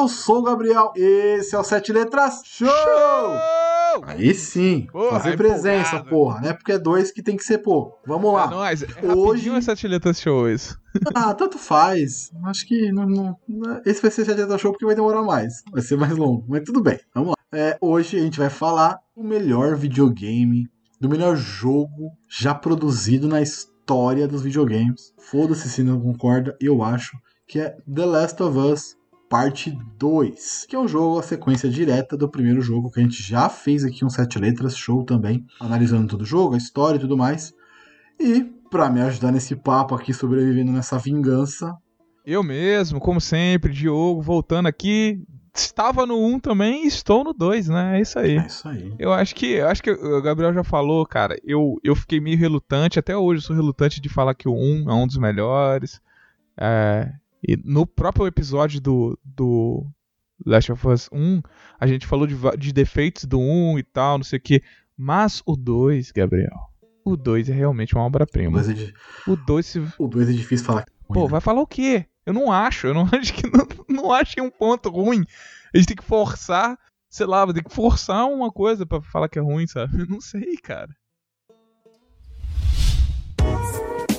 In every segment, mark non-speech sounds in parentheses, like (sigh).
Eu sou o Gabriel, esse é o Sete Letras Show! Show! Aí sim, Porra, fazer presença, empolgado. porra, não é porque é dois que tem que ser pouco. Vamos lá. É nóis. É Hoje- rapidinho essa Tileta Show isso. (laughs) Ah, tanto faz. Acho que não- não- esse vai ser Sete Letras Show porque vai demorar mais. Vai ser mais longo, mas tudo bem. Vamos lá. É, hoje a gente vai falar do melhor videogame, do melhor jogo já produzido na história dos videogames. Foda-se se não concorda, eu acho que é The Last of Us Parte 2, que é um jogo, a sequência direta do primeiro jogo, que a gente já fez aqui um sete letras, show também, analisando todo o jogo, a história e tudo mais. E, pra me ajudar nesse papo aqui, sobrevivendo nessa vingança, Eu mesmo, como sempre, Diogo, voltando aqui. Estava no 1 também e estou no 2, né? É isso aí. é isso aí. Eu acho que eu acho que o Gabriel já falou, cara. Eu, eu fiquei meio relutante, até hoje eu sou relutante de falar que o 1 é um dos melhores. É, e no próprio episódio do, do Last of Us 1, a gente falou de, de defeitos do 1 e tal, não sei o que. Mas o 2, Gabriel, o 2 é realmente uma obra-prima. 2 é, O 2 se. o dois é difícil falar. é Pô, né? vai falar o quê? Eu não acho, eu não (laughs) acho que não, não achei um ponto ruim. A gente tem que forçar, sei lá, ter que forçar uma coisa pra falar que é ruim, sabe? (laughs) Eu não sei, cara.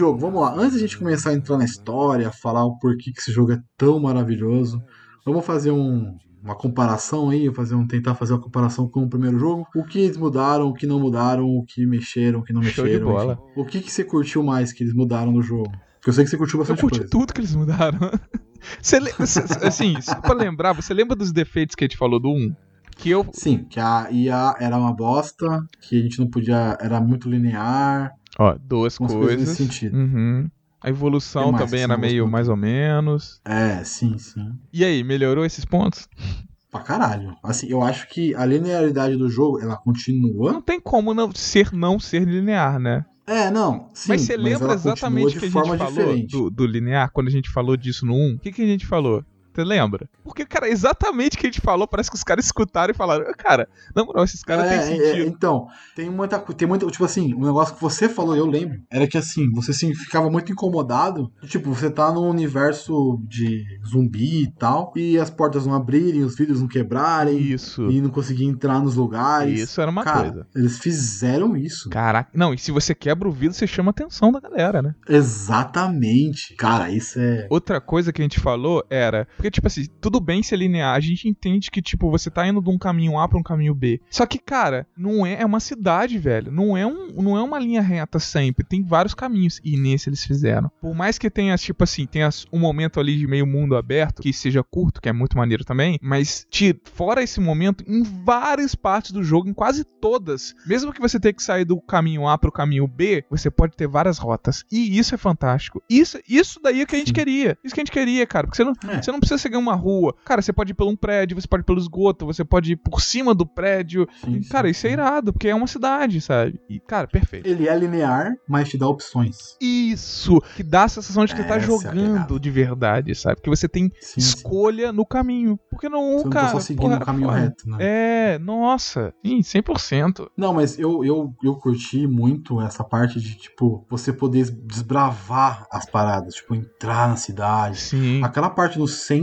Jogo, vamos lá. Antes de a gente começar a entrar na história, falar o porquê que esse jogo é tão maravilhoso, vamos fazer um- uma comparação aí, fazer um, tentar fazer uma comparação com o primeiro jogo. O que eles mudaram, o que não mudaram, o que mexeram, o que não Show de mexeram. bola. enfim. O que, que você curtiu mais que eles mudaram no jogo? Porque eu sei que você curtiu Eu bastante curti coisa. tudo que eles mudaram. (laughs) Você- assim, só pra lembrar, você lembra dos defeitos que a gente falou do 1? Que eu. Sim, que a IA era uma bosta, que a gente não podia. Era muito linear, Ó, duas umas coisas coisas. nesse sentido. Uhum. A evolução mais também era meio gostou? mais ou menos. É, sim, sim. E aí, melhorou esses pontos? Pra caralho. Assim, eu acho que a linearidade do jogo, ela continua. Não tem como não ser não ser linear, né? É, não. Sim, mas você lembra ela exatamente o que a gente falou do, do linear quando a gente falou disso no 1? O que, que a gente falou? Você lembra? Porque, cara, exatamente o que a gente falou, parece que os caras escutaram e falaram, cara, na moral, esses caras têm É, é, sentido. então, tem muita, tem muita, tipo assim, um negócio que você falou, eu lembro, era que assim, você assim, ficava muito incomodado, tipo, você tá num universo de zumbi e tal, e as portas não abrirem, os vidros não quebrarem, Isso. e não conseguir entrar nos lugares. Isso era uma Cara, coisa. Eles fizeram isso. Caraca. Não, e se você quebra o vidro, você chama a atenção da galera, né? Exatamente. Cara, isso é. Outra coisa que a gente falou era. Porque, tipo assim, tudo bem ser linear. A gente entende que, tipo, você tá indo de um caminho A pra um caminho B. Só que, cara, não é. É uma cidade, velho. Não é, um, não é uma linha reta sempre. Tem vários caminhos. E nesse eles fizeram. Por mais que tenha, tipo assim, tenha um momento ali de meio mundo aberto, que seja curto, que é muito maneiro também. Mas, ti- fora esse momento, em várias partes do jogo, em quase todas, mesmo que você tenha que sair do caminho A pro caminho B, você pode ter várias rotas. E isso é fantástico. Isso, isso daí é o que a gente Sim. queria. Isso que a gente queria, cara. Porque você não, É. você não precisa seguir uma rua. Cara, você pode ir por um prédio, você pode ir pelo esgoto, você pode ir por cima do prédio. Sim, E, sim, cara, isso é irado, porque é uma cidade, sabe? E, cara, perfeito. Ele é linear, mas te dá opções. Isso, que dá a sensação de que tá Essa é jogando pegada. de verdade, sabe? Porque você tem Sim, sim. escolha no caminho. Porque não, Você não cara. tá só seguindo porra, o caminho foda. reto, né? É, nossa, sim, 100%. Não, mas eu, eu, eu curti muito essa parte de, tipo, você poder desbravar as paradas, tipo, entrar na cidade. Sim. Aquela parte no centro,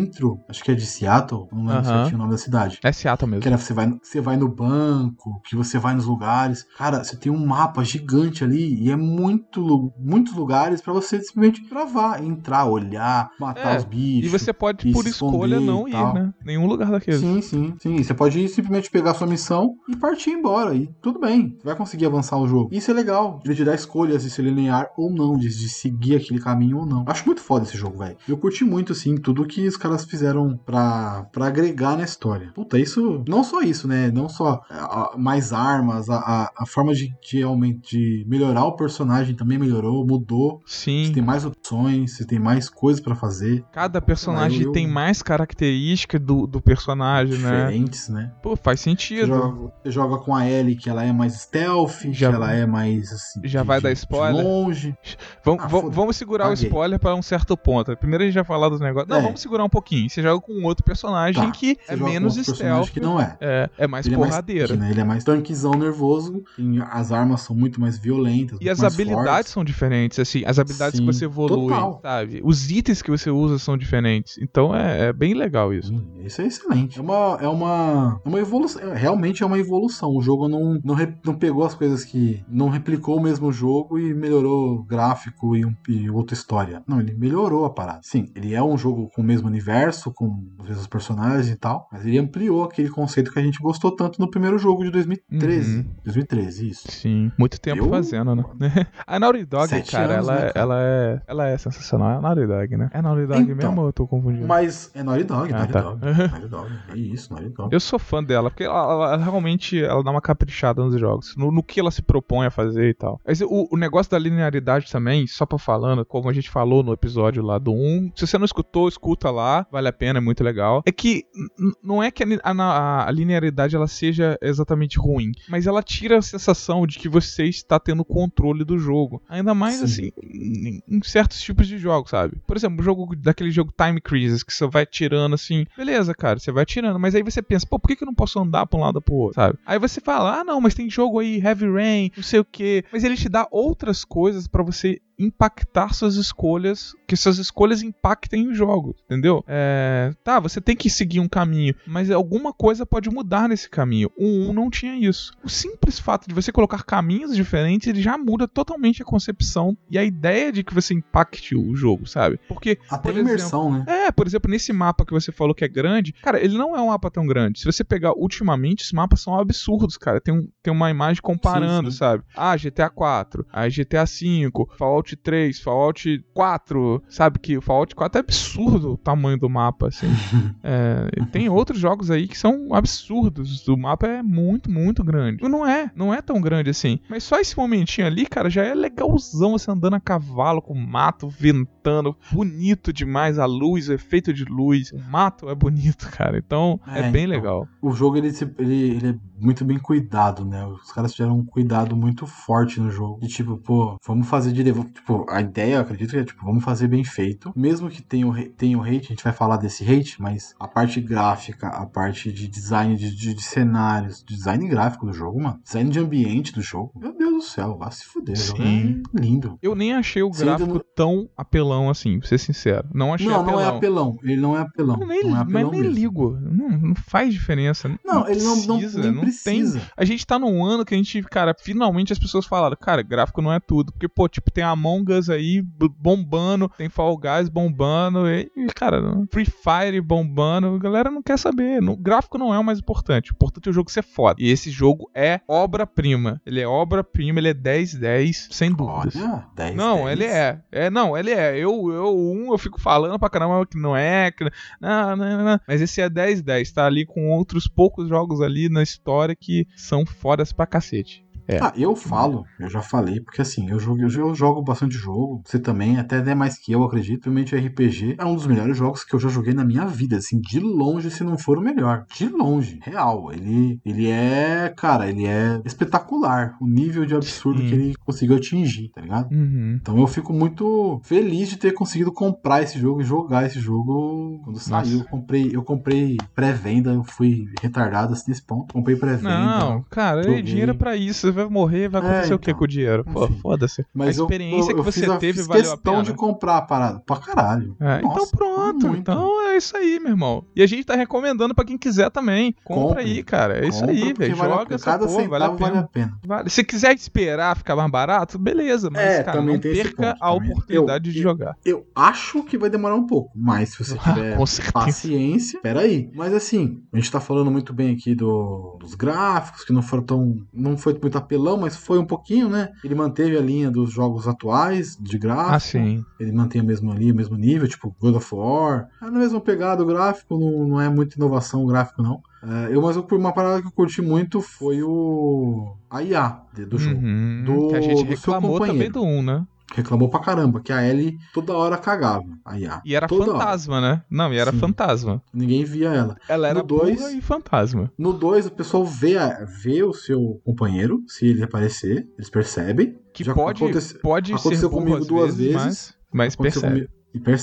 acho que é de Seattle, não lembro certinho o nome da cidade. É Seattle mesmo. Que era, você, vai, você vai no banco, que você vai nos lugares. Cara, você tem um mapa gigante ali e é muito, muitos lugares pra você simplesmente gravar, entrar, olhar, matar É, os bichos. E você pode, por escolha, não ir, né? Nenhum lugar daquele. Sim, sim, sim. Você pode ir simplesmente pegar sua missão e partir embora. E tudo bem. Você vai conseguir avançar o jogo. Isso é legal. Ele te dá escolhas de ser linear ou não, de, de seguir aquele caminho ou não. Acho muito foda esse jogo, velho. Eu curti muito, assim, tudo que os caras fizeram pra, pra agregar na história. Puta, isso. Não só isso, né? Não só a- a- mais armas, a, a, forma de, de, de melhorar o personagem também melhorou, mudou. Sim. Você tem mais opções, você tem mais coisas pra fazer. Cada personagem eu- tem mais característica do, do personagem, né? Diferentes, né? Pô, faz Você sentido. joga, você joga com a Ellie, que ela é mais stealth, Já- que ela é mais assim. já de- vai dar spoiler? longe. Vamos, Ah, vamos segurar o Caguei. spoiler pra um certo ponto. Primeiro a gente vai falar dos negócios. Não, É. vamos segurar um pouquinho. Você joga com um outro personagem Tá. que Você é menos stealth. que não é. É, é mais Ele é porradeiro. mais tanque, né? Ele é mais tanquezão nervoso. as armas são muito mais violentas. E as habilidades fortes. são diferentes, assim, as habilidades Sim, que você evolui, total. sabe? Os itens que você usa são diferentes. Então é, é bem legal isso. Sim, Isso é excelente. É uma, é uma, é uma evolução. é- Realmente é uma evolução. O jogo não, não, re- não pegou as coisas que. Não replicou o mesmo jogo e melhorou o gráfico e, um, e outra história. Não, ele melhorou a parada. Sim, ele é um jogo com o mesmo universo, com os mesmos personagens e tal. Mas ele ampliou aquele conceito que a gente gostou tanto no primeiro jogo de 2013. Uhum. 2013, isso. Sim, muito tempo Eu- fazendo, né? (laughs) a Naughty Dog, Sete cara, anos, ela, né, é- cara? ela é ela é sensacional. É a Naughty Dog, né? É a Naughty Dog Então, mesmo ou eu tô confundindo? Mas é Naughty Dog, Ah, Naughty tá. Dog. (laughs) Naughty Dog. É isso, Naughty Dog. Eu sou fã dela, porque ela, ela- ela realmente ela dá uma caprichada nos jogos, no, no que ela se propõe a fazer e tal. Mas o, o negócio da linearidade também, só pra falando, como a gente falou no episódio lá do 1, se você não escutou, escuta lá, vale a pena, é muito legal. É que não é que a, a a linearidade ela seja exatamente ruim, mas ela tira a sensação de que você está tendo controle do jogo. Ainda mais Sim. assim, em, em certos tipos de jogos, sabe? Por exemplo, o jogo daquele jogo Time Crisis, que você vai tirando assim, beleza, cara, você vai tirando, mas aí você pensa, pô, por que, que eu não posso andar pra um lado ou pro outro, sabe? Aí você fala, ah, não, mas tem jogo aí, Heavy Rain, não sei o que, mas ele te dá outras coisas pra você impactar suas escolhas, que suas escolhas impactem o jogo, entendeu? É, tá, você tem que seguir um caminho, mas alguma coisa pode mudar nesse caminho. O 1 não tinha isso. O simples fato de você colocar caminhos diferentes, ele já muda totalmente a concepção e a ideia de que você impacte o jogo, sabe? Porque Até por imersão, né? é, por exemplo, nesse mapa que você falou que é grande, cara, ele não é um mapa tão grande. Se você pegar ultimamente, os mapas são absurdos, cara. Tem, um, tem uma imagem comparando, Sim, sim. sabe? Ah, GTA 4, aí GTA 5, Fallout 3, Fallout 4, sabe? Que o Fallout 4 é absurdo o tamanho do mapa, assim. (laughs) É, tem outros jogos aí que são absurdos. O mapa é muito, muito grande. Não é, não é tão grande assim. Mas só esse momentinho ali, cara, já é legalzão você andando a cavalo com o mato ventando. Bonito demais a luz, o efeito de luz. O mato é bonito, cara. Então é, É, bem então. legal. O jogo ele, ele, ele é muito bem cuidado, né? Os caras tiveram um cuidado muito forte no jogo. De tipo, pô, vamos fazer de levo- Tipo, a ideia, eu acredito que é tipo, vamos fazer bem feito. Mesmo que tenha o, tenha o hate, a gente vai falar desse hate, mas a parte gráfica, a parte de design de, de- de cenários, design gráfico do jogo, mano. Design de ambiente do jogo. Meu Deus do céu, vai se fuder. Jogo Sim. é lindo. Eu nem achei o gráfico não- tão apelão assim, pra ser sincero. Não achei Não, apelão. não é apelão. Ele não é apelão. Nem, não é mas apelão nem mesmo. ligo. Não, não faz diferença. Não, ele não, não, precisa, nem não precisa. tem. A gente tá num ano que a gente, cara, finalmente as pessoas falaram, cara, gráfico não é tudo. Porque, pô, tipo, tem Among Us aí bombando, tem Fall Guys bombando, e, cara, Free Fire bombando. A galera não quer saber. No, gráfico não é o mais importante. O importante é o jogo ser foda. E esse jogo é obra-prima. Ele é obra-prima, ele é 10-10, sem dúvidas. Olha, 10, Não, 10. ele é. É, não, ele é. Eu, eu, um, eu fico falando pra caramba que não é. Que... Não, não, não. Mas esse é 10-10. Tá ali com outros poucos jogos ali na história que são fodas pra cacete. É. Ah, eu falo, eu já falei, porque assim, eu jogo, eu jogo- bastante jogo, você também, até é mais que eu, acredito. Realmente o RPG é um dos melhores jogos que eu já joguei na minha vida, assim, de longe, se não for o melhor. De longe, real. Ele, ele é, cara, ele é espetacular. O nível de absurdo Sim. que ele conseguiu atingir, tá ligado? Uhum. Então eu fico muito feliz de ter conseguido comprar esse jogo e jogar esse jogo quando saiu. Eu comprei, eu comprei pré-venda, eu fui retardado assim nesse ponto. Comprei pré-venda. Não, cara, joguei. dinheiro é pra isso. Vai morrer, vai É, acontecer o que então. com o dinheiro? Pô, foda-se. A Mas eu- experiência eu, eu que você fiz a- teve fiz valeu a questão pena. de comprar a parada. Pra caralho. É, então Nossa, pronto. muito. Então é isso aí, meu irmão. E a gente tá recomendando pra quem quiser também. Compra Compre. aí, cara. É isso Compra, aí, velho. vale Joga essa Cada porra, vale a pena. vale a pena. Vale. Se quiser esperar ficar mais barato, beleza. Mas, É, cara, também não perca ponto a oportunidade de jogar. Eu acho que vai demorar um pouco, mas se você Ah, tiver paciência, peraí. Mas assim, a gente tá falando muito bem aqui do, dos gráficos, que não foram tão. não foi muito apelão, mas foi um pouquinho, né? Ele manteve a linha dos jogos atuais, de gráfico. Ah, sim. Ele mantém a mesma linha, o mesmo nível, tipo God of War. É na mesma pegada o gráfico, não, não é muita inovação o gráfico, não. É, eu, mas eu- uma parada que eu curti muito foi o. a IA do jogo. Uhum, Do- que a gente reclamou também do 1, né? Reclamou pra caramba, que a Ellie toda hora cagava, a IA. E era Toda hora. fantasma, né? Não, e era Sim. fantasma. Ninguém via ela. Ela era No dois- e fantasma. No 2, o pessoal vê, a- vê o seu companheiro, se ele aparecer, eles percebem. Que Já pode, acontece- pode ser aconteceu burro comigo duas vezes, vezes. mas, mas percebe.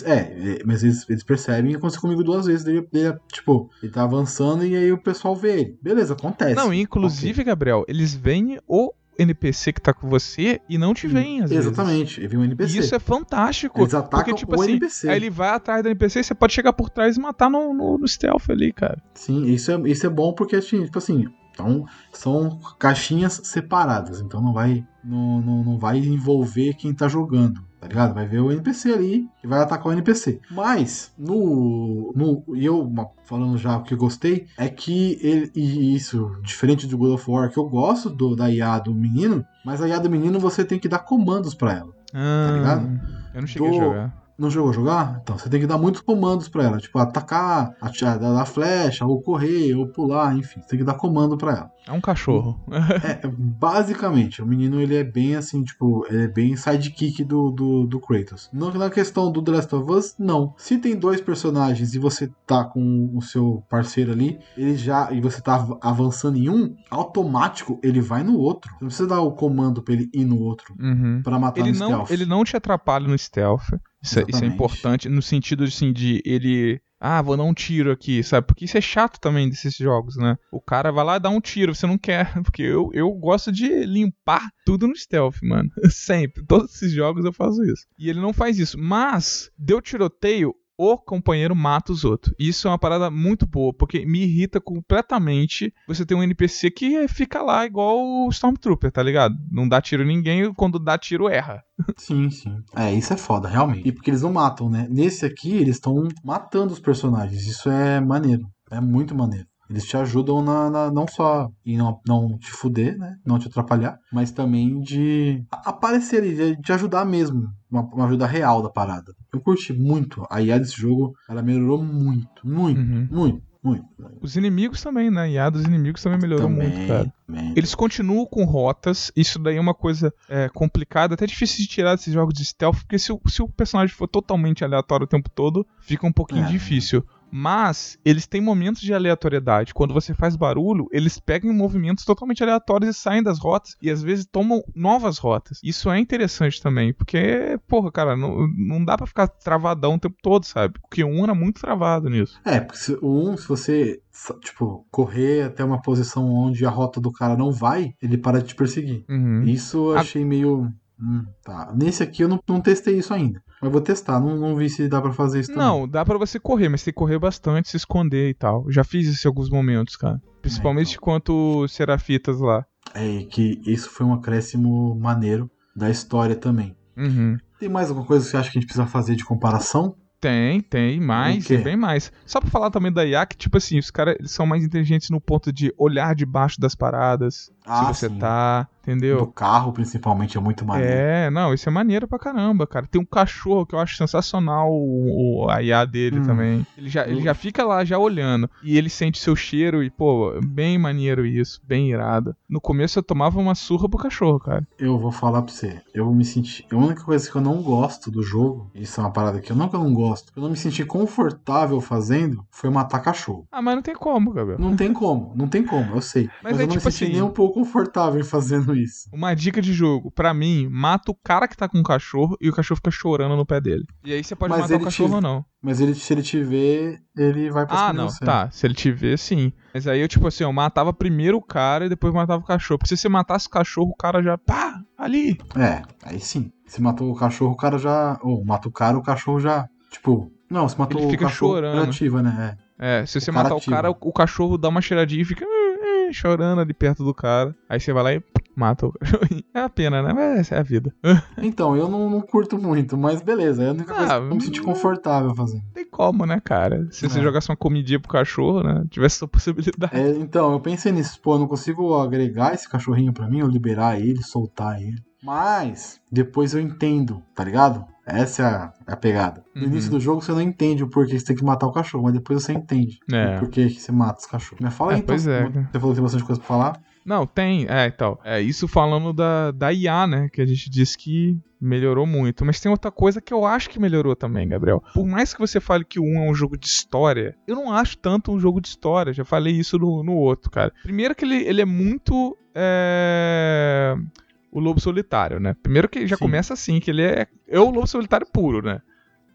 é, mas eles, eles percebem e aconteceu comigo duas vezes. Dele, dele, tipo, ele tá avançando e aí o pessoal vê ele. Beleza, acontece. Não, inclusive, Gabriel, eles veem o NPC que tá com você e não te veem, às Ok. vezes. Exatamente, ele viu um NPC. E isso é fantástico. Eles atacam porque, tipo o assim, NPC. aí ele vai atrás do NPC e você pode chegar por trás e matar no, no, no stealth ali, cara. Sim, isso é, isso é bom porque, assim, tipo assim, então, são caixinhas separadas, então não vai, não, não, não vai envolver quem tá jogando, tá ligado? Vai ver o NPC ali e vai atacar o NPC. Mas, no. no e eu, falando já o que eu gostei, é que ele, e isso, diferente do God of War, que eu gosto do, da IA do menino, mas a IA do menino você tem que dar comandos pra ela. Ah, ligado? Eu não cheguei Do- a jogar. Não jogou a jogar? Então você tem que dar muitos comandos pra ela, tipo atacar, atirar, dar flecha, ou correr, ou pular, enfim, você tem que dar comando pra ela. É um cachorro. É, basicamente, o menino ele é bem assim, tipo, ele é bem sidekick do, do, do Kratos. Não na questão do The Last of Us, não. Se tem dois personagens e você tá com o seu parceiro ali, ele já e você tá av- avançando em um, automático ele vai no outro. Você não precisa dar o comando pra ele ir no outro Uhum. pra matar Ele no não, stealth. ele não te atrapalha no stealth. Isso, é- isso é importante no sentido assim de ele. Ah, vou dar um tiro aqui, sabe? Porque isso é chato também desses jogos, né? O cara vai lá e dá um tiro, você não quer. (laughs) Porque eu, eu gosto de limpar tudo no stealth, mano. (laughs) Sempre. Todos esses jogos eu faço isso. E ele não faz isso. Mas, deu tiroteio, o companheiro mata os outros. Isso é uma parada muito boa, porque me irrita completamente você ter um NPC que fica lá igual o Stormtrooper, tá ligado? Não dá tiro em ninguém, quando dá tiro erra. Sim, sim. É, isso é foda, realmente. E porque eles não matam, né? Nesse aqui, eles estão matando os personagens. Isso é maneiro. É muito maneiro. Eles te ajudam na, na- não só em não, não te fuder, né? Não te atrapalhar, mas também de aparecer ali, de, de ajudar mesmo. Uma, uma ajuda real da parada. Eu curti muito. A IA desse jogo, ela melhorou muito, muito, Uhum. muito, muito. Os inimigos também, né? A dos inimigos também melhorou muito, cara. também. Eles continuam com rotas, isso daí é uma coisa é, complicada, até difícil de tirar desses jogos de stealth, porque se o, se o personagem for totalmente aleatório o tempo todo, fica um pouquinho É. difícil. Mas eles têm momentos de aleatoriedade. Quando você faz barulho, eles pegam movimentos totalmente aleatórios e saem das rotas e às vezes tomam novas rotas. Isso é interessante também, porque, porra, cara, não, não dá pra ficar travadão o tempo todo, sabe? Porque o 1 era muito travado nisso. É, porque se, o um, se você, tipo, correr até uma posição onde a rota do cara não vai, ele para de te perseguir. Uhum. Isso eu A- achei meio. Hum, tá. Nesse aqui eu não, não testei isso ainda. Mas vou testar, não, não vi se dá pra fazer isso também. Não, dá pra você correr, mas tem que correr bastante, se esconder e tal. Já fiz isso em alguns momentos, cara. Principalmente então. enquanto Serafitas lá. É que isso foi um acréscimo maneiro da história também. Uhum. Tem mais alguma coisa que você acha que a gente precisa fazer de comparação? Tem, tem, mais, e bem mais. Só pra falar também da IA, que, tipo assim, os caras são mais inteligentes no ponto de olhar debaixo das paradas, Ah, se você sim. tá, Do entendeu? carro, principalmente, é muito maneiro. É, não, isso é maneiro pra caramba, cara. Tem um cachorro que eu acho sensacional, o, o- a IA dele Hum. também. Ele já, ele já fica lá, já olhando. E ele sente seu cheiro e, pô, bem maneiro isso, bem irado. No começo eu tomava uma surra pro cachorro, cara. Eu vou falar pra você. Eu me senti. A única coisa que eu não gosto do jogo, isso é uma parada que eu não que eu não gosto, eu não me senti confortável fazendo, foi matar cachorro. Ah, mas não tem como, Gabriel. Não tem como, não tem como, eu sei. Mas Mas, é eu não tipo me senti assim- nem um pouco confortável em fazendo isso. Uma dica de jogo, pra mim, mata o cara que tá com o cachorro e o cachorro fica chorando no pé dele. E aí você pode Mas matar o cachorro te- ou não. Mas ele, se ele te ver, ele vai pra Ah, cima não, você. tá. Se ele te ver, sim. Mas aí eu, tipo assim, eu matava primeiro o cara e depois matava o cachorro. Porque se você matasse o cachorro, o cara já. Pá! Ali! É, aí sim. Se matou o cachorro, o cara já. Ou mata o cara, o cachorro já. Tipo. Não, se matou Ele o fica cachorro. chorando. ele ativa, né? É, se você matar o cara, o cachorro dá uma cheiradinha e fica. Chorando ali perto do cara. Aí você vai lá e mata o cachorrinho. (laughs) É uma pena, né? Mas essa é a vida. (laughs) Então, eu não, não curto muito, mas beleza. É a única coisa Ah, que eu me senti hum. confortável fazendo. Tem como, né, cara? Se você É. jogasse uma comidinha pro cachorro, né? Tivesse essa (laughs) possibilidade. É, então, eu pensei nisso. Pô, eu não consigo agregar esse cachorrinho pra mim, ou liberar ele, soltar ele. Mas, depois eu entendo, tá ligado? Essa é a, é a pegada. No Uhum. início do jogo você não entende o porquê você tem que matar o cachorro, mas depois você entende É. o porquê que você mata os cachorros. Mas fala É, aí, então. pois é, Você falou que tem bastante coisa pra falar. Não, tem. É, então. É isso falando da, da IA, né? Que a gente disse que melhorou muito. Mas tem outra coisa que eu acho que melhorou também, Gabriel. Por mais que você fale que o 1 é um jogo de história, eu não acho tanto um jogo de história. Já falei isso no, no outro, cara. Primeiro que ele, ele é muito. É... O Lobo Solitário, né? Primeiro que já Sim. começa assim, que ele é, é o Lobo Solitário puro, né?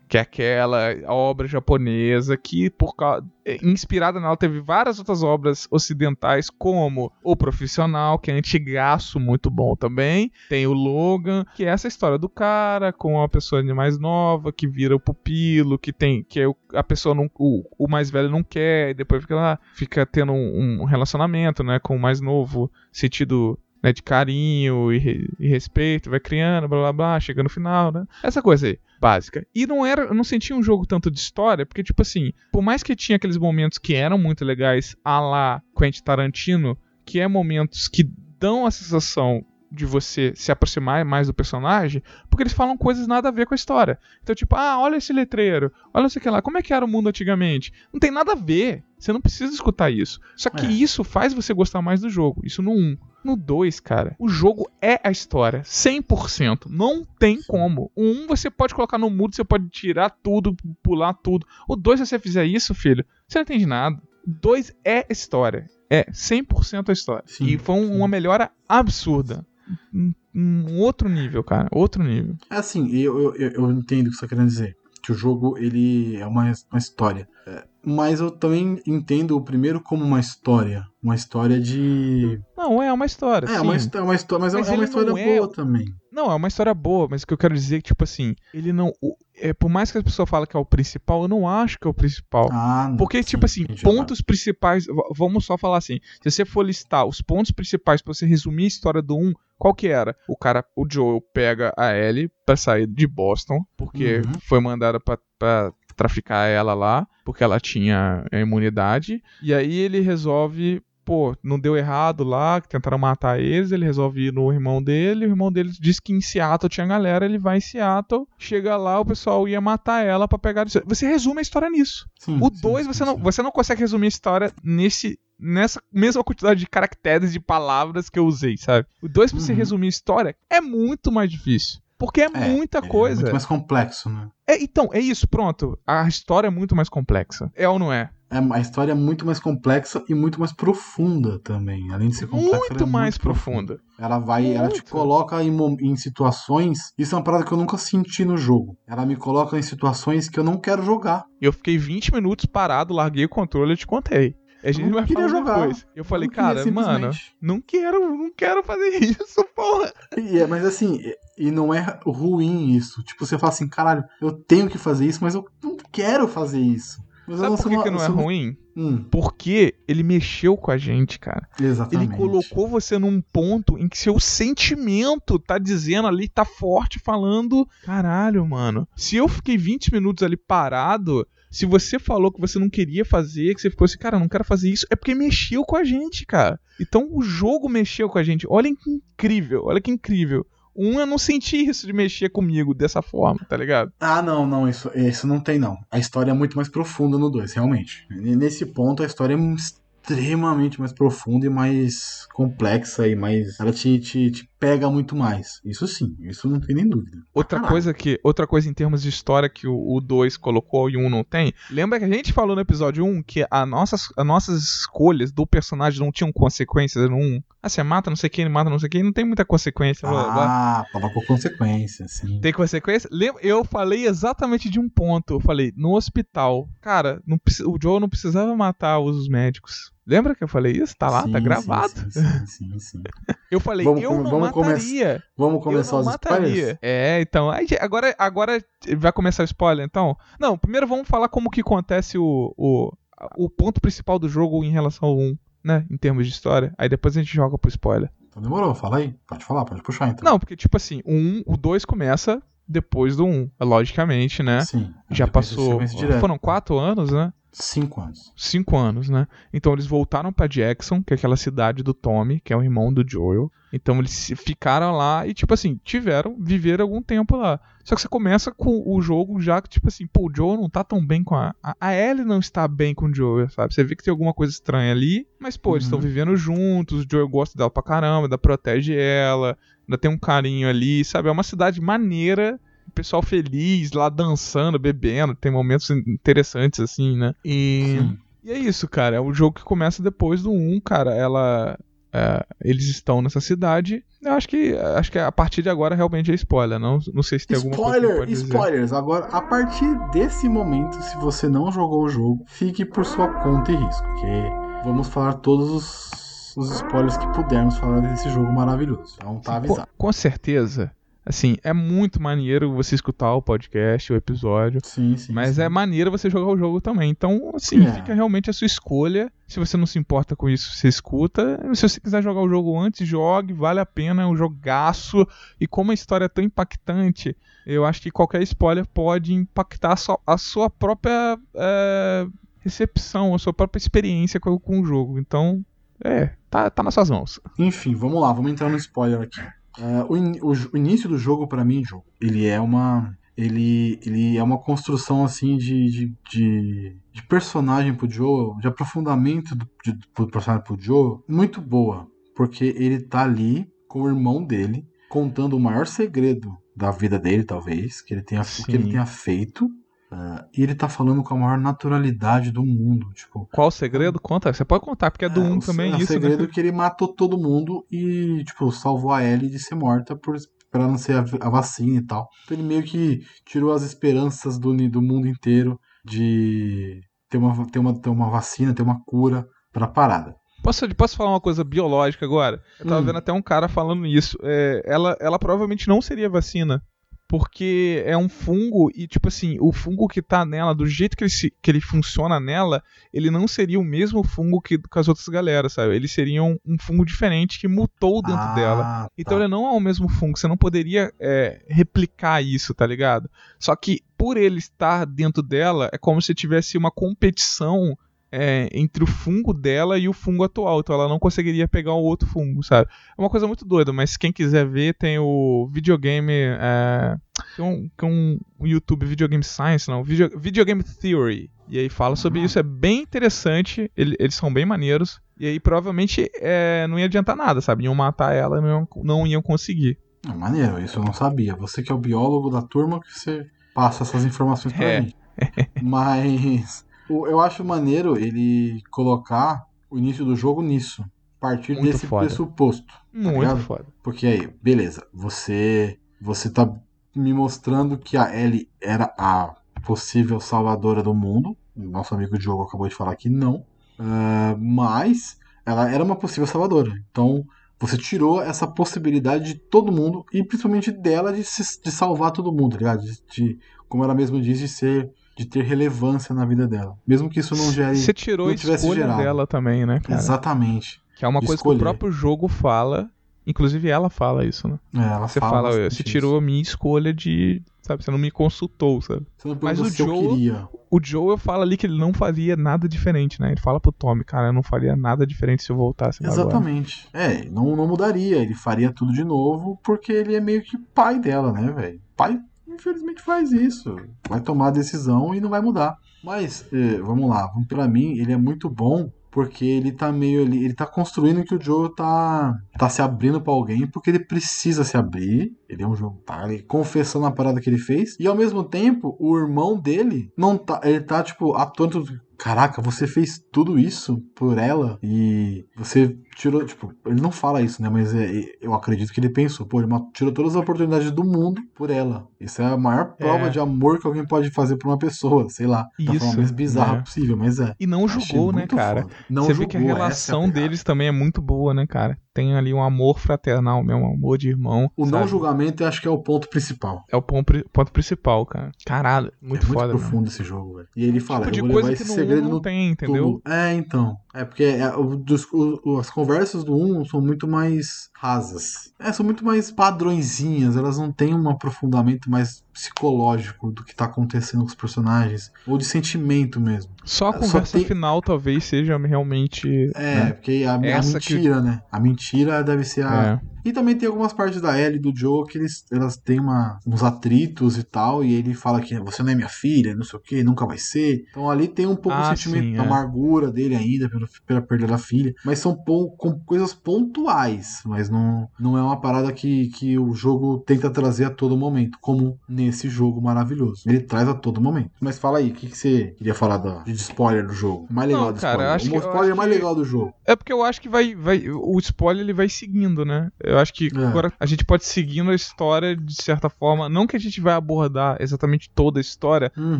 Que é aquela obra japonesa que, por causa, é, inspirada nela, teve várias outras obras ocidentais, como O Profissional, que é antigaço, muito bom também. Tem o Logan, que é essa história do cara com uma pessoa mais nova, que vira o pupilo, que tem. que é o- a pessoa não. O, o mais velho não quer, e depois fica lá, fica tendo um, um relacionamento, né, com o mais novo, sentido. Né, de carinho e, e respeito, vai criando, blá blá blá, chega no final, né? Essa coisa aí, básica. E não era, eu não sentia um jogo tanto de história, porque, tipo assim, por mais que tinha aqueles momentos que eram muito legais, a lá Quentin Tarantino, que é momentos que dão a sensação de você se aproximar mais do personagem, porque eles falam coisas nada a ver com a história. Então, tipo, ah, olha esse letreiro, olha isso aqui lá, como é que era o mundo antigamente? Não tem nada a ver. Você não precisa escutar isso. Só que É. isso faz você gostar mais do jogo. Isso no 1. No 2, cara, o jogo é a história. 100%. Não tem como. O 1 você pode colocar no mudo, você pode tirar tudo, pular tudo. O 2, se você fizer isso, filho, você não entende nada. O 2 é história. É 100% a história. Sim, e foi um- uma melhora absurda. Um, um outro nível, cara. Outro nível. É assim, eu, eu, eu- eu entendo o que você está querendo dizer. Que o jogo, ele é uma, uma história. É, mas eu também entendo o primeiro como uma história. Uma história de... Não, é uma história. É, sim. uma, histó- uma história, mas, Mas é uma história é boa também. Não, é uma história boa, mas o que eu quero dizer é que, tipo assim, ele não. é, por mais que a pessoa fale que é o principal, eu não acho que é o principal. Ah, não, Porque, sim, tipo assim, pontos principais. v- Vamos só falar assim. Se você for listar os pontos principais pra você resumir a história do 1, qual que era? O cara, o Joel pega a Ellie pra sair de Boston, porque Uhum. foi mandada pra, pra traficar ela lá, porque ela tinha a imunidade. E aí ele resolve. Pô, não deu errado lá, que tentaram matar eles, ele resolve ir no irmão dele, o irmão dele diz que em Seattle tinha galera, ele vai em Seattle, chega lá, o pessoal ia matar ela pra pegar... Você resume a história nisso. Sim, O sim, 2 sim, você não, sim. você não consegue resumir a história nesse nessa mesma quantidade de caracteres de palavras que eu usei, sabe? O 2 pra você Uhum. resumir a história é muito mais difícil. Porque é, muita É coisa. muito mais complexo, né? É, então, é isso, pronto. A história é muito mais complexa. É ou não é? É, a história é muito mais complexa e muito mais profunda também. Além de ser complexa, ela Muito é mais muito profunda. profunda. Ela vai, ela te Muito. coloca em, em situações. Isso é uma parada que eu nunca senti no jogo. Ela me coloca em situações que eu não quero jogar. Eu fiquei 20 minutos parado, larguei o controle e te contei. A gente não vai queria falar jogar. depois. Eu falei, não queria cara, mano, não quero, não quero fazer (laughs) isso, porra. E é- mas assim, e, não é ruim isso. Tipo, você fala assim, caralho, eu tenho que fazer isso, mas eu não quero fazer isso. Mas eu Sabe não por que, uma- que não é sou- ruim? Hum, Porque ele mexeu com a gente, cara. exatamente. Ele colocou você num ponto em que seu sentimento tá dizendo ali, tá forte, falando. Caralho, mano. Se eu fiquei 20 minutos ali parado, se você falou que você não queria fazer, que você ficou assim, cara, não quero fazer isso, é porque mexeu com a gente, cara. Então o jogo mexeu com a gente. Olha que incrível, olha que incrível. Um, eu não senti isso de mexer comigo dessa forma, tá ligado? Ah, não, não, isso, isso não tem, não. A história é muito mais profunda no 2, realmente. Nesse ponto, a história é extremamente mais profunda e mais complexa e mais. Ela te, te, te pega muito mais. Isso sim, isso não tem nem dúvida. Outra coisa que outra coisa em termos de história que o 2 colocou e o 1 um não tem. Lembra que a gente falou no episódio 1 um que a nossas, as nossas escolhas do personagem não tinham consequências no 1? Um? Ah, você mata não sei quem, ele mata não sei quem, não tem muita consequência. blá, blá, blá. Ah, tava com consequência, sim. Tem consequência? Lembra? Eu falei exatamente de um ponto. Eu falei, no hospital. Cara, não o Joe não precisava matar os médicos. Lembra que eu falei isso? Tá lá, Sim, tá sim, gravado. Sim, sim, sim. (laughs) Eu falei, Vamos eu não vamos mataria. Vamos começar os mataria. spoilers? É, então. aí, agora, agora vai começar o spoiler, então? Não, primeiro vamos falar como que acontece o, o, o ponto principal do jogo em relação ao 1, né? Em termos de história. Aí depois a gente joga pro spoiler. Então demorou, fala aí. Pode falar, pode puxar então. Não, porque, tipo assim, o 1, o 2 começa depois do 1. Logicamente, né? Sim. Já passou. Foram quatro anos, né? Cinco anos. Cinco anos, né? Então eles voltaram pra Jackson, que é aquela cidade do Tommy, que é o irmão do Joel. Então eles ficaram lá e, tipo assim, tiveram, viveram algum tempo lá. Só que você começa com o jogo já que, tipo assim, pô, o Joel não tá tão bem com a. A, a Ellie não está bem com o Joel, sabe? Você vê que tem alguma coisa estranha ali, mas, pô, eles Uhum. estão vivendo juntos, o Joel gosta dela pra caramba, ainda protege ela, ainda tem um carinho ali, sabe? É uma cidade maneira. O Pessoal feliz, lá dançando, bebendo, tem momentos interessantes assim, né? E, Sim. e é isso, cara. É o jogo que começa depois do 1, cara. Ela. é, eles estão nessa cidade. Eu acho que acho que a partir de agora realmente é spoiler. Não, não sei se tem alguma coisa que Spoiler, dizer. spoilers. Agora, a partir desse momento, se você não jogou o jogo, fique por sua conta e risco. Porque vamos falar todos os, os spoilers que pudermos falar desse jogo maravilhoso. Então tá Com, avisado. com certeza. Assim, é muito maneiro você escutar o podcast, o episódio. Sim, sim. Mas sim. é maneiro você jogar o jogo também. Então, assim, É. fica realmente a sua escolha. Se você não se importa com isso, você escuta. Se você quiser jogar o jogo antes, jogue, vale a pena, é um jogaço. E como a história é tão impactante, eu acho que qualquer spoiler pode impactar a sua, própria é, recepção, a sua própria experiência com, com o jogo. Então, é, tá, tá nas suas mãos. Enfim, vamos lá, vamos entrar no spoiler aqui. É, o, in- o o início do jogo, pra mim, jogo, ele é uma. Ele, ele é uma construção assim de, de, de, de personagem pro Joe, de aprofundamento do, de, do personagem pro Joe, muito boa. Porque ele tá ali com o irmão dele, contando o maior segredo da vida dele, talvez, que ele tenha, que ele tenha feito. É, e ele tá falando com a maior naturalidade do mundo. Tipo, Qual o segredo? Conta. Você pode contar, porque é do 1 o- também é o isso, segredo né? que ele matou todo mundo e, tipo, salvou a Ellie de ser morta por para não ser a, a vacina e tal. Então ele meio que tirou as esperanças do, do mundo inteiro de ter uma, ter uma, ter uma vacina, ter uma cura pra parada. Posso, posso falar uma coisa biológica agora? Eu tava Hum. vendo até um cara falando isso. É, ela, ela provavelmente não seria vacina. Porque é um fungo e, tipo assim, o fungo que tá nela, do jeito que ele, se- que ele funciona nela, ele não seria o mesmo fungo que com as outras galera, sabe? Ele seria um, um fungo diferente que mutou dentro Ah, dela. Então tá. ele não é o mesmo fungo, você não poderia é, replicar isso, tá ligado? Só que por ele estar dentro dela, é como se tivesse uma competição é, entre o fungo dela e o fungo atual. Então ela não conseguiria pegar o outro fungo, sabe? É uma coisa muito doida, mas quem quiser ver, tem o videogame. É, tem um, tem um, um YouTube Videogame Science, não, Video, Videogame Theory. E aí fala sobre isso, é bem interessante, ele- eles são bem maneiros. E aí provavelmente é, não ia adiantar nada, sabe? Iam matar ela e não iam, não iam conseguir. Ah, maneiro, isso eu não sabia. Você que é o biólogo da turma que você passa essas informações pra É. mim. (laughs) Mas eu acho maneiro ele colocar o início do jogo nisso. A partir Muito desse foda. pressuposto. Muito ligado? foda. Porque aí, beleza, você você tá me mostrando que a Ellie era a possível salvadora do mundo. Nosso amigo Diogo acabou de falar que não. Ah, mas ela era uma possível salvadora. Então você tirou essa possibilidade de todo mundo, e principalmente dela, de, se- de salvar todo mundo, tá ligado? De, de- como ela mesma diz, de ser. De ter relevância na vida dela. Mesmo que isso não gere. Você tirou não a escolha gerado. dela também, né, cara? Exatamente. Que é uma coisa escolher. que o próprio jogo fala. Inclusive ela fala isso, né? É, ela Você fala fala, você tirou a minha escolha de. Sabe, você não me consultou, sabe? Mas o eu Joe-. O Joel fala ali que ele não faria nada diferente, né? Ele fala pro Tommy, cara, eu não faria nada diferente se eu voltasse lá agora. Exatamente. É, não, não mudaria. Ele faria tudo de novo porque ele é meio que pai dela, né, velho? Pai, infelizmente, faz isso. Vai tomar a decisão e não vai mudar. Mas, eh, vamos lá. Pra mim, ele é muito bom porque ele tá meio ali. Ele tá construindo que o Joe tá, tá se abrindo pra alguém porque ele precisa se abrir. Ele é um jogo, tá ali confessando a parada que ele fez. E ao mesmo tempo, o irmão dele não tá. Ele tá, tipo, atônito. Caraca, você fez tudo isso por ela e você tirou, tipo, ele não fala isso, né? Mas é- eu acredito que ele pensou, pô, ele tirou todas as oportunidades do mundo por ela. Isso é a maior prova É. de amor que alguém pode fazer por uma pessoa, sei lá, da Isso, forma mais bizarra né? possível, mas é. E não julgou, né, cara? foda. Não você julgou, vê que a essa é relação pegada. deles também é muito boa, né, cara? Tem ali um amor fraternal mesmo, um amor de irmão. O não sabe? julgamento eu acho que é o ponto principal. É o ponto, ponto principal, cara. Caralho, muito é muito foda, profundo mano. esse jogo, velho. E ele fala, Tipo de coisa que esse no segredo não tem, entendeu? É, então. É, porque é, o- dos- o- as conversas do 1 são muito mais rasas. É, são muito mais padrõezinhas, elas não têm um aprofundamento mais psicológico do que tá acontecendo com os personagens, ou de sentimento mesmo. Só a Só conversa tem- final talvez seja realmente. É, né? porque a, a Essa que- mentira, né? A mentira deve ser a. E também tem algumas partes da Ellie do Joe que eles, elas têm uma, uns atritos e tal, e ele fala que você não é minha filha, não sei o que, nunca vai ser. Então ali tem um pouco Ah, o sentimento sim, da é. amargura dele ainda pela, pela perda da filha, mas são pou- com coisas pontuais, mas não, não é uma parada que, que o jogo tenta trazer a todo momento, como nesse jogo maravilhoso. Ele traz a todo momento. Mas fala aí, o que, que você queria falar da- de spoiler do jogo? Mais legal Não, do cara, spoiler. o que- spoiler acho mais que- legal do jogo. É porque eu acho que vai, vai. O spoiler ele vai seguindo, né? Eu acho que É. agora a gente pode seguindo a história de certa forma. Não que a gente vai abordar exatamente toda a história, Uhum.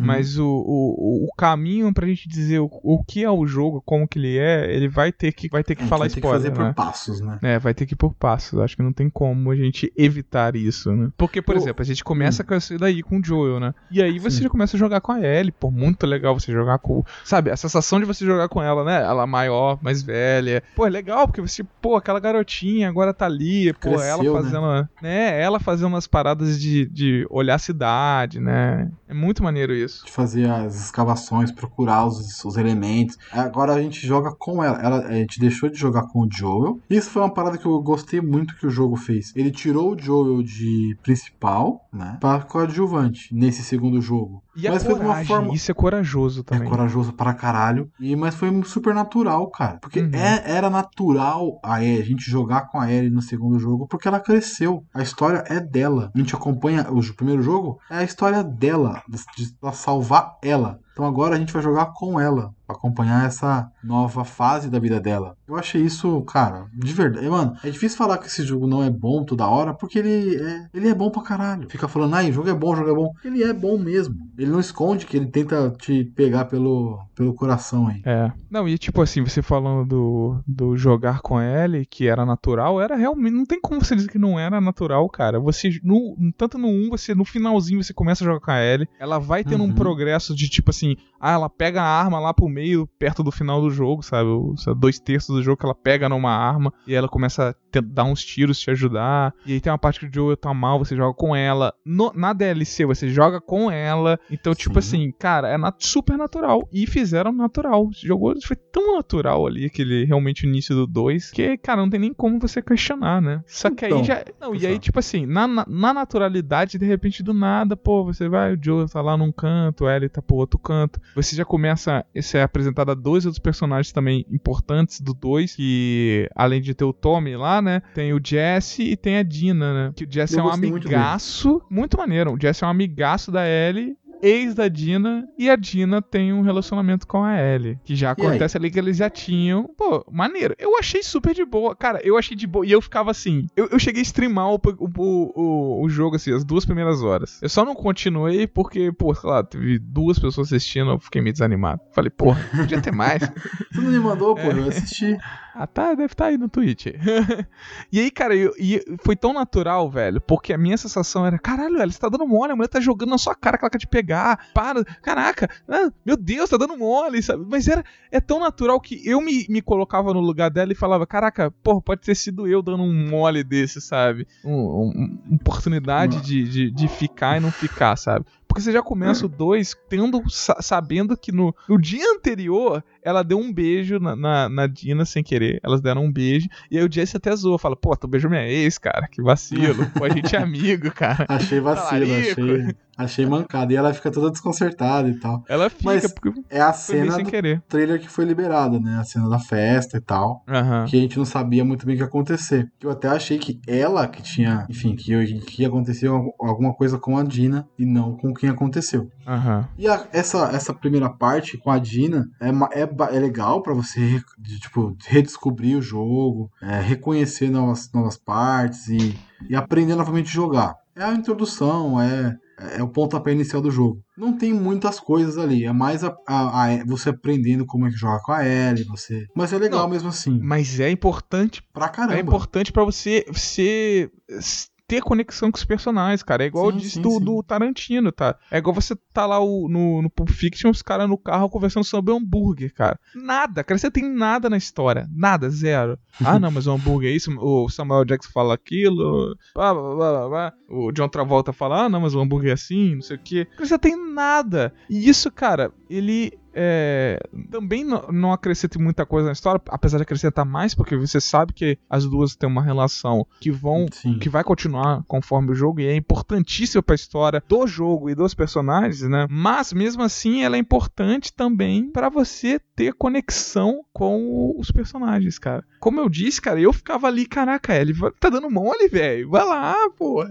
mas o, o, o caminho pra gente dizer o, o que é o jogo, como que ele é, ele vai ter que, vai ter que gente falar vai ter que spoiler. fazer né? por passos, né? É, vai ter que ir por passos. Acho que não tem como a gente evitar isso, né? Porque, por Eu- exemplo, a gente começa com isso daí com o Joel, né? E aí você Sim. já começa a jogar com a Ellie, pô, muito legal você jogar com. Sabe, a sensação de você jogar com ela, né? Ela maior, mais velha. Pô, é legal, porque você, pô, aquela garotinha agora tá ali, pô, Cresceu, ela né? fazendo. Né? Ela fazendo umas paradas de, de olhar a cidade, né? É muito maneiro isso. de fazer as escavações, procurar os, os elementos. Agora a gente joga com ela. ela. A gente deixou de jogar com o Joel. Isso foi uma parada que eu gostei muito que o jogo fez. Ele tirou o Joel de principal, né? Para coadjuvante nesse segundo jogo. E a Mas foi de uma coragem, forma- isso é corajoso É também. corajoso pra caralho. E, mas foi super natural, cara. Porque Uhum. é- era natural a, Ellie, a gente jogar com a Ellie no segundo jogo, porque ela cresceu. A história é dela. A gente acompanha o primeiro jogo, é a história dela, de, de ela salvar ela. Então agora a gente vai jogar com ela, acompanhar essa nova fase da vida dela. Eu achei isso, cara, de verdade. Mano, é difícil falar que esse jogo não é bom toda hora, porque ele é, ele é bom pra caralho. Fica falando, ai, o jogo é bom, o jogo é bom. Ele é bom mesmo. Ele não esconde que ele tenta te pegar pelo, pelo coração aí. É. Não, e tipo assim, você falando do, do jogar com Ellie, que era natural, era realmente. Não tem como você dizer que não era natural, cara. Você, no, tanto no 1, você, no finalzinho, você começa a jogar com a Ellie. Ela vai tendo um Uhum. progresso de tipo assim, ah, ela pega a arma lá pro meio, perto do final do jogo, sabe? Dois terços do jogo que ela pega numa arma e ela começa a dar uns tiros, te ajudar. E aí tem uma parte que o Joel tá mal, você joga com ela. No- na DLC, você joga com ela. Então, tipo Sim. assim, cara, é nat- super natural. E fizeram natural. Jogou, foi tão natural ali, aquele realmente o início do 2, que, cara, não tem nem como você questionar, né? Só que aí Então, já. Não, e aí, tipo assim, na, na, na naturalidade, de repente, do nada, pô, você vai, o Joe tá lá num canto, a Ellie tá pro outro canto. Você já começa. Você é apresentado a dois outros personagens também importantes do 2, que além de ter o Tommy lá, né? Tem o Jesse e tem a Dina, né? Que o Jesse Eu é um gostei muito amigaço. Muito, maneiro. O Jesse é um amigaço da Ellie. Ex da Dina e a Dina tem um relacionamento com a Ellie. Que já acontece ali que eles já tinham. Pô, maneiro. Eu achei super de boa. Cara, eu achei de boa. E eu ficava assim. Eu, eu cheguei a streamar o, o, o, o jogo, assim, as duas primeiras horas. Eu só não continuei porque, pô, sei lá, teve duas pessoas assistindo. Eu fiquei meio desanimado. Falei, porra, podia ter mais. (laughs) Você não me mandou, pô, eu assisti. Ah, tá, deve estar aí no Twitch. (laughs) e aí, cara, eu- e foi tão natural, velho, porque a minha sensação era, caralho, velho, você tá dando mole, a mulher tá jogando na sua cara que ela quer te pegar, para, caraca, ah, meu Deus, tá dando mole, sabe? Mas era, é tão natural que eu me, me colocava no lugar dela e falava, caraca, porra, pode ter sido eu dando um mole desse, sabe? Um, um- uma oportunidade de, de, de ficar e não ficar, sabe? Porque você já começa o 2 tendo, sa- sabendo que no, no dia anterior ela deu um beijo na, na, na Dina sem querer. Elas deram um beijo. E aí o Jesse até zoa, fala: Pô, tu beijou minha ex, cara. Que vacilo. Pô, a gente é (laughs) amigo, cara. Achei vacilo, Talarico. achei, achei mancada. E ela fica toda desconcertada e tal. Ela fica, Mas porque É a cena sem do querer. trailer que foi liberada, né? A cena da festa e tal. Aham. Que a gente não sabia muito bem o que ia acontecer. Eu até achei que ela que tinha, enfim, que, que ia acontecer alguma coisa com a Dina e não com quem aconteceu. Aham. E a- essa, essa primeira parte com a Dina é, é, é legal pra você tipo, redescobrir o jogo, é, reconhecer novas, novas partes e, e aprender novamente a jogar. É a introdução, é, é o pontapé inicial do jogo. Não tem muitas coisas ali, é mais a, a- a- você aprendendo como é que joga com a Ellie, você... Mas é legal Não, mesmo assim, Mas é importante pra caramba. É importante pra você, você s- ter conexão com os personagens, cara. É igual eu Sim, disse sim, do, sim. do Tarantino, tá? É igual você tá lá o- no, no Pulp Fiction, os caras no carro conversando sobre hambúrguer, cara. Nada, cara. Você tem nada na história. Nada, zero. (laughs) Ah, não, mas o hambúrguer é isso. O Samuel Jackson fala aquilo. Blá, blá, blá, blá, blá. O John Travolta fala, ah, não, mas o hambúrguer é assim, não sei o quê. Cara, Você tem nada. E isso, cara, ele é, também não, não acrescenta muita coisa na história, apesar de acrescentar mais, porque você sabe que as duas têm uma relação que vão Sim. que vai continuar conforme o jogo e é importantíssimo pra história do jogo e dos personagens, né? Mas mesmo assim ela é importante também pra você ter conexão com os personagens, cara. Como eu disse, cara, eu ficava ali, caraca, ele tá dando mole, velho. Vai lá, porra.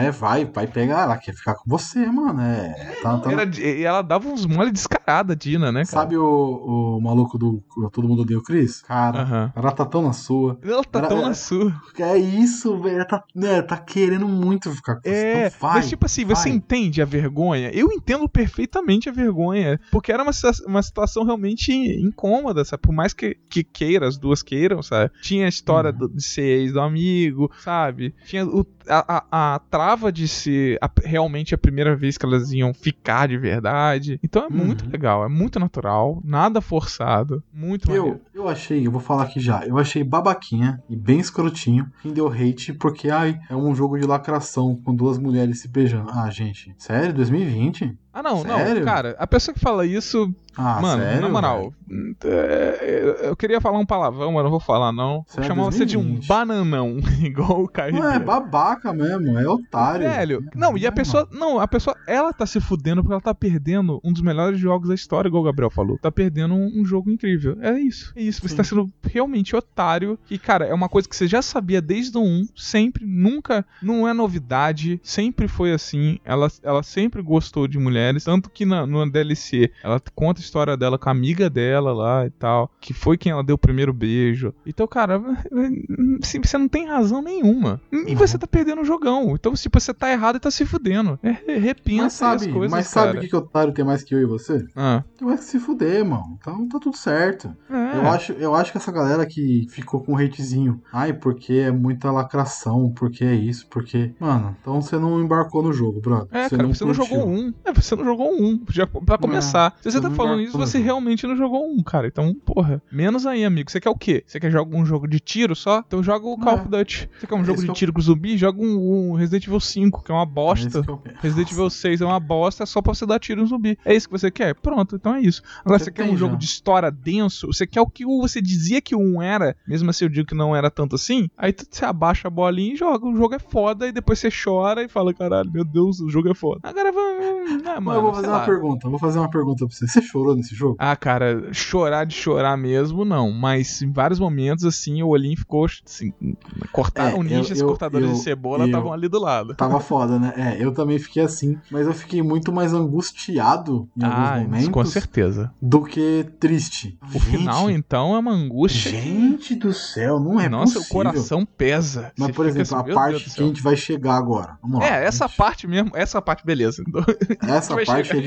É, vai, vai pegar. Ela quer ficar com você, mano. É. Tá, tá- Era, e ela dava uns mole descarada, Dina, né, cara? Sabe o, o maluco do Todo Mundo Odeia o Chris? Cara, tá tão na sua. Ela tá Era- tão era- na sua. É isso, velho. Tá, né, tá querendo muito ficar com você. É, Então vai, mas tipo assim, você vai. entende a vergonha? Eu entendo perfeitamente a vergonha, porque era uma, uma situação realmente incômoda, sabe? Por mais que, que queira, as duas queiram, sabe? Tinha a história Uhum. do- de ser ex do amigo, sabe? Tinha o- a, a- a trava de ser a- realmente a primeira vez que elas iam ficar de verdade. Então é muito Uhum. legal, é muito natural, nada forçado, muito maneiro. Eu, eu achei, eu vou falar aqui já, eu achei babaquinha e bem escrotinho quem deu hate porque, ai, é um jogo de lacração com duas mulheres se beijando. Ah, gente, sério? 2020? Ah, não, Sério? não, cara, a pessoa que fala isso, Ah, Mano, sério? na moral, é, eu queria falar um palavrão, mas não vou falar, não. Vou Sério, chamar você de um 2020. bananão, (laughs) igual o Caio. Não, é babaca mesmo, é otário. Velho, não, e a pessoa, não, a pessoa, ela tá se fudendo porque ela tá perdendo um dos melhores jogos da história, igual o Gabriel falou. Tá perdendo um, um jogo incrível. É isso, é isso. Você Sim. tá sendo realmente otário. E, cara, é uma coisa que você já sabia desde o 1, sempre, nunca, não é novidade, sempre foi assim. Ela, ela sempre gostou de mulheres, tanto que na, no DLC ela conta história dela com a amiga dela lá e tal, que foi quem ela deu o primeiro beijo. Então, cara, (laughs) assim, você não tem razão nenhuma. E Uhum. você tá perdendo o jogão. Então, tipo, você tá errado e tá se fudendo. É, repensa Mas sabe, as coisas, mas cara. sabe o que, que otário tem mais que eu e você? Ah, mais que se fuder, mano. Então tá tudo certo. é. Eu, acho, eu acho que essa galera que ficou com um hatezinho, ai, porque é muita lacração, porque é isso, porque. Mano, então você não embarcou no jogo, brother. É, cara, você não curtiu. jogou um. É, você não jogou um. Já, pra começar. Se você você tá não falando embarcou isso, você realmente não jogou um, cara. Então, porra. Menos aí, amigo. Você quer o quê? Você quer jogar um jogo de tiro só? Então joga o Call É. of Duty. Você quer um É jogo isso de tiro com zumbi? Joga um, um Resident Evil 5, que é uma É bosta. quero. Resident Evil 6 é uma bosta, é só pra você dar tiro no zumbi. É isso que você quer? Pronto, então é isso. Agora, Você quer um jogo de história denso? Você quer o que você dizia que o 1 era, mesmo assim eu digo que não era tanto assim? Aí você abaixa a bolinha e joga. O jogo é foda, e depois você chora e fala: caralho, meu Deus, o jogo é foda. Agora vamos. Ah, mano, eu vou fazer uma lá. pergunta, vou fazer uma pergunta pra você. Você chorou nesse jogo? Ah, cara, chorar de chorar mesmo, não. Mas em vários momentos, assim, o olhinho ficou. Assim, cortaram É, ninjas, eu- cortadores eu- de cebola estavam ali do lado. Tava foda, né? É, eu também fiquei assim, mas eu fiquei muito mais angustiado em Ah, alguns momentos com certeza. do que triste. O final, então, é uma angústia. Gente do céu, não é Nossa, possível. o coração pesa. Mas, Você por exemplo, assim, a parte que a gente vai chegar agora. Vamos lá. É, essa gente. parte mesmo, essa parte, beleza. Essa parte chegar, é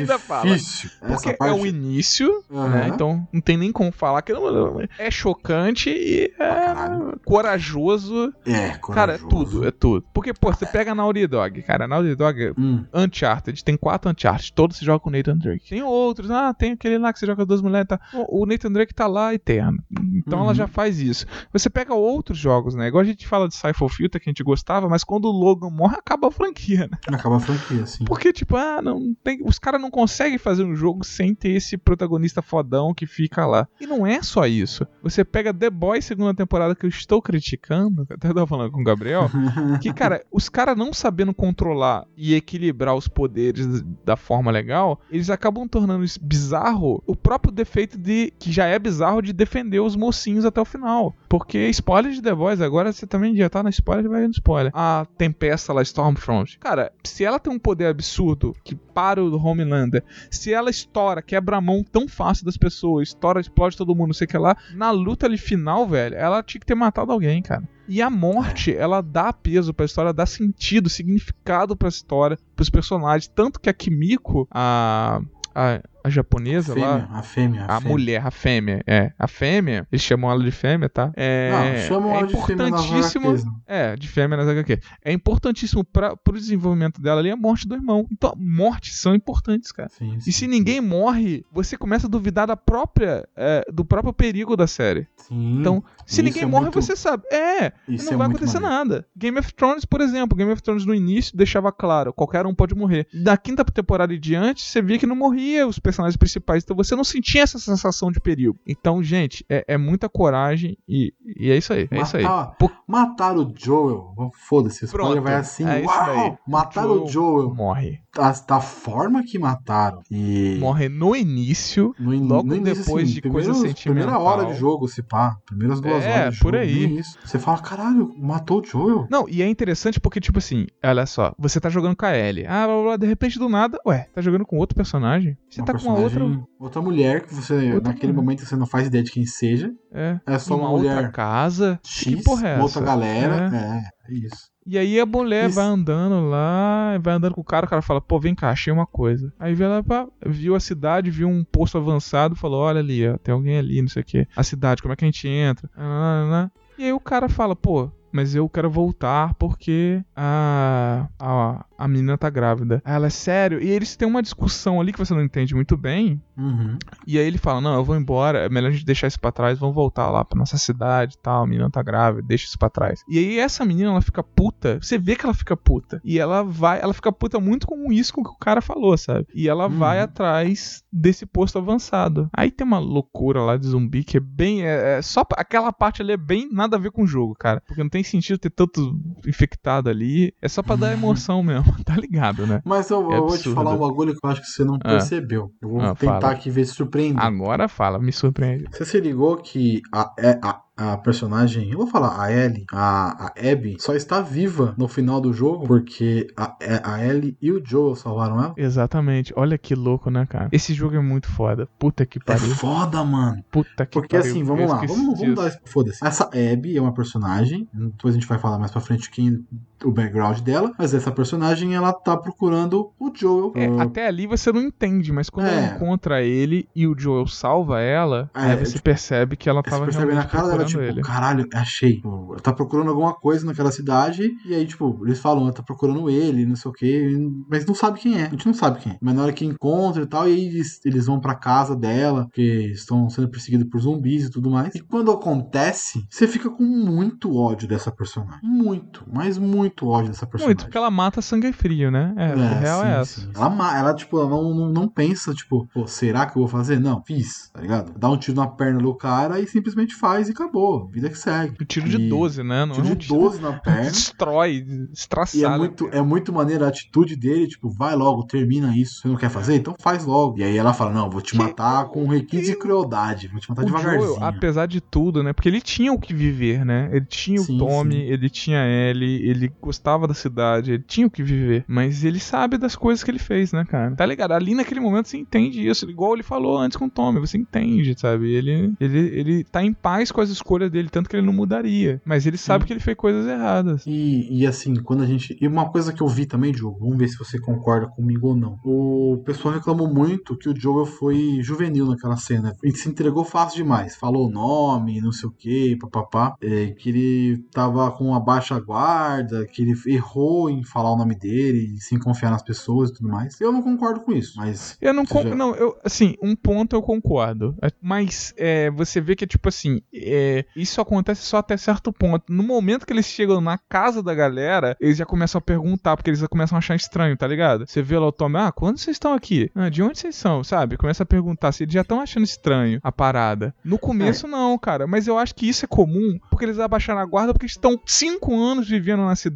difícil. Porque Essa parte é o início, Aham. né? Então não tem nem como falar que não, é chocante e é corajoso. é, Cara, é corajoso. tudo, é tudo. Porque, pô, você pega a Naughty Dog, cara, a Naughty Dog Hum, Uncharted, tem quatro Uncharted, todos se jogam com o Nathan Drake. Tem outros, ah, tem aquele lá que você joga com duas mulheres, tá. O o Nathan Drake tá lá eterno. Então ela Uhum. já faz isso. Você pega outros jogos, né? Igual a gente fala de Cypher Filter que a gente gostava, mas quando o Logan morre, acaba a franquia, né? acaba a franquia, assim. Porque, tipo, ah, não tem, os caras não conseguem fazer um jogo sem ter esse protagonista fodão que fica lá. E não é só isso. Você pega The Boys segunda temporada que eu estou criticando, até tava falando com o Gabriel, (laughs) que, cara, os caras não sabendo controlar e equilibrar os poderes da forma legal, eles acabam tornando isso bizarro o próprio defeito de que já é bizarro de defender os mocinhos até o final. Porque spoiler de The Boys, agora você também já tá na spoiler, vai no spoiler. A Tempesta lá, Stormfront. Cara, se ela tem um poder absurdo que para o Homelander, se ela estoura, quebra a mão tão fácil das pessoas, estoura, explode todo mundo, sei que lá, na luta ali final, velho, ela tinha que ter matado alguém, cara. E a morte, ela dá peso pra história, dá sentido, significado pra história, pros personagens. Tanto que a Kimiko, a. a a japonesa Fêmea, lá. a fêmea. A fêmea. mulher, a fêmea, é. A fêmea, eles chamam ela de fêmea, tá? É, Não, chamam é ela de fêmea nas importantíssimo. Né? É, de fêmea nas HQ. É importantíssimo para pro desenvolvimento dela ali a morte do irmão. Então, mortes são importantes, cara. Sim, E sim, se ninguém morre, você começa a duvidar da própria, é, do próprio perigo da série. sim. Então, se ninguém é morre, muito- você sabe. É, Isso não é vai acontecer maneiro. nada. Game of Thrones, por exemplo, Game of Thrones no início deixava claro, qualquer um pode morrer. Da quinta temporada e diante, você via que não morria os personagens principais, então você não sentia essa sensação de perigo. Então, gente, é, é muita coragem e, e é isso aí, é isso aí. Matar, Por- matar o Joel. Foda-se, spoiler vai assim. é uau! daí. Matar o Joel. morre. Da, da forma que mataram. E. Morre no início, No, in- logo no início, depois assim, de coisa primeiros- Primeira sentimental. hora de jogo, se pá. Primeiras duas É, horas de por jogo. aí. no início. Você fala, caralho, matou o Joel. Não, e é interessante porque, tipo assim, olha só, você tá jogando com a Ellie. Ah, blá, blá, blá, de repente do nada, ué, tá jogando com outro personagem? Você Uma tá com uma outra. outra mulher que você, Outra naquele mulher. momento, você não faz ideia de quem seja. É. É só uma uma, mulher outra casa. X, que porra é uma outra essa? galera. É. É, é isso. E aí a mulher Isso. vai andando lá, vai andando com o cara, o cara fala, pô, vem cá, achei uma coisa. Aí vê ela, viu a cidade, viu um posto avançado, falou, olha ali, ó, tem alguém ali, não sei o que. A cidade, como é que a gente entra? Ah. E aí o cara fala, pô, mas eu quero voltar porque a, a, a menina tá grávida. Aí ela é sério. E eles têm uma discussão ali que você não entende muito bem. Uhum. E aí ele fala: Não, eu vou embora, é melhor a gente deixar isso pra trás, vamos voltar lá pra nossa cidade e tal. A menina tá grávida, deixa isso pra trás. E aí essa menina, ela fica puta, você vê que ela fica puta. E ela vai, ela fica puta muito com isso com que o cara falou, sabe? E ela Uhum. vai atrás desse posto avançado. Aí tem uma loucura lá de zumbi que é bem. É, é só aquela parte ali é bem nada a ver com o jogo, cara. Porque não tem sentido ter tanto infectado ali. É só pra dar emoção mesmo, (laughs) tá ligado, né? Mas eu, É eu vou te falar um bagulho que eu acho que você não Ah. percebeu. Eu vou Ah, tentar fala. aqui ver se surpreende. Agora fala, me surpreende. Você se ligou que a, é- a, a personagem, eu vou falar, a Ellie, a, a Abby, só está viva no final do jogo porque a, é- a Ellie e o Joel salvaram ela? Exatamente. Olha que louco, né, cara? Esse jogo é muito foda. Puta que É pariu. foda, mano. Puta que Porque pariu. assim, vamos lá, vamos, vamos dar. Foda-se. Essa Abby é uma personagem, depois a gente vai falar mais pra frente quem o background dela, mas essa personagem ela tá procurando o Joel. É, Ah, até ali você não entende, mas quando É. ela encontra ele e o Joel salva ela, É, aí você tipo, percebe que ela Você tava percebe na cara dela, tipo, ele. caralho, achei. Ela tá procurando alguma coisa naquela cidade, e aí, tipo, eles falam, ela tá procurando ele, não sei o que, mas não sabe quem é. A gente não sabe quem é. Mas na hora que encontra e tal, e aí eles, eles vão pra casa dela, porque estão sendo perseguidos por zumbis e tudo mais. E quando acontece, você fica com muito ódio dessa personagem. Muito, mas muito ódio dessa personagem. Muito, porque ela mata sangue frio, né? É, a real sim, é essa. sim. Ela, ma- ela, tipo, ela não, não, não pensa, tipo, pô, será que eu vou fazer? Não, fiz, tá ligado? Dá um tiro na perna do cara e simplesmente faz e acabou. Vida que segue. O tiro de E- 12, né? Não Tiro é um de 12 na (laughs) perna. Destrói, E estraçalha. é muito, é muito maneira a atitude dele, tipo, vai logo, termina isso. Você não quer fazer? Então faz logo. E aí ela fala, não, vou te matar com requinte de crueldade. Vou te matar o devagarzinho. Joel, apesar de tudo, né? Porque ele tinha o que viver, né? Ele tinha Sim, o Tommy, sim. ele tinha a Ellie, ele gostava da cidade, ele tinha o que viver. Mas ele sabe das coisas que ele fez, né, cara? Tá ligado? Ali naquele momento você entende isso. Igual ele falou antes com o Tommy, você entende, sabe? Ele, ele, ele tá em paz com as escolhas dele, tanto que ele não mudaria. Mas ele sabe Sim. que ele fez coisas erradas. E, e assim, quando a gente. E uma coisa que eu vi também, Diogo, vamos ver se você concorda comigo ou não. O pessoal reclamou muito que o Joel foi juvenil naquela cena. Ele se entregou fácil demais. Falou o nome, não sei o que, papapá. É, que ele tava com uma baixa guarda, que ele errou em falar o nome dele, e sem confiar nas pessoas e tudo mais. Eu não concordo com isso, mas. Eu não, Você con- já- não, eu, assim, um ponto eu concordo. É, Mas é, você vê que, tipo assim, é, isso acontece só até certo ponto. No momento que eles chegam na casa da galera, eles já começam a perguntar, porque eles já começam a achar estranho, tá ligado? Você vê lá o Tommy, ah, quando vocês estão aqui? Ah, de onde vocês são, sabe? Começa a perguntar se eles já estão achando estranho a parada. No começo, não, cara. Mas eu acho que isso é comum, porque eles abaixaram a guarda porque estão cinco anos vivendo na cidade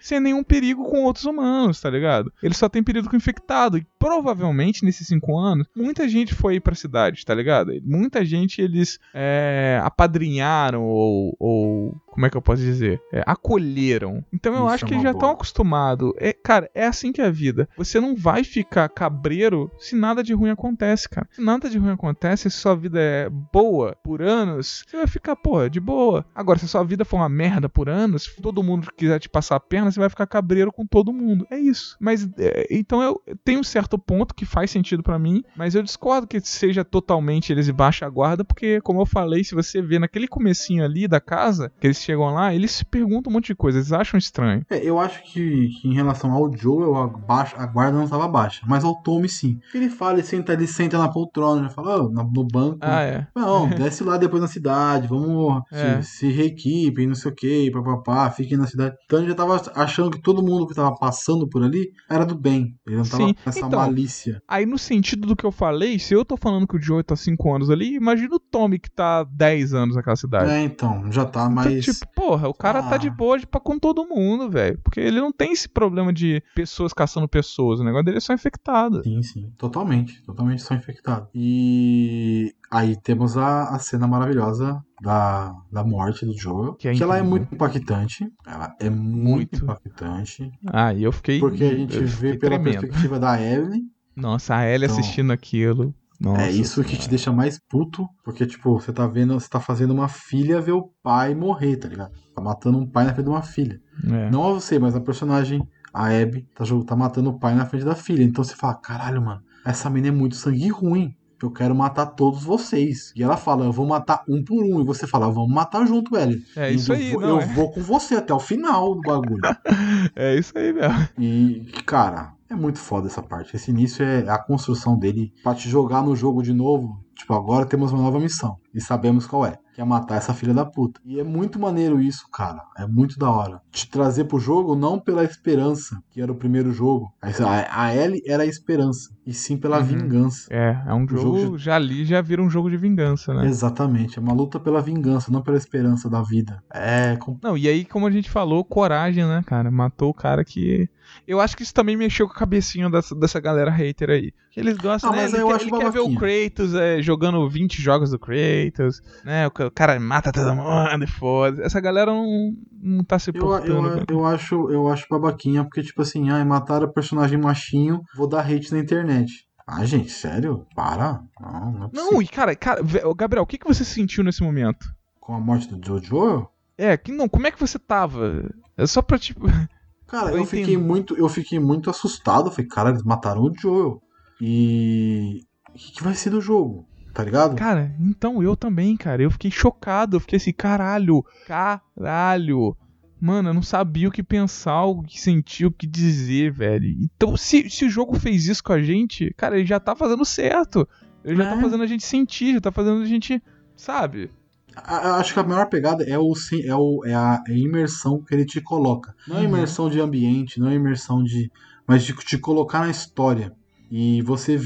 sem nenhum perigo com outros humanos, tá ligado? Eles só têm perigo com infectado. E provavelmente, nesses cinco anos, muita gente foi pra cidade, tá ligado? Muita gente eles é, apadrinharam ou, ou. Como é que eu posso dizer? É, acolheram. Então eu Isso acho é que eles já estão acostumados. É, cara, é assim que é a vida. Você não vai ficar cabreiro se nada de ruim acontece, cara. Se nada de ruim acontece, se sua vida é boa por anos, você vai ficar, pô, de boa. Agora, se sua vida for uma merda por anos, todo mundo quiser te passar a perna, você vai ficar cabreiro com todo mundo. É isso. Mas é, então eu tem um certo ponto que faz sentido pra mim, mas eu discordo que seja totalmente eles baixam a guarda, porque como eu falei, se você vê naquele comecinho ali da casa, que eles chegam lá, eles se perguntam um monte de coisa, eles acham estranho. É, eu acho que, que em relação ao Joel, a, baixa, a guarda não estava baixa, mas ao Tommy sim. Ele fala, ele senta, ele senta na poltrona, já fala, "Ô, no, banco. Ah, é. Não, (laughs) desce lá depois na cidade, vamos É. se, se reequipem, não sei o que, papapá, fiquem na cidade. Então já tava achando que todo mundo que tava passando por ali era do bem. Ele não tava Sim, com essa então, malícia. Aí, no sentido do que eu falei, se eu tô falando que o Joey tá 5 anos ali, imagina o Tommy que tá 10 anos naquela cidade. É, então, já tá Então, mais. tipo, porra, o cara tá Ah. de boa de, pra, com todo mundo, velho. Porque ele não tem esse problema de pessoas caçando pessoas. O negócio dele é só infectado. Sim, sim. Totalmente. Totalmente só infectado. E aí temos a, a cena maravilhosa da, da morte do Joel. Que é ela é muito impactante. Ela é muito, Muito. impactante. Ah, e eu fiquei. Porque a gente vê pela tremendo. perspectiva da Evelyn. Nossa, a Ellie Então, assistindo aquilo. Nossa, é isso que te deixa mais puto. Porque, tipo, você tá vendo, você tá fazendo uma filha ver o pai morrer, tá ligado? Tá matando um pai na frente de uma filha. É. Não você, mas a personagem, a Abby, tá, tá matando o pai na frente da filha. Então você fala, caralho, mano, essa mina é muito sangue ruim. Eu quero matar todos vocês. E ela fala, eu vou matar um por um. E você fala, vamos matar junto, velho. É E isso eu aí, vou- não, Eu é. vou com você até o final do bagulho. (laughs) É isso aí mesmo. E, cara, é muito foda essa parte. Esse início é a construção dele pra te jogar no jogo de novo. Tipo, agora temos uma nova missão. E sabemos qual é. Que é matar essa filha da puta. E é muito maneiro isso, cara. É muito da hora. Te trazer pro jogo não pela esperança, que era o primeiro jogo. A, a Ellie era a esperança. E sim pela Uhum. vingança. É, é um jogo, jogo já ali já vira um jogo de vingança, né? Exatamente. É uma luta pela vingança, não pela esperança da vida. É. com- Não, e aí, como a gente falou, coragem, né, cara? Matou o cara que. Eu acho que isso também mexeu com a cabecinha dessa, dessa galera hater aí. Eles gostam, Ah, né? mas Ele, eu quer, acho ele quer ver o. Kratos é, jogando 20 jogos do Kratos, né? O, ca- o cara mata todo mundo (laughs) e foda. Essa galera não, não tá se Eu, importando. eu, velho. eu, acho, eu acho babaquinha, porque, tipo assim, ai, mataram o personagem machinho, vou dar hate na internet. Ah, gente, sério? Para. Não, não é. Não, e cara, cara, Gabriel, o que, que você sentiu nesse momento? Com a morte do Jojo? É, que não, como é que você tava? É só pra tipo. (laughs) Cara, Eu eu, fiquei muito, eu fiquei muito assustado. Falei, cara, eles mataram o Joel. E. O que, que vai ser do jogo? Tá ligado? Cara, então eu também, cara. Eu fiquei chocado. Eu fiquei assim, caralho, caralho. Mano, eu não sabia o que pensar, o que sentir, o que dizer, velho. Então, se, se o jogo fez isso com a gente, cara, ele já tá fazendo certo. Ele já tá É. fazendo a gente sentir, já tá fazendo a gente. Sabe? A- Acho que a maior pegada é, o, é, o, é a é a imersão que ele te coloca. Não é Uhum. imersão de ambiente, não é imersão de. Mas de te colocar na história. E você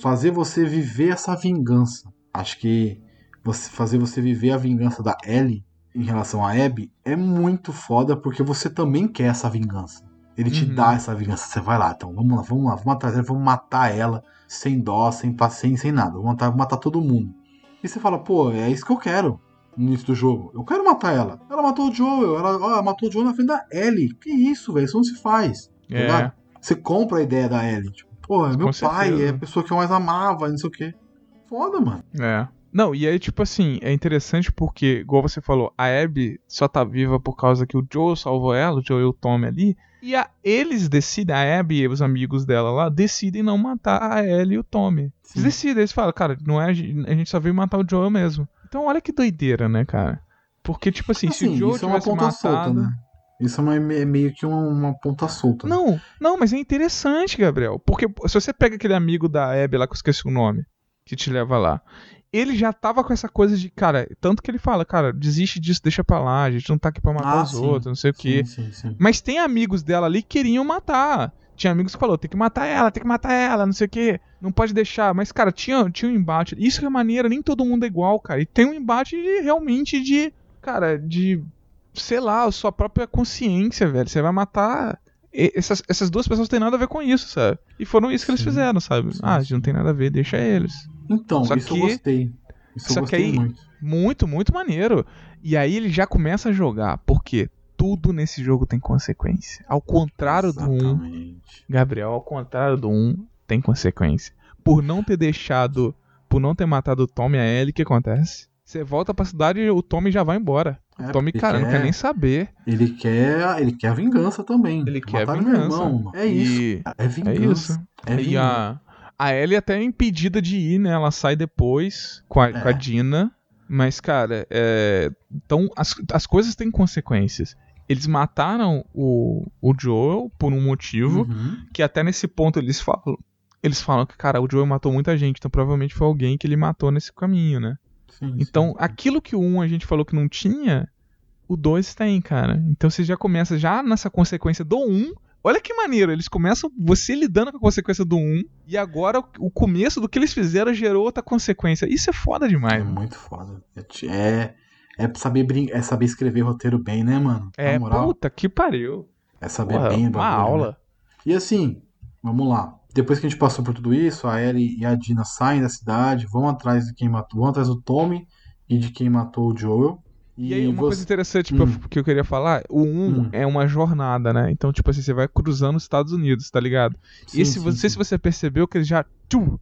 fazer você viver essa vingança. Acho que você fazer você viver a vingança da Ellie em relação a Abby é muito foda porque você também quer essa vingança. Ele te Uhum. dá essa vingança. Você vai lá, então vamos lá, vamos lá, vamos atrás dela, vamos matar ela sem dó, sem paciência, sem nada. Vamos matar, matar todo mundo. E você fala, pô, é isso que eu quero no início do jogo. Eu quero matar ela. Ela matou o Joel, ela, ela matou o Joel na frente da Ellie. Que isso, velho? Isso não se faz. Tá É. ligado? Você compra a ideia da Ellie. Tipo, pô, é meu Com pai, certeza. é a pessoa que eu mais amava, não sei o quê. Foda, mano. É. Não, e aí, tipo assim, é interessante porque, igual você falou, a Abby só tá viva por causa que o Joel salvou ela, o Joel e o Tommy ali. E a- eles decidem, a Abby e os amigos dela lá, decidem não matar a Ellie e o Tommy. Eles Sim. decidem, eles falam, cara, não é, a gente a gente só veio matar o Joel mesmo. Então olha que doideira, né, cara? Porque, tipo assim, se o Assim, Joel isso é uma ponta matado... solta, né? Isso é, uma- é meio que uma, uma ponta solta. né? Não, não, mas é interessante, Gabriel. Porque se você pega aquele amigo da Abby lá, que eu esqueci o nome, que te leva lá. Ele já tava com essa coisa de, cara, tanto que ele fala, cara, desiste disso, deixa pra lá, a gente não tá aqui pra matar Ah, os sim. outros, não sei o quê. Sim, sim, sim. Mas tem amigos dela ali que queriam matar. Tinha amigos que falou, tem que matar ela, tem que matar ela, não sei o quê. Não pode deixar. Mas, cara, tinha, tinha um embate. Isso que é maneiro, nem todo mundo é igual, cara. E tem um embate de, realmente de, cara, de, sei lá, a sua própria consciência, velho. Você vai matar. Essas, essas duas pessoas têm nada a ver com isso, sabe? E foram isso que eles Sim. fizeram, sabe? Sim, ah, não tem nada a ver, deixa eles. Então, Só isso que- eu gostei. Isso só eu que gostei aí- muito. Muito, muito maneiro. E aí ele já começa a jogar, porque tudo nesse jogo tem consequência. Ao contrário do 1, Exatamente. Gabriel, ao contrário do 1, tem consequência. Por não ter deixado, por não ter matado o Tommy e a Ellie, o que acontece? Você volta pra cidade e o Tommy já vai embora. É, Tommy, porque cara, não quer- quer nem saber. Ele quer, ele quer a vingança também. Ele quer Mataram vingança. meu irmão. É isso. E- É vingança. É isso. É E vingança. a, a Ellie até é impedida de ir, né? Ela sai depois com a, É. com a Dina. Mas, cara, é... então as, as coisas têm consequências. Eles mataram o, o Joel por um motivo Uhum. que até nesse ponto eles falam. Eles falam que, cara, o Joel matou muita gente, então provavelmente foi alguém que ele matou nesse caminho, né? Sim, Então, sim. aquilo que o 1 a gente falou que não tinha, o 2 tem, cara. Então você já começa já nessa consequência do 1. Olha que maneiro, eles começam você lidando com a consequência do 1 e agora o- começo do que eles fizeram gerou outra consequência. Isso é foda É demais. muito foda. É, ti- é, saber brin... é saber escrever roteiro bem, né, mano? É, Na moral, puta que pariu. é saber Porra, bem uma bagulho, aula. né? E assim, vamos lá. Depois que a gente passou por tudo isso, a Ellie e a Dina saem da cidade, vão atrás de quem matou, vão atrás do Tommy e de quem matou o Joel. E aí, uma coisa você... interessante que eu- Hum. que eu queria falar, o 1 Hum. é uma jornada, né? Então, tipo assim, você vai cruzando os Estados Unidos, tá ligado? Sim, Esse, sim, não sei sim. se você percebeu que eles já tchum,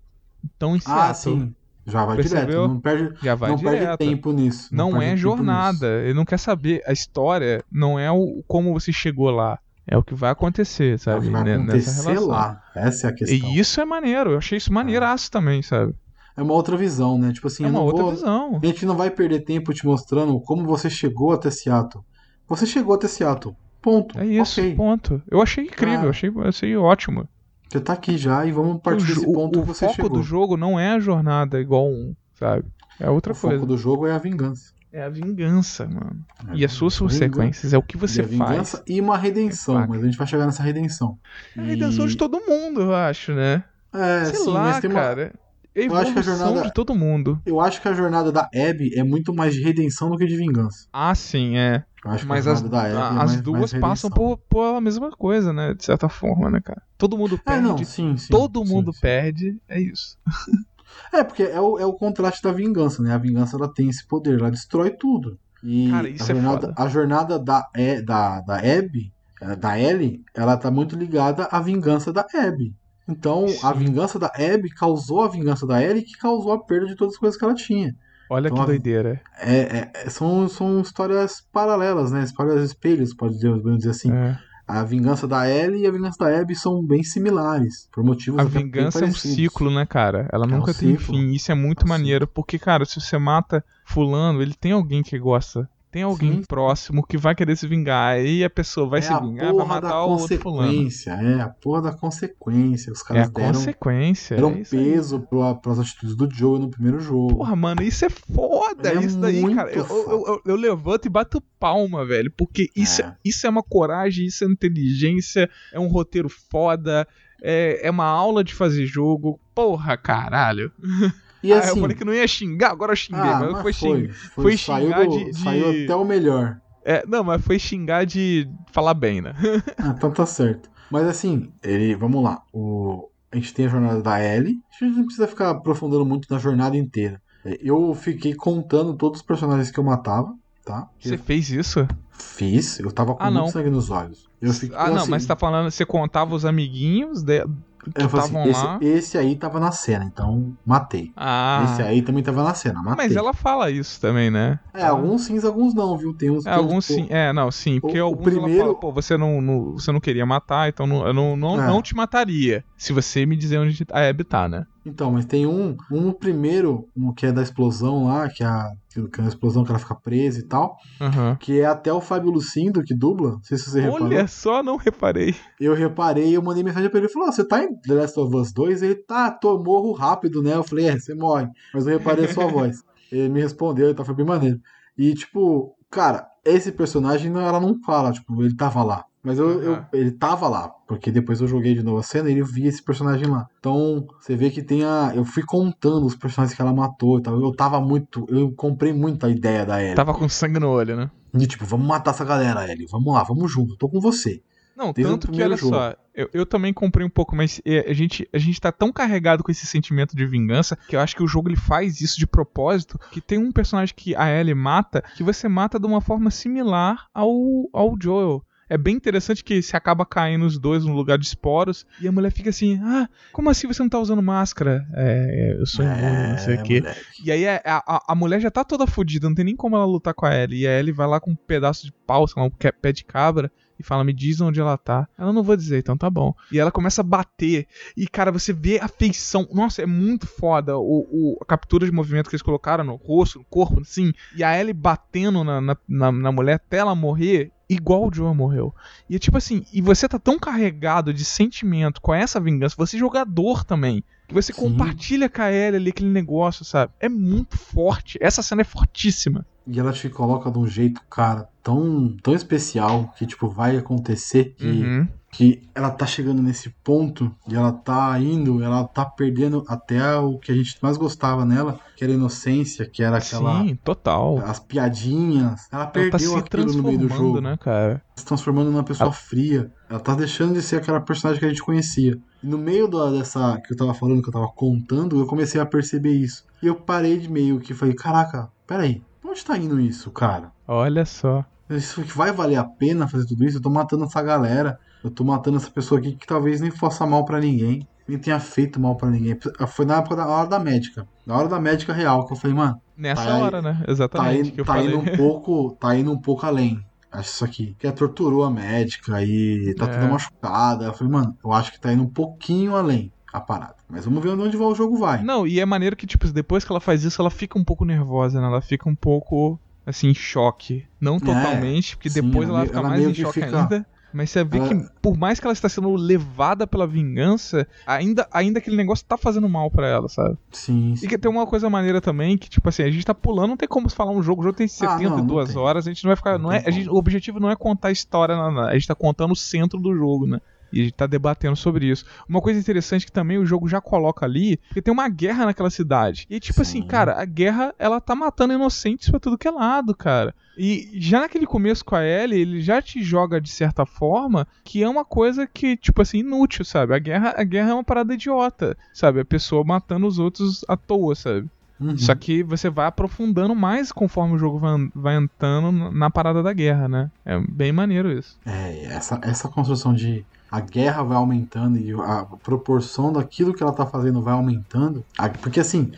estão em Ah, Seattle. sim. Já vai Percebeu? direto. Não perde, Já vai não direto. perde tempo nisso. Não, perde é jornada. Ele não quer saber. A história não é o como você chegou lá. É o que vai acontecer, nisso. É o sabe? que vai né, acontecer lá. Essa é a questão. E isso é maneiro. Eu achei isso maneiraço também, sabe? É uma outra visão, né? Tipo assim, É uma não outra vou... visão. A gente não vai perder tempo te mostrando como você chegou até Seattle. Você chegou até Seattle. Ponto. É isso, Ok. ponto. Eu achei incrível, eu achei, achei ótimo. Você tá aqui já e vamos O, partir desse ponto o que você foco chegou. do jogo não é a jornada igual um, sabe? É outra o coisa. foco do jogo é a vingança. É a vingança, mano. É E as suas consequências. É o que você E a vingança faz. e uma redenção, É mas a gente vai chegar nessa redenção. É a redenção de todo mundo, eu acho, né? É, Sei sim, lá, mas tem uma... cara. É Eu acho que a jornada- de todo mundo. Eu acho que a jornada da Abby é muito mais de redenção do que de vingança. Ah, sim, é. Acho Mas as, é mais, as duas mais passam por, por a mesma coisa, né? De certa forma, né, cara? Todo mundo É, perde. não, sim, sim. todo sim, mundo perde. É isso. (laughs) É, porque é o, é o contraste da vingança, né? A vingança ela tem esse poder, ela destrói tudo. E Cara, isso a é jornada, foda. a jornada da, E- da, da Abby, eh, da Ellie, ela tá muito ligada à vingança da Abby. Então, a vingança da Abby causou a vingança da Ellie, que causou a perda de todas as coisas que ela tinha. Olha Então, que doideira. É, é- é- são, são histórias paralelas, né? Histórias espelhos, pode dizer, podemos dizer assim. É. A vingança da Ellie e a vingança da Abby são bem similares, por motivos A vingança é um ciclo, né, cara? Ela É um nunca tem ciclo. fim. Isso é muito É um maneiro. Porque, cara, se você mata fulano, ele tem alguém que gosta. Tem alguém Sim. próximo que vai querer se vingar. Aí a pessoa vai é se vingar, vai matar o outro fulano. consequência, é a porra da consequência. Os É caras a deram, consequência. deram é peso pra, pras atitudes do Joe no primeiro jogo. Porra, mano, isso é foda. É isso daí, cara. Eu, eu- eu- eu levanto e bato palma, velho. Porque isso é. É. isso é uma coragem, isso é inteligência, é um roteiro foda, é, é uma aula de fazer jogo. Porra, caralho. (laughs) e ah, assim, eu falei que não ia xingar, agora eu xinguei. ah, mas mas foi, foi, xing... foi, foi saiu, xingar do- de- de- saiu até o melhor. É, não, mas foi xingar de falar bem, né? Ah, então tá certo. Mas assim, ele, vamos lá. O, a gente tem a jornada da Ellie. A gente não precisa ficar aprofundando muito na jornada inteira. É, Eu fiquei contando todos os personagens que eu matava, tá? Você Eu fez isso? fiz, eu tava com Ah, muito não. sangue nos olhos. Eu fiquei, ah, não, assim, mas você tá falando, você contava os amiguinhos de... que assim, estavam esse, lá. esse aí tava na cena, então matei. Ah, Esse aí também tava na cena, matei. mas ela fala isso também, né? É, alguns sim, alguns não, viu? Tem uns É, alguns sim, é, não, sim, porque o alguns ela primeiro- fala, pô, você não, não- você não queria matar, então não, eu não, não, É. não te mataria se você me dizer onde a Abby tá, né? Então, mas tem um, um primeiro, um que é da explosão lá, que é a, que é a explosão que ela fica presa e tal, Aham. que é até o Fábio Lucindo que dubla, não sei se você reparou. Olha só, não reparei. Eu reparei, eu mandei mensagem pra ele, ele falou, "Ó, você tá em The Last of Us 2? Ele, tá, tô, morro rápido, né? Eu falei, é, você morre, mas eu reparei a sua (laughs) voz. Ele me respondeu, então foi bem maneiro. E, tipo, cara, esse personagem, ela não fala, tipo, ele tava lá. Mas eu, eu- Aham. ele tava lá, porque depois eu joguei de novo a cena e ele via esse personagem lá. Então, você vê que tem a. Eu fui contando os personagens que ela matou e tal. Eu tava muito. Eu comprei muito a ideia da Ellie. Tava com sangue no olho, né? De tipo, vamos matar essa galera, Ellie. Vamos lá, vamos junto, tô com você. Não, Desde tanto que, olha jogo. só, eu, eu também comprei um pouco, mas é, a gente, a gente tá tão carregado com esse sentimento de vingança que eu acho que o jogo ele faz isso de propósito, que tem um personagem que a Ellie mata, que você mata de uma forma similar ao, ao Joel. É bem interessante que se acaba caindo os dois no lugar de esporos e a mulher fica assim: Ah, como assim você não tá usando máscara? É, eu sou imune, não sei o quê. moleque. E aí é, a, a, a mulher já tá toda fodida, não tem nem como ela lutar com a Ellie. E a Ellie vai lá com um pedaço de pau, sei lá, um pé de cabra. E fala, me diz onde ela tá. Ela não vou dizer, então tá bom. E ela começa a bater. E, cara, você vê a feição. Nossa, é muito foda o, o- a captura de movimento que eles colocaram no rosto, no corpo, assim. E a Ellie batendo na, na, na, na mulher até ela morrer. Igual o Joel morreu. E é tipo assim, e você tá tão carregado de sentimento com essa vingança, você é jogador também. Que você Sim. compartilha com a Ellie ali aquele negócio, sabe? É muito forte. Essa cena é fortíssima. E ela te coloca de um jeito, cara, tão, tão especial que, tipo, vai acontecer que, Uhum. que ela tá chegando nesse ponto e ela tá indo, ela tá perdendo até o que a gente mais gostava nela, que era a inocência, que era aquela. Sim, total. As piadinhas. Ela Ela tá perdeu se aquilo no meio do transformando, jogo. né, cara? Se transformando numa pessoa fria. Ela tá deixando de ser aquela personagem que a gente conhecia. E no meio da- dessa que eu tava falando, que eu tava contando, eu comecei a perceber isso. E eu parei de meio que falei, caraca, peraí, onde tá indo isso, cara? Olha só. Isso vai valer a pena fazer tudo isso? Eu tô matando essa galera. Eu tô matando essa pessoa aqui que talvez nem faça mal pra ninguém. Nem tenha feito mal pra ninguém. Foi na época da hora da médica. Na hora da médica real, que eu falei, mano, Nessa Tá aí- hora, né? tá, Exatamente. tá falei. indo um pouco. Tá indo um pouco além. Acho isso aqui. Que é torturou a médica e tá É. toda machucada. Eu falei, mano, eu acho que tá indo um pouquinho além a parada. Mas vamos ver onde o jogo vai. Não, e é maneiro que, tipo, depois que ela faz isso, ela fica um pouco nervosa, né? Ela fica um pouco, assim, em choque. Não totalmente, porque É, sim, depois ela ela, fica mais em que choque fica- ainda. Mas você vê Ela- que, por mais que ela está sendo levada pela vingança, ainda, ainda aquele negócio tá fazendo mal pra ela, sabe? Sim, E sim. que tem uma coisa maneira também, que, tipo assim, a gente tá pulando, não tem como falar um jogo, o jogo tem Ah, não, 72 não tem. horas, a gente não vai ficar. Não Não é, gente- o objetivo não é contar a história, não, não, a gente tá contando o centro do jogo, né? E a gente tá debatendo sobre isso. Uma coisa interessante que também o jogo já coloca ali, porque tem uma guerra naquela cidade. E tipo assim, Sim. cara, a guerra, ela tá matando inocentes pra tudo que é lado, cara. E já naquele começo com a Ellie, ele já te joga de certa forma que é uma coisa que, tipo assim, inútil, sabe? A guerra, a guerra é uma parada idiota, sabe? A pessoa matando os outros à toa, sabe? Uhum. Só que você vai aprofundando mais conforme o jogo vai, vai entrando na parada da guerra, né? É bem maneiro isso. É, essa, essa construção de a guerra vai aumentando e a proporção daquilo que ela tá fazendo vai aumentando. Porque assim,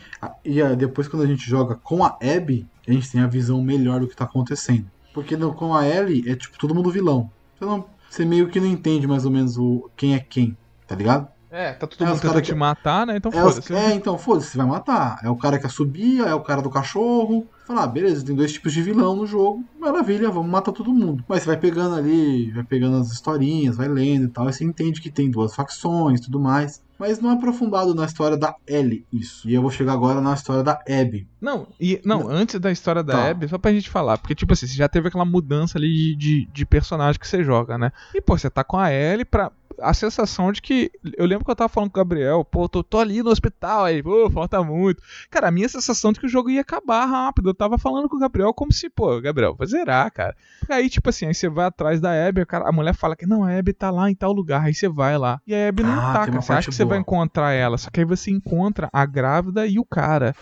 e depois quando a gente joga com a Abby, a gente tem a visão melhor do que tá acontecendo. Porque com a Ellie é tipo todo mundo vilão. Você, não, você meio que não entende mais ou menos o, quem é quem, tá ligado? É, tá todo É, mundo cara tentando que- te matar, né? Então É, foda-se. é, então, foda-se, você vai matar. É o cara que assobia, é o cara do cachorro. Falar, ah, beleza, tem dois tipos de vilão no jogo. Maravilha, vamos matar todo mundo. Mas você vai pegando ali, vai pegando as historinhas, vai lendo e tal. E você entende que tem duas facções e tudo mais. Mas não é aprofundado na história da Ellie isso. E eu vou chegar agora na história da Abby. Não, e, não, antes da história da Tá. Abby, só pra gente falar, porque, tipo assim, você já teve aquela mudança ali de, de, de personagem que você joga, né? E, pô, você tá com a Ellie pra. A sensação de que. Eu lembro que eu tava falando com o Gabriel, pô, tô, tô ali no hospital, aí, pô, falta muito. Cara, a minha sensação de que o jogo ia acabar rápido. Eu tava falando com o Gabriel como se, pô, Gabriel, vou zerar, cara. Aí, tipo assim, aí você vai atrás da Abby, a, mulher fala que não, a Abby tá lá em tal lugar. Aí você vai lá. E a Abby não Ah, tá, cara. Você acha parte que você vai boa. encontrar ela. Só que aí você encontra a grávida e o cara.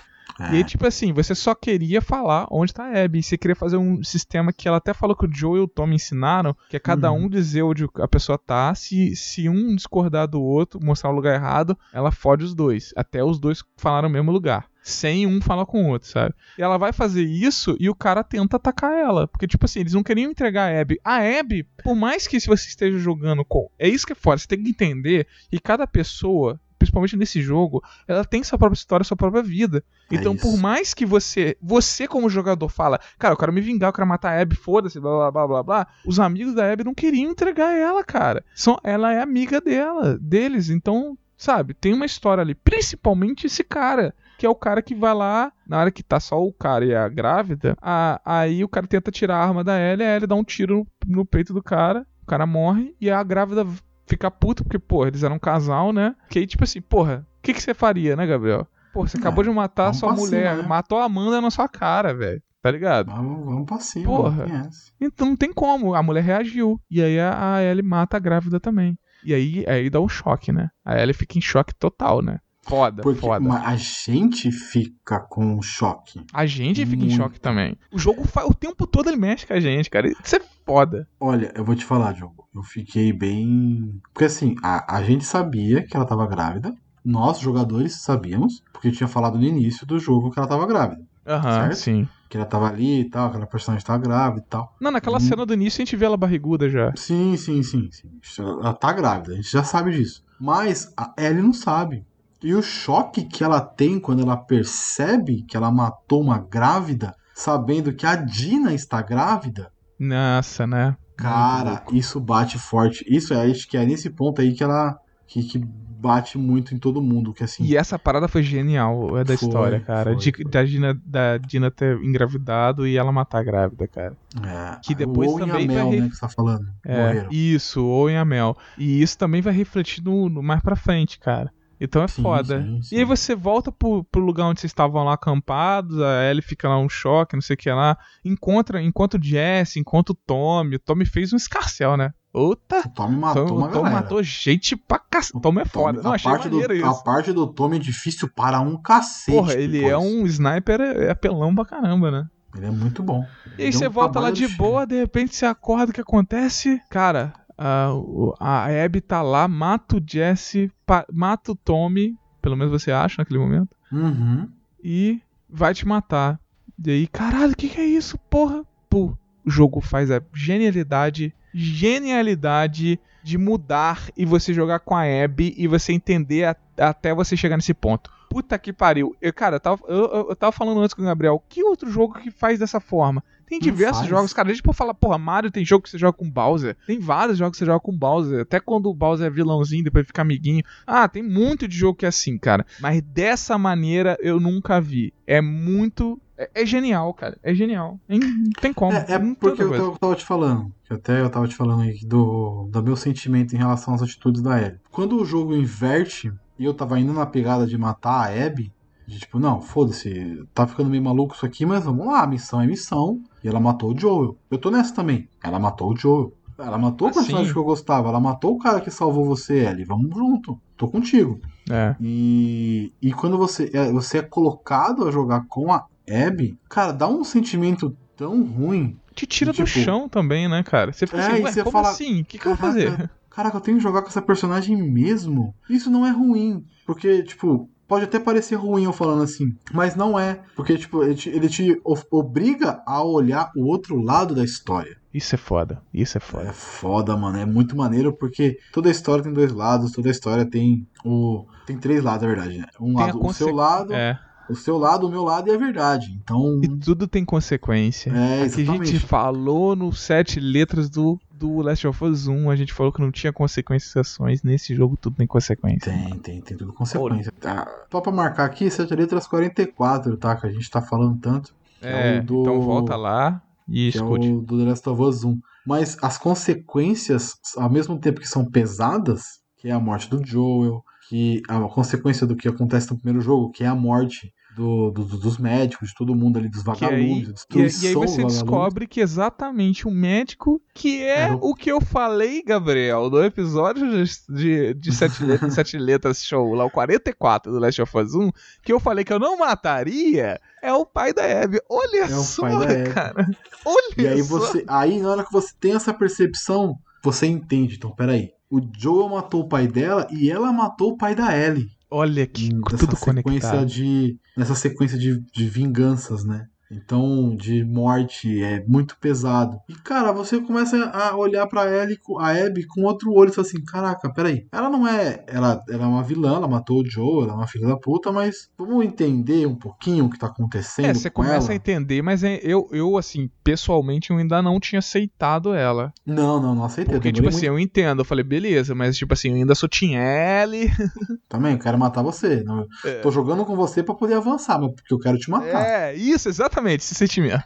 E aí, tipo assim, você só queria falar onde tá a Abby. E você queria fazer um sistema que ela até falou que o Joe e o Tom ensinaram, que é cada Uhum. um dizer onde a pessoa tá. Se, se um discordar do outro, mostrar o lugar errado, ela fode os dois. Até os dois falaram o mesmo lugar. Sem um falar com o outro, sabe? E ela vai fazer isso e o cara tenta atacar ela. Porque, tipo assim, eles não queriam entregar a Abby. A Abby, por mais que se você esteja jogando com. É isso que é foda. Você tem que entender que cada pessoa, principalmente nesse jogo, ela tem sua própria história, sua própria vida. É Então, por mais que você, você como jogador fala, cara, eu quero me vingar, eu quero matar a Abby, foda-se, blá blá blá blá blá, os amigos da Abby não queriam entregar ela, cara. São, ela é amiga dela, deles, então, sabe, tem uma história ali, principalmente esse cara, que é o cara que vai lá, na hora que tá só o cara e a grávida, a- aí o cara tenta tirar a arma da Ellie, a Ellie dá um tiro no, no peito do cara, o cara morre, e a grávida fica puta, porque, porra, eles eram um casal, né? Que aí, tipo assim, porra, o que, que você faria, né, Gabriel? Pô, você É, acabou de matar a sua mulher, cima, né? matou a Amanda na sua cara, velho. Tá ligado? Vamos, vamos pra cima. Porra. Então não tem como. A mulher reagiu. E aí a, a Ellie mata a grávida também. E aí, aí dá um choque, né? A Ellie fica em choque total, né? Foda, Porque foda. a gente fica com choque. A gente fica em Muito. choque também. O jogo faz o tempo todo ele mexe com a gente, cara. Isso é foda. Olha, eu vou te falar, Diogo. Eu fiquei bem. Porque assim, a, a gente sabia que ela tava grávida. Nós, jogadores, sabíamos. Porque tinha falado no início do jogo que ela tava grávida. Aham, Certo? sim. Que ela tava ali e tal, aquela personagem tava grávida e tal. Não, naquela Hum. cena do início a gente vê ela barriguda já. Sim, sim, sim, sim. Ela tá grávida, a gente já sabe disso. Mas a Ellie não sabe. E o choque que ela tem quando ela percebe que ela matou uma grávida, sabendo que a Dina está grávida, Nossa, né? cara, isso bate forte. Isso é, acho que é nesse ponto aí que ela que, que bate muito em todo mundo, que assim. E essa parada foi genial, é da Foi, história, cara. foi, De- foi. Da, Dina, da Dina ter engravidado e ela matar a grávida, cara. é, que depois o Owen a também vai Mel, re- né, que você tá falando. É, Morreram. isso, ou em Amel. E isso também vai refletir no, no mais pra frente, cara. Então é Sim, foda. sim, sim. E aí você volta pro, pro lugar onde vocês estavam lá acampados, a Ellie fica lá um choque, não sei o que lá. Encontra, encontra o Jesse, encontra o Tommy. O Tommy fez um escarcel, né? Outa! O Tommy matou Tommy, uma o Tommy galera. matou gente pra cacete. O Tommy é foda. Tommy- Não, a, achei parte do, maneiro a isso. parte do Tommy é difícil para um cacete. Porra, ele depois. é um sniper é apelão pra caramba, né? Ele é muito bom. E aí Deu você um volta lá de do boa, de repente você acorda, o que acontece? Cara, a, o- a Abby tá lá, mata o Jesse, mata o Tommy, pelo menos você acha naquele momento, Uhum. e vai te matar. E aí, caralho, o que, que é isso, porra? Pô, o jogo faz a genialidade, genialidade de mudar e você jogar com a Abby e você entender a- até você chegar nesse ponto. Puta que pariu. Eu, cara, eu tava, eu, eu- tava falando antes com o Gabriel, que outro jogo que faz dessa forma? Tem diversos faz. jogos, cara. A gente pode falar, porra, Mario tem jogo que você joga com Bowser. Tem vários jogos que você joga com Bowser. Até quando o Bowser é vilãozinho, depois fica amiguinho. Ah, tem muito de jogo que é assim, cara. Mas dessa maneira eu nunca vi. É muito. É, é genial, cara. É genial. Não tem como. É, é porque eu tava, tava te falando. que Até eu tava te falando aí do, do meu sentimento em relação às atitudes da Ellie. Quando o jogo inverte e eu tava indo na pegada de matar a Abby, de tipo, não, foda-se, tá ficando meio maluco isso aqui, mas vamos lá, missão é missão. E ela matou o Joel. Eu tô nessa também. Ela matou o Joel. Ela matou o Ah, personagem que eu gostava. Ela matou o cara que salvou você, Ellie. Vamos junto. Tô contigo. É. E, e quando você é, você é colocado a jogar com a Abby, cara, dá um sentimento tão ruim. Te tira do Tipo- chão também, né, cara? Você fica É, assim, ué, como fala, assim? O que, que eu vou "Caraca, fazer? Caraca, eu tenho que jogar com essa personagem mesmo? Isso não é ruim. Porque, tipo, pode até parecer ruim eu falando assim, mas não é. Porque, tipo, ele te, ele te obriga a olhar o outro lado da história. Isso é foda. Isso é foda. É foda, mano. É muito maneiro porque toda história tem dois lados, toda história tem o. Tem três lados, na verdade, né? Um Tem lado, o seu lado, É. o seu lado, o meu lado e a verdade. Então. E tudo tem consequência. É, Aqui a gente exatamente. falou no sete letras do, do Last of Us 1, a gente falou que não tinha consequências ações. Nesse jogo tudo tem consequência. Tem, tem, tem tudo consequência. Tá. Só pra marcar aqui, sete letras 44, tá? Que a gente tá falando tanto. É, é o do- então volta lá e Que é escute. o do The Last of Us 1. Mas as consequências, ao mesmo tempo que são pesadas, que é a morte do Joel, que a consequência do que acontece no primeiro jogo, que é a morte do, do- do- dos médicos, de todo mundo ali, dos aí, vagalumes, a e, destruição e aí você descobre que exatamente o médico, que é Era o... que eu falei, Gabriel, no episódio de, de, sete, letras, (laughs) sete letras show, lá o 44 do Last of Us 1, que eu falei que eu não mataria, é o pai da Abby. Olha É o só, pai da Abby. cara. Olha E aí só. você. Aí na hora que você tem essa percepção, você entende. Então, peraí. O Joel matou o pai dela e ela matou o pai da Ellie. Olha que nessa tudo sequência conectado. de nessa sequência de, de vinganças, né? Então, de morte é muito pesado. E cara, você começa a olhar pra Ellie, a Abby com outro olho e fala assim: "Caraca, peraí. Ela não é, ela, ela é uma vilã, ela matou o Joe, ela é uma filha da puta, mas vamos entender um pouquinho o que tá acontecendo É, você com começa ela?" a entender, mas é- eu, eu, assim, pessoalmente, eu ainda não tinha aceitado ela. Não, não, não aceitei. Porque, tipo demorei assim, eu entendo. Eu falei, beleza, mas, tipo assim, eu ainda sou Team L. muito (laughs) também, eu quero matar você. Não, É. Tô jogando com você pra poder avançar, mas porque eu quero te matar. É, isso, exatamente, esse sentimento.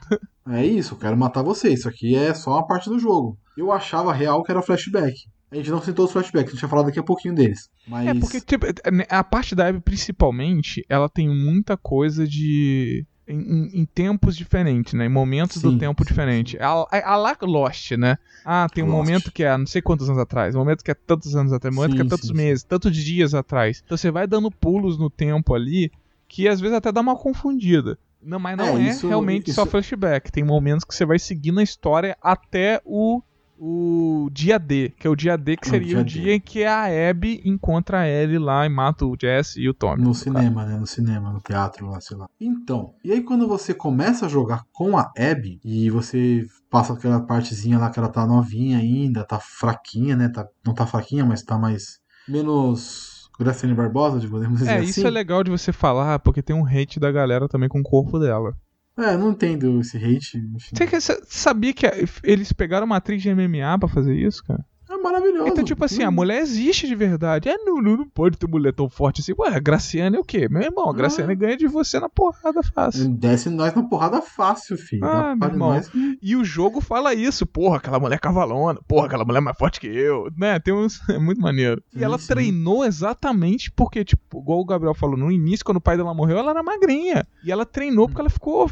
É isso, eu quero matar você. Isso aqui é só uma parte do jogo. Eu achava real que era flashback. A gente não citou os flashbacks, a gente vai falar daqui a pouquinho deles. Mas. É, porque, tipo, a parte da Abby, principalmente, ela tem muita coisa de. Em, em- em tempos diferentes, né? Em momentos do Sim, tempo sim, diferente. A, a, a lá Lost, né? Ah, tem um Lost. momento que é não sei quantos anos atrás, um momento que é tantos anos atrás, um momento Sim, que é tantos sim, sim. meses, tantos dias atrás. Então você vai dando pulos no tempo ali que às vezes até dá uma confundida. Não, mas não É, é, isso- realmente só isso- flashback. Tem momentos que você vai seguindo a história até o, o dia D, que é o dia D que O seria dia o D. dia em que a Abby encontra a Ellie lá e mata o Jesse e o Tommy. No cinema, né? No cinema, no teatro lá, sei lá. Então, e aí quando você começa a jogar com a Abby e você passa aquela partezinha lá que ela tá novinha ainda, tá fraquinha, né? Tá, não tá fraquinha, mas tá mais. menos. Graciane Barbosa, de podemos dizer É, assim. isso é legal de você falar, porque tem um hate da galera também com o corpo dela. É, não entendo esse hate. Enfim. Você, sabia que eles pegaram uma atriz de MMA pra fazer isso, cara? É maravilhoso. Então, tipo assim, a Hum. mulher existe de verdade. É, não, não, pode ter mulher tão forte assim. Ué, a Graciane é o quê? Meu irmão, a Graciane Ah. ganha de você na porrada fácil. Desce nós na porrada fácil, filho. Ah, meu irmão. nós E o jogo fala isso. Porra, aquela mulher cavalona. Porra, aquela mulher mais forte que eu. Né? Tem uns... (laughs) É muito maneiro. E ela treinou exatamente porque, tipo, igual o Gabriel falou, no início, quando o pai dela morreu, ela era magrinha. E ela treinou porque ela ficou,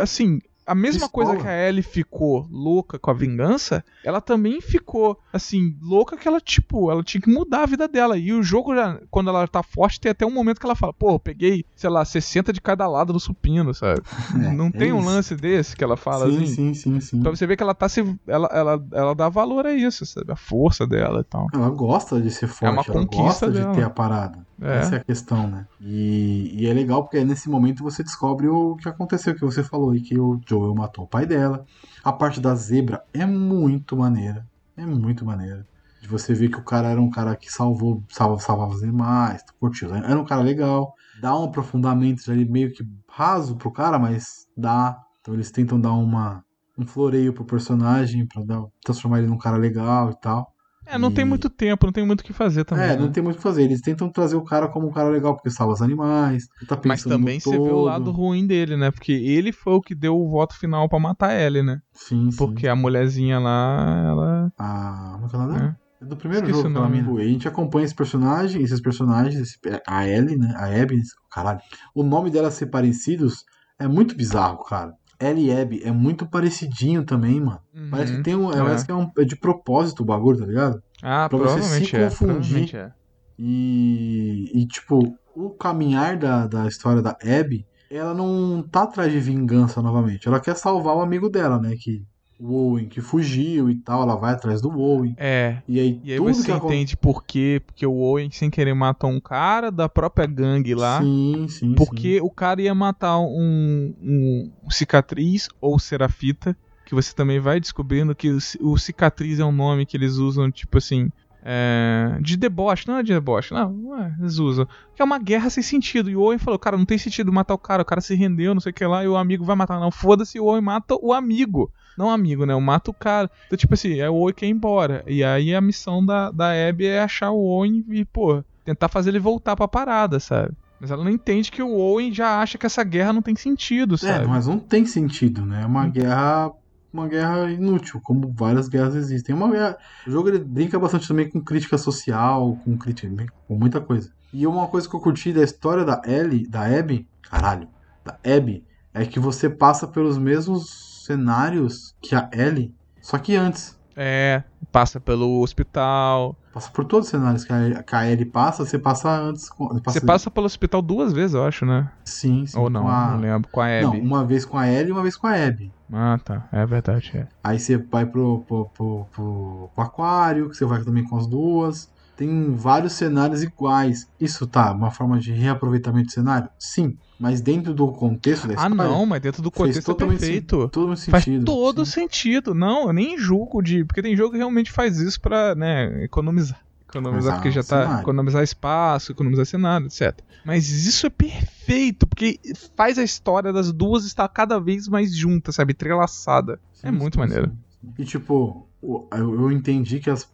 assim... A mesma coisa que a Ellie ficou louca com a vingança, ela também ficou, assim, louca que ela, tipo, ela tinha que mudar a vida dela. E o jogo já, quando ela tá forte, tem até um momento que ela fala, pô, eu peguei, sei lá, 60 de cada lado do supino, sabe? (laughs) É, Não é tem um isso. lance desse que ela fala sim, assim? sim, sim, sim. Pra você ver que ela tá se. Ela, ela, ela dá valor a isso, sabe? A força dela e tal. Ela gosta de ser forte, É uma ela conquista gosta de dela. ter a parada. É. Essa é a questão, né? E, e é legal porque nesse momento você descobre o que aconteceu, que você falou aí, que o Joel matou o pai dela. A parte da zebra é muito maneira. É muito maneira. De você ver que o cara era um cara que salvou, salva, salvava os animais, curtiu. Era um cara legal. Dá um aprofundamento ali meio que raso pro cara, mas dá. Então eles tentam dar uma, um floreio pro personagem pra dar, transformar ele num cara legal e tal. É, não tem E- muito tempo, não tem muito o que fazer também. É, né? não tem muito o que fazer. Eles tentam trazer o cara como um cara legal, porque salva os animais. Tá Mas pensando também no você vê o lado ruim dele, né? Porque ele foi o que deu o voto final pra matar ele, né? Sim, sim. Porque a mulherzinha lá, ela. A. Como é que ela? É do primeiro Esqueci jogo ela nome. me A gente acompanha esse personagem, esses personagens, esse- a Ellie, né? A Abby, caralho. O nome delas ser parecidos é muito bizarro, cara. Ellie e Abby é muito parecidinho também, mano. Parece Uhum. que tem um. é. Parece que é, um, é de propósito o bagulho, tá ligado? Ah, pra você provavelmente se é. confundir. é. E, e tipo, o caminhar da, da história da Abby, ela não tá atrás de vingança novamente. Ela quer salvar o amigo dela, né? Que Owen, que fugiu e tal. Ela vai atrás do Owen. É. E aí, E aí você entende por quê? Porque o Owen, sem querer, matou um cara da própria gangue lá. Sim, sim. Porque o cara ia matar um, um cicatriz ou serafita, que você também vai descobrindo que o, o cicatriz é um nome que eles usam, tipo assim, é, de deboche, não é de deboche, não, não é, eles usam. Que é uma guerra sem sentido. E o Owen falou, cara, não tem sentido matar o cara, o cara se rendeu, não sei o que lá, e o amigo vai matar. Não, foda-se, o Owen mata o amigo. Não amigo, né? Eu mato o cara. Então, tipo assim, é o Owen que ir embora. E aí a missão da, da Abby é achar o Owen e, pô, tentar fazer ele voltar pra parada, sabe? Mas ela não entende que o Owen já acha que essa guerra não tem sentido, É, sabe? mas não tem sentido, né? É uma Hum. guerra. Uma guerra inútil, como várias guerras existem. É Uma guerra... O jogo ele brinca bastante também com crítica social, com crítica, com muita coisa. E uma coisa que eu curti da história da Ellie, da Abby, caralho, da Abby, é que você passa pelos mesmos cenários que a Ellie, só que antes. É, passa pelo hospital. Passa por todos os cenários que a, que a Ellie passa, você passa antes. com- Você passa pelo hospital duas vezes, eu acho, né? Sim, sim. Ou não, a... não lembro. Com a Não, Abby. uma vez com a Ellie e uma vez com a Abby. Ah, tá. É verdade, é. Aí você vai pro, pro, pro, pro- pro aquário, que você vai também com as duas. Tem vários cenários iguais. Isso tá, uma forma de reaproveitamento de cenário? Sim. Mas dentro do contexto da Ah, história. não, mas dentro do contexto é perfeito. todo sentido. Faz todo sim. sentido. Não, eu nem julgo de. Porque tem jogo que realmente faz isso pra, né, economizar. Economizar Economizar porque já tá. cenário. Economizar espaço, economizar cenário, etc. Mas isso é perfeito, porque faz a história das duas estar cada vez mais junta, sabe? Entrelaçada. É Sim, muito sim, maneiro. sim. E tipo, eu, entendi que as-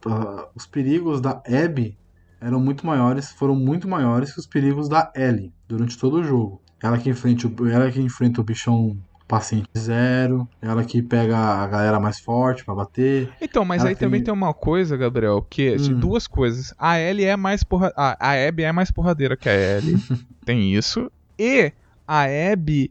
os perigos da Abby eram muito maiores, foram muito maiores que os perigos da Ellie durante todo o jogo. Ela que enfrenta o, ela que enfrenta o bichão paciente zero, ela que pega a galera mais forte pra bater. Então, mas aí também tem- tem uma coisa, Gabriel, que é de Hum. duas coisas. A Ellie é mais porra... a, a Abby é mais porradeira que a Ellie. (laughs) tem isso. E a Abby,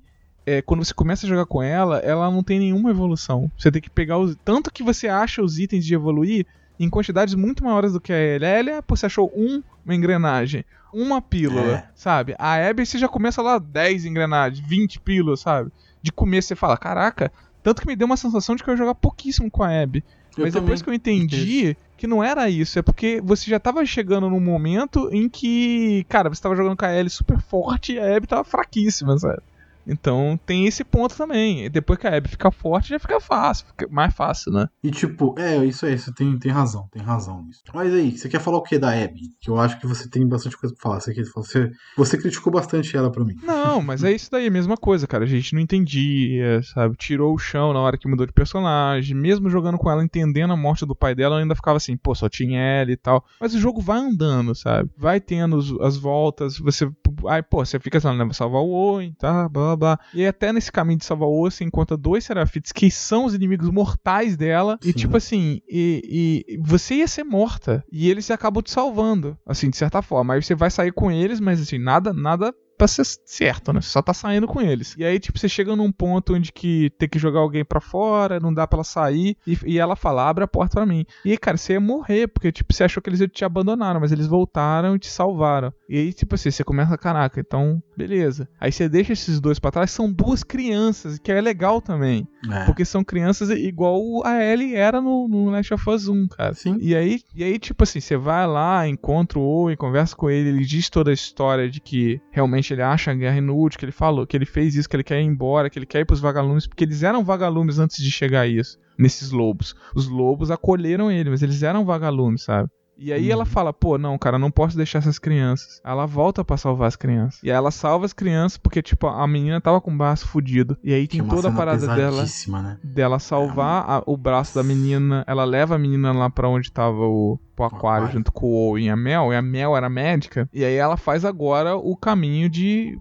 é, quando você começa a jogar com ela, ela não tem nenhuma evolução. Você tem que pegar os. Tanto que você acha os itens de evoluir em quantidades muito maiores do que a Ellie. A Ellie, pô, você achou um, uma engrenagem, uma pílula, É. sabe? A Abby você já começa lá 10 engrenagens, 20 pílulas, sabe? De começo você fala, caraca, tanto que me deu uma sensação de que eu ia jogar pouquíssimo com a Abby. Eu Mas também. depois que eu entendi que não era isso, é porque você já tava chegando num momento em que, cara, você tava jogando com a Ellie super forte e a Abby tava fraquíssima, sabe? Então tem esse ponto também. E Depois que a Abby fica forte, já fica fácil, fica mais fácil, né? E tipo, é, isso aí, você tem, tem razão, tem razão nisso. Mas aí, você quer falar o que da Abby? Que eu acho que você tem bastante coisa pra falar. Você, quer- você, você criticou bastante ela pra mim. Não, (laughs) mas é isso daí, a mesma coisa, cara. A gente não entendia, sabe? Tirou o chão na hora que mudou de personagem. Mesmo jogando com ela, entendendo a morte do pai dela, eu ainda ficava assim, pô, só tinha ela e tal. Mas o jogo vai andando, sabe? Vai tendo as voltas, você. Aí, pô, você fica assim, né? Vou salvar o Owen, tá? Blá blá blá. E até nesse caminho de salvar o Owen, você encontra dois Serafites que são os inimigos mortais dela. E Sim. tipo assim, e, e você ia ser morta. E eles acabam te salvando, assim, de certa forma. Aí você vai sair com eles, mas assim, nada, nada pra ser certo, né? Você só tá saindo com eles. E aí, tipo, você chega num ponto onde que tem que jogar alguém pra fora, não dá pra ela sair, e, e ela fala, abre a porta pra mim. E aí, cara, você ia morrer, porque, tipo, você achou que eles te abandonaram, mas eles voltaram e te salvaram. E aí, tipo assim, você começa, caraca, então, beleza. Aí você deixa esses dois pra trás, são duas crianças, que é legal também. É. Porque são crianças igual a Ellie era no, no Last of Us 1, cara. Sim. E aí, e aí, tipo assim, você vai lá, encontra o Owen, conversa com ele, ele diz toda a história de que realmente ele acha a guerra inútil, que ele falou, que ele fez isso, que ele quer ir embora, que ele quer ir pros vagalumes, porque eles eram vagalumes antes de chegar a isso, nesses lobos. Os lobos acolheram ele, mas eles eram vagalumes, sabe? E aí Uhum. ela fala, pô, não, cara, não posso deixar essas crianças. Ela volta pra salvar as crianças. E aí ela salva as crianças porque, tipo, a menina tava com o braço fudido. E aí tem é toda a parada dela né? dela salvar a- o braço da menina. Ela leva a menina lá pra onde tava o, aquário, junto com o Owen e a Mel. E a Mel era médica. E aí ela faz agora o caminho de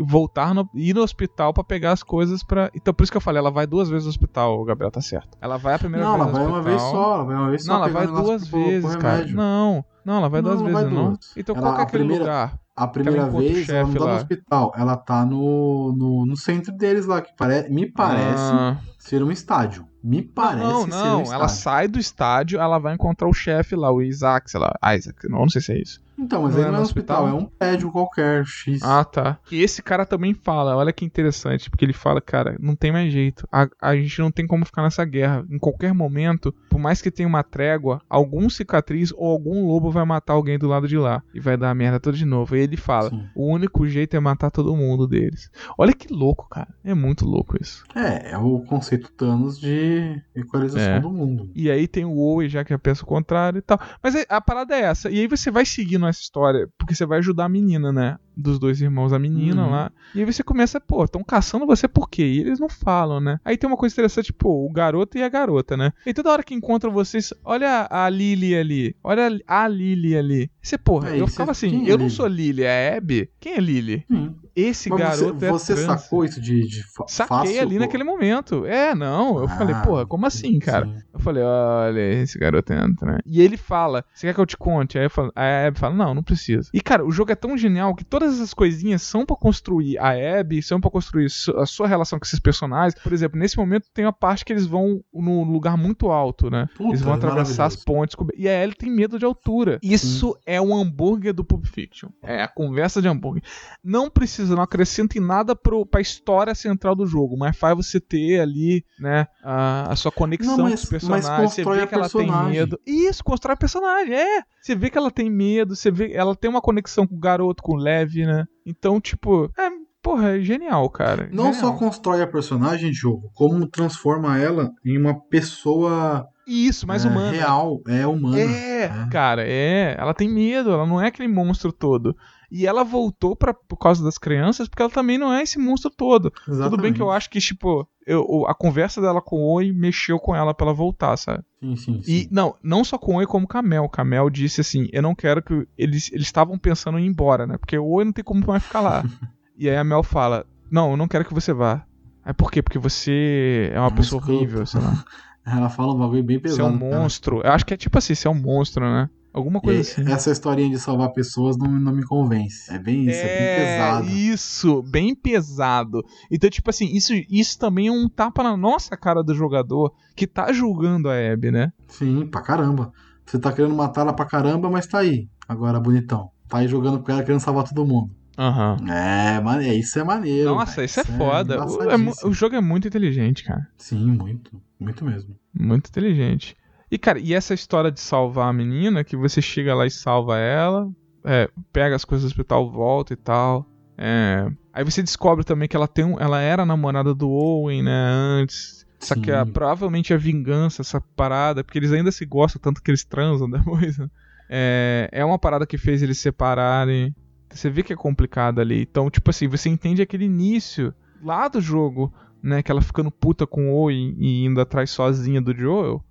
voltar, no, ir no hospital pra pegar as coisas pra. Então por isso que eu falei, ela vai duas vezes no hospital, Gabriel tá certo. Ela vai a primeira Não, vez ela no vai uma vez hospital. só, ela vai uma vez só. Não, ela vai duas pro- pro vezes, cara. Não, não, ela vai Não, duas vezes, não. duas. Então Ela- qual que é a aquele primeira- lugar? A primeira vez ela não tá no lá. hospital, ela tá no, no, no centro deles lá, que pare... me parece Ah. ser um estádio. Me parece não, não, ela sai do estádio, ela vai encontrar o chefe lá, o Isaac, sei lá, Isaac, não, não sei se é isso. Então, mas Não ele é não é um hospital, hospital? é um prédio qualquer, X. Ah, tá. E esse cara também fala, olha que interessante, porque ele fala, cara, não tem mais jeito. A, a gente não tem como ficar nessa guerra. Em qualquer momento, por mais que tenha uma trégua, algum cicatriz ou algum lobo vai matar alguém do lado de lá. E vai dar a merda toda de novo. E ele fala, Sim. o único jeito é matar todo mundo deles. Olha que louco, cara. É muito louco isso. É, é o conceito Thanos de equalização É. do mundo. E aí tem o Owen já que pensa o contrário e tal. Mas é- a parada é essa. E aí você vai seguindo essa história, porque você vai ajudar a menina, né? Dos dois irmãos, a menina Uhum. lá. E aí você começa, pô, estão caçando você por quê? E eles não falam, né? Aí tem uma coisa interessante, pô, o garoto e a garota, né? E toda hora que encontram vocês, olha a Lily ali, olha a Lily ali. E você, porra, eu ficava você- assim, é eu não sou Lily, é Abby? Quem é Lily? Sim. Esse Mas garoto você, é você trans. sacou isso de, de Saquei fácil? ali pô? naquele momento. É, não. Eu falei, Ah, porra, como assim, cara? sim. Eu falei, olha, esse garoto entra, né? E ele fala, você quer que eu te conte? Aí eu falo, a Abby fala, não, não precisa. E, cara, o jogo é tão genial que todas essas coisinhas são pra construir a Abby, são pra construir a sua relação com esses personagens. Por exemplo, nesse momento tem uma parte que eles vão num lugar muito alto, né? Puta, eles vão é atravessar as pontes. com- E a Ellie tem medo de altura. Isso é o hambúrguer do Pulp Fiction. É a conversa de hambúrguer. Não precisa, não acrescenta em nada pro, pra história central do jogo, mas faz você ter ali, né, a, a sua conexão Não, com mas- os mas personagens. Você vê que ela tem medo. Isso, constrói personagem, é. Você vê que ela tem medo, você vê ela tem uma conexão com o garoto, com o Lev, né? Então, tipo, é, porra, é genial, cara. Não Genial. só constrói a personagem, jogo, como transforma ela em uma pessoa Isso, mais é, humana. real, é humana. É, É. cara, é. Ela tem medo, ela não é aquele monstro todo. E ela voltou pra, por causa das crianças, porque ela também não é esse monstro todo. Tudo bem que eu acho que, tipo, eu- a conversa dela com o Oi mexeu com ela pra ela voltar, sabe? Sim, sim, sim. E, não, não só com o Oi, como com a Mel. A Mel disse assim: eu não quero que. Eles eles estavam pensando em ir embora, né? Porque o Oi não tem como mais ficar lá. (laughs) e aí a Mel fala: não, eu não quero que você vá. Aí por quê? Porque você é uma É um pessoa horrível, sei lá. (laughs) Ela fala um bagulho bem Você é pesado. um cara. monstro. Eu acho que é tipo assim: você é um monstro, né? Alguma E coisa assim. Essa historinha de salvar pessoas não, não me convence. É bem isso, é, bem pesado. Isso, bem pesado. Então, tipo assim, isso, isso também é um tapa na nossa cara do jogador que tá julgando a Abby, né? Sim, pra caramba. Você tá querendo matar ela pra caramba, mas tá aí. Agora, bonitão. Tá aí jogando com ela querendo salvar todo mundo. Aham. É, é, isso é maneiro. Nossa, velho. isso é foda. O, é o jogo é muito inteligente, cara. Sim, muito. Muito mesmo. Muito inteligente. E, cara, e essa história de salvar a menina, que você chega lá e salva ela, é, pega as coisas do hospital, volta e tal. é, aí você descobre também que ela tem um, ela era namorada do Owen, né, antes. Só que a- Sim. provavelmente é vingança essa parada, porque eles ainda se gostam tanto que eles transam (laughs) depois. né? É, é uma parada que fez eles separarem. Você vê que é complicado ali. Então, tipo assim, você entende aquele início lá do jogo, né? Que ela ficando puta com o Owen e indo atrás sozinha do Joel.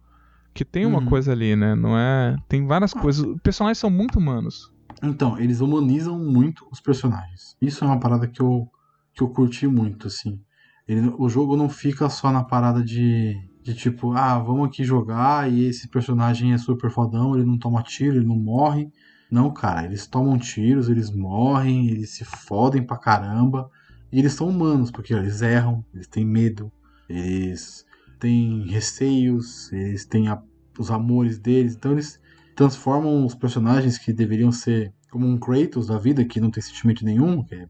Que tem uma Uhum. coisa ali, né? Não é. Tem várias coisas. Os personagens são muito humanos. Então, eles humanizam muito os personagens. Isso é uma parada que eu, que eu curti muito, assim. Ele- o jogo não fica só na parada de, de tipo, ah, vamos aqui jogar e esse personagem é super fodão, ele não toma tiro, ele não morre. Não, cara, eles tomam tiros, eles morrem, eles se fodem pra caramba. E eles são humanos, porque eles erram, eles têm medo, eles têm receios, eles têm a- os amores deles. Então eles transformam os personagens que deveriam ser como um Kratos da vida, que não tem sentimento nenhum, que é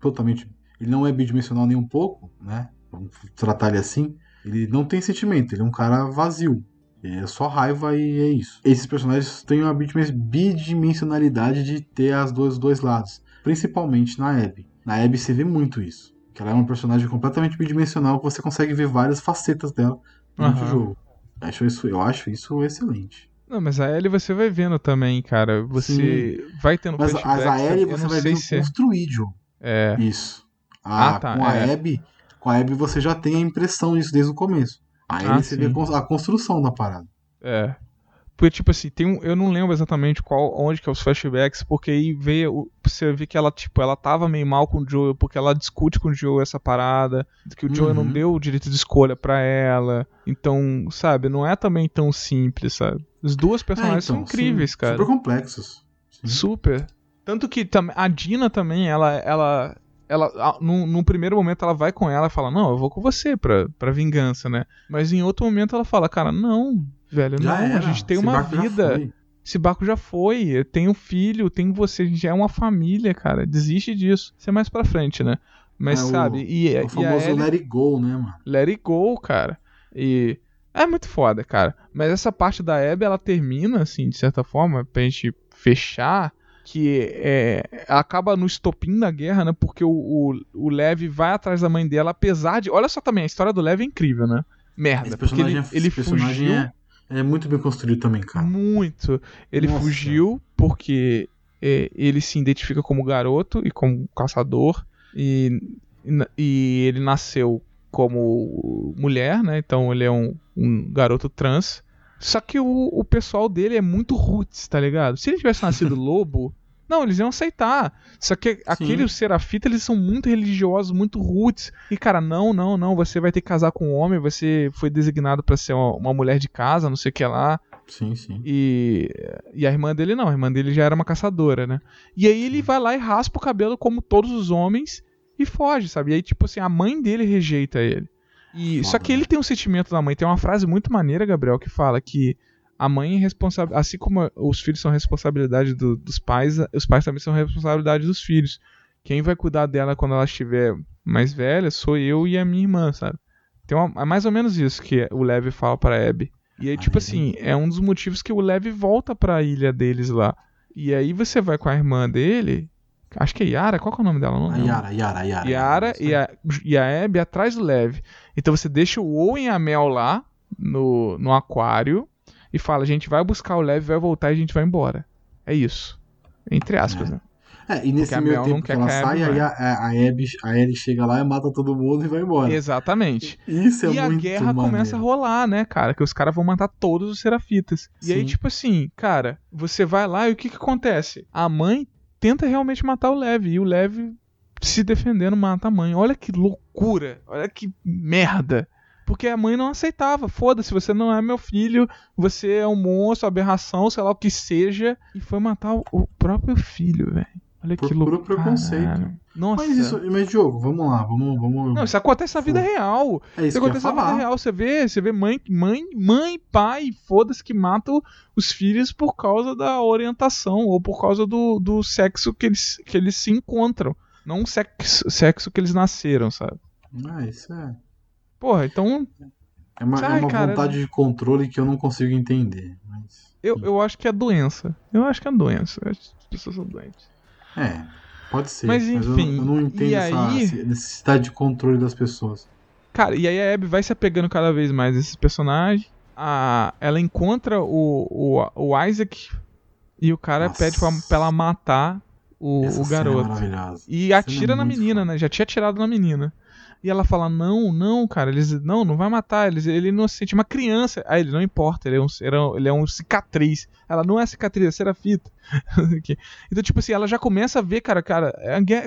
totalmente. Ele não é bidimensional nem um pouco, né? Vamos tratar ele assim. Ele não tem sentimento, ele é um cara vazio. É só raiva e é isso. Esses personagens têm uma bidimen- bidimensionalidade de ter as dois, os dois lados. Principalmente na Abby. Na Abby você vê muito isso. Que ela é uma personagem completamente bidimensional que você consegue ver várias facetas dela durante o Aham. jogo. Eu acho isso, eu acho isso excelente. Não, mas a Ellie você vai vendo também, cara. Você vai tendo Mas flashbacks, as a eu você vai vendo se é- construído. É. Isso. A, Ah, tá, com a é. Abby, com a Abby você já tem a impressão disso desde o começo. Aí Ah, você vê a sim. cons- a construção da parada. É. Porque, tipo assim, tem um. Eu não lembro exatamente qual, onde que é os flashbacks, porque aí vê, você vê que ela, tipo, ela tava meio mal com o Joel, porque ela discute com o Joel essa parada, que o Joel não Uhum. deu o direito de escolha pra ela. Então, sabe, não é também tão simples, sabe? Os duas personagens É, são então, incríveis, sim, cara. Super complexos. Sim. Super. Tanto que a Dina também, ela. ela ela, num, num primeiro momento ela vai com ela e fala, não, eu vou com você pra, pra vingança, né? Mas em outro momento ela fala, cara, não, velho, Já não, era. a gente tem Esse uma já vida. Esse barco já foi, eu tenho filho, tenho você, a gente é uma família, cara. Desiste disso. Isso é mais pra frente, né? Mas É o- sabe, e, É e o a famoso Ellie, Let It Go, né, mano? let it go, cara. E é muito foda, cara. Mas essa parte da Abby, ela termina, assim, de certa forma, pra gente fechar, que é, acaba no estopim da guerra, né? Porque o, o, o Lev vai atrás da mãe dela, apesar de... Olha só também, a história do Lev é incrível, né? Merda, Esse porque ele, é- ele fugiu... é, é muito bem construído também, cara. Muito. Ele Nossa. fugiu porque é, ele se identifica como garoto e como caçador. E, e ele nasceu como mulher, né? Então ele é um, um garoto trans. Só que o, o pessoal dele é muito roots, tá ligado? Se ele tivesse nascido (laughs) lobo. Não, eles iam aceitar. Só que aqueles serafitas, eles são muito religiosos, muito roots. E, cara, não, não, não. Você vai ter que casar com um homem. Você foi designado pra ser uma, uma mulher de casa, não sei o que lá. Sim, sim. E, e a irmã dele não, a irmã dele já era uma caçadora, né? E aí ele vai lá e raspa o cabelo como todos os homens e foge, sabe? E aí, tipo assim, a mãe dele rejeita ele. E, Foda, só que né? ele tem um sentimento da mãe. Tem uma frase muito maneira, Gabriel, que fala que a mãe é responsável. Assim como os filhos são responsabilidade do- dos pais, os pais também são responsabilidade dos filhos. Quem vai cuidar dela quando ela estiver mais velha sou eu e a minha irmã, sabe? Tem uma, é mais ou menos isso que o Levi fala pra Abby. E aí, tipo Maneiro, assim, é um dos motivos que o Levi volta pra ilha deles lá. E aí você vai com a irmã dele. Acho que é Yara, qual que é o nome dela? Não A lembro. Yara, Yara, Yara. Yara e a, e a Abby atrás do Lev. Então você deixa o Owen e a Mel lá no, no aquário e fala: a gente vai buscar o Lev, vai voltar e a gente vai embora. É isso. Entre aspas, É. né? É, e nesse a meio tempo que ela que a sai, aí a, a, a, Abby, a Ellie chega lá e mata todo mundo e vai embora. Exatamente. Isso é e a muito guerra maneiro. começa a rolar, né, cara? Que os caras vão matar todos os serafitas. E aí, Sim. tipo assim, cara, você vai lá e o que que acontece? A mãe tenta realmente matar o Lev. E o Lev, se defendendo, mata a mãe. Olha que loucura. Olha que merda. Porque a mãe não aceitava. Foda-se, você não é meu filho. Você é um monstro, aberração, sei lá o que seja. E foi matar o, próprio filho, velho. Olha Por que puro loucura. preconceito. Nossa. Mas isso, mas Diogo, vamos lá, vamos, vamos. Não, isso acontece na vida real. é Isso isso que eu ia acontece na vida real. Você vê, você vê mãe, mãe, mãe, pai, foda-se, que matam os filhos por causa da orientação ou por causa do, do sexo que eles, que eles se encontram. Não o sexo, sexo que eles nasceram, sabe? Ah, isso é. Porra, então É uma, é Ai, uma cara, vontade de controle que eu não consigo entender. Mas, eu, eu acho que é doença. Eu acho que é doença. Eu as pessoas são doentes. é, pode ser. Mas, eu- enfim, eu, não entendo essa aí- necessidade de controle das pessoas. Cara, e aí a Abby vai se apegando cada vez mais a esses personagens. A, ela encontra o, o, o Isaac e o cara Nossa. pede pra, pra ela matar o, o é garoto. maravilhosa. E atira na menina, foda. né? Já tinha atirado na menina. E ela fala: Não, não, cara, eles. Não, não vai matar. Eles, ele é inocente, uma criança. Aí ele não importa, ele é um, ele é um cicatriz. Ela não é cicatriz, é serafita. (laughs) então, tipo assim, ela já começa a ver, cara, cara,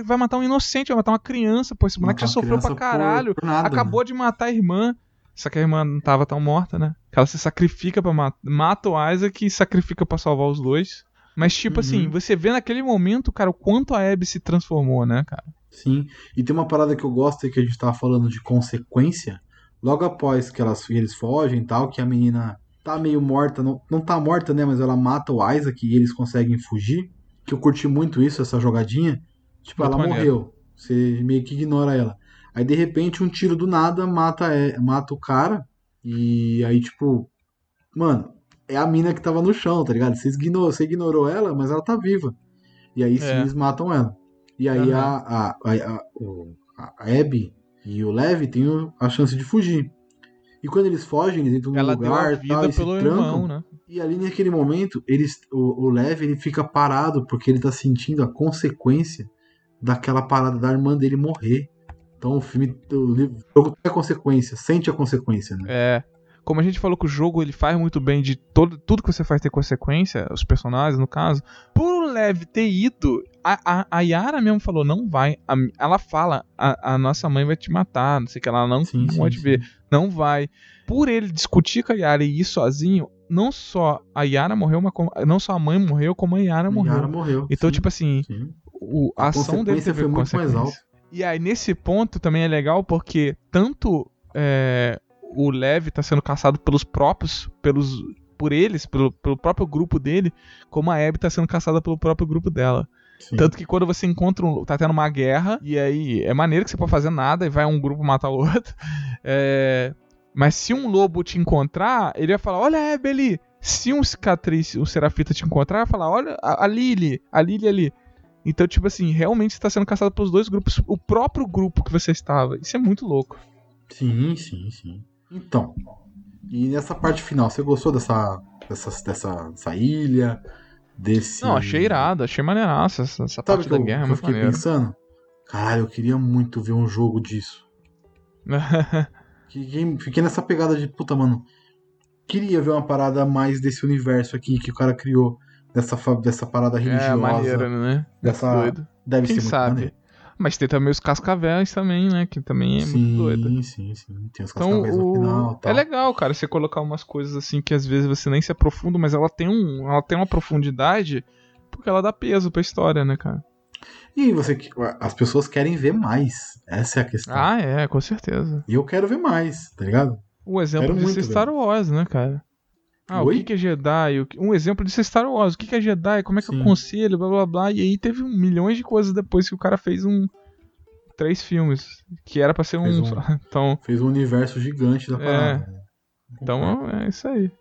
vai matar um inocente, vai matar uma criança, pô. Esse moleque já sofreu pra criança por- caralho. por nada, acabou de matar a irmã. Só que a irmã não tava tão morta, né? Que ela se sacrifica pra matar. Mata o Isaac e sacrifica pra salvar os dois. Mas, tipo Uhum. assim, você vê naquele momento, cara, o quanto a Abby se transformou, né, cara? Sim. E tem uma parada que eu gosto que a gente tava falando de consequência. Logo após que elas, eles fogem e tal, que a menina tá meio morta, não, não tá morta, né? Mas ela mata o Isaac e eles conseguem fugir. Que eu curti muito isso, essa jogadinha. Tipo, Muito ela maneiro. morreu. Você meio que ignora ela. Aí de repente um tiro do nada mata, é, mata o cara. E aí, tipo, mano, é a mina que tava no chão, tá ligado? Você ignorou, você ignorou ela, mas ela tá viva. E aí sim É. eles matam ela. E aí Aham. a, a, a, a, a Abby e o Levi têm a chance de fugir. E quando eles fogem, eles entram num Ela deu lugar a e vida tal, e se trancam. irmão, né? E ali naquele momento, eles, o, o Levi ele fica parado porque ele tá sentindo a consequência daquela parada da irmã dele morrer. Então o filme, o livro, o jogo tem a consequência, sente a consequência, né? É. Como a gente falou que o jogo ele faz muito bem de todo, tudo que você faz ter consequência, os personagens, no caso. Por o Lev ter ido, a, a, Yara mesmo falou: não vai. A- ela fala: a, a nossa mãe vai te matar, não sei o que, ela não, Sim, não sim. ver. Não vai. Por ele discutir com a Yara e ir sozinho, não só a Yara morreu, mas não só a mãe morreu, como a Yara morreu. Yara morreu. Então, sim, tipo assim, sim. o, a, A ação dele foi muito mais alta. E aí, nesse ponto também é legal porque tanto é, o Lev tá sendo caçado pelos próprios, pelos por eles, pelo, pelo próprio grupo dele, como a Abby tá sendo caçada pelo próprio grupo dela. Sim. Tanto que quando você encontra um, tá tendo uma guerra, e aí é maneiro que você pode fazer nada e vai um grupo matar o (laughs) outro. É, mas se um lobo te encontrar, ele vai falar: Olha Abby ali. Se um cicatriz, um serafita te encontrar, vai falar: Olha a, a Lily, a Lily ali. Então, tipo assim, realmente você tá sendo caçado pelos dois grupos, o próprio grupo que você estava. Isso é muito louco. Sim, sim, sim. Então, e nessa parte final, você gostou dessa, dessa, dessa, dessa ilha? Desse. Não, achei irado, achei maneiraça essa, essa Sabe parte da eu, guerra, é eu muito fiquei maneiro. pensando? Caralho, eu queria muito ver um jogo disso. (laughs) Fiquei, fiquei nessa pegada de, puta, mano. Queria ver uma parada mais desse universo aqui que o cara criou. Dessa, dessa parada religiosa. é maneiro, né? Dessa, Doido. Deve Quem ser sabe? maneiro. Mas tem também os cascavéis também, né? Que também é muito doido. Sim, sim, sim. Tem os Então, cascavéis no final e tal. é legal, cara, você colocar umas coisas assim que às vezes você nem se aprofunda, mas ela tem um, ela tem uma profundidade porque ela dá peso pra história, né, cara? E você, as pessoas querem ver mais. Essa é a questão. Ah, é, com certeza. E eu quero ver mais, tá ligado? O exemplo disso muito é Star Wars, né, cara? Ah, o Oi? que que é Jedi? O Um exemplo disso é Star Wars. O que é Jedi? Como é que eu Sim. aconselho? Blá blá blá. E aí teve milhões de coisas depois que o cara fez um. Três filmes. Que era pra ser Fez um. um-. (laughs) Então, Fez um universo gigante da É. parada. né? então é isso aí.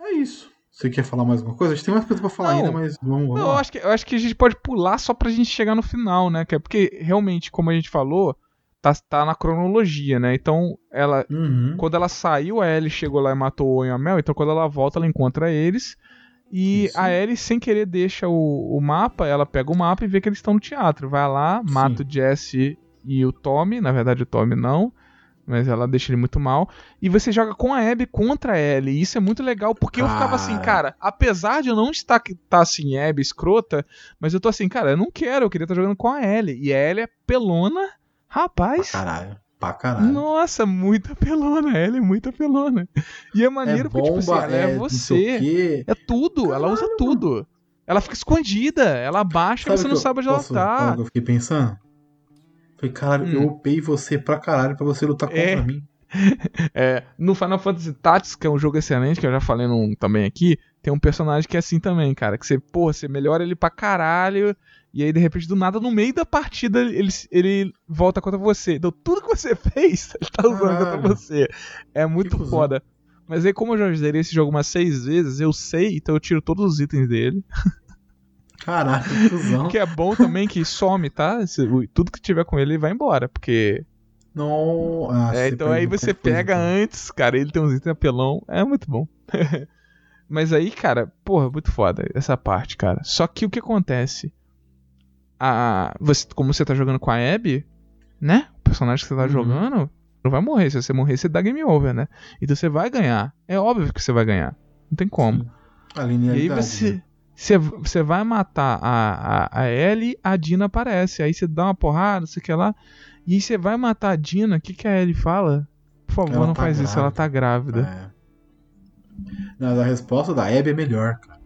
É isso. Você quer falar mais alguma coisa? A gente tem mais coisa pra falar Não. ainda, mas vamos, vamos Não, eu lá. acho, que, eu acho que a gente pode pular só pra gente chegar no final, né? É porque realmente, como a gente falou, tá, tá na cronologia, né? Então, ela. Uhum. Quando ela saiu, a Ellie chegou lá e matou o Owen e a Mel. Então, quando ela volta, ela encontra eles. E Isso. a Ellie, sem querer, deixa o, o mapa. Ela pega o mapa e vê que eles estão no teatro. Vai lá, mata o Jesse e o Tommy. Na verdade, o Tommy não. Mas ela deixa ele muito mal. E você joga com a Abby contra a Ellie. E isso é muito legal, porque eu ficava assim, Cara. cara, apesar de eu não estar tá assim, Abby escrota, mas eu tô assim, cara, eu não quero, eu queria estar jogando com a Ellie. E a Ellie é pelona. Pra Rapaz, caralho. Pra caralho. nossa, muito apelona, ela é muito apelona. E é maneiro é porque, tipo bomba, assim, ela é, o você. É tudo, ela usa tudo. Ela fica escondida, ela abaixa e Sabe você o não eu- sabe onde ela posso falar tá. eu fiquei pensando? Falei, caralho, Hum. eu upei você pra caralho pra você lutar contra É. mim. (laughs) É, no Final Fantasy Tactics, que é um jogo excelente, que eu já falei num, também aqui, tem um personagem que é assim também, cara. Que você, porra, você melhora ele pra caralho, e aí de repente, do nada, no meio da partida, ele, ele volta contra você. Então tudo que você (laughs) fez, ele tá usando contra você. É muito foda. Mas aí, como eu já zerei esse jogo umas seis vezes, eu sei, então eu tiro todos os itens dele. Caralho, que cuzão. (laughs) Que é bom também que some, tá? Tudo que tiver com ele vai embora, porque Não. Ah, É, então aí você coisa, pega antes, cara, ele tem uns itens apelão, é muito bom. (laughs) Mas aí, cara, porra, muito foda essa parte, cara. Só que o que acontece? A, você, como você tá jogando com a Abby, né? O personagem que você tá Uhum. jogando não vai morrer. Se você morrer, você dá game over, né? Então você vai ganhar. É óbvio que você vai ganhar. Não tem como. A E aí linearidade. você, né? você, você vai matar a, a, a Ellie, a Dina aparece. Aí você dá uma porrada, não sei o que lá. E aí você vai matar a Dina, o que, que a Ellie fala? Por favor, Ela não tá faz isso, ela grávida. tá grávida. É. Não, a resposta da Abby é melhor, cara.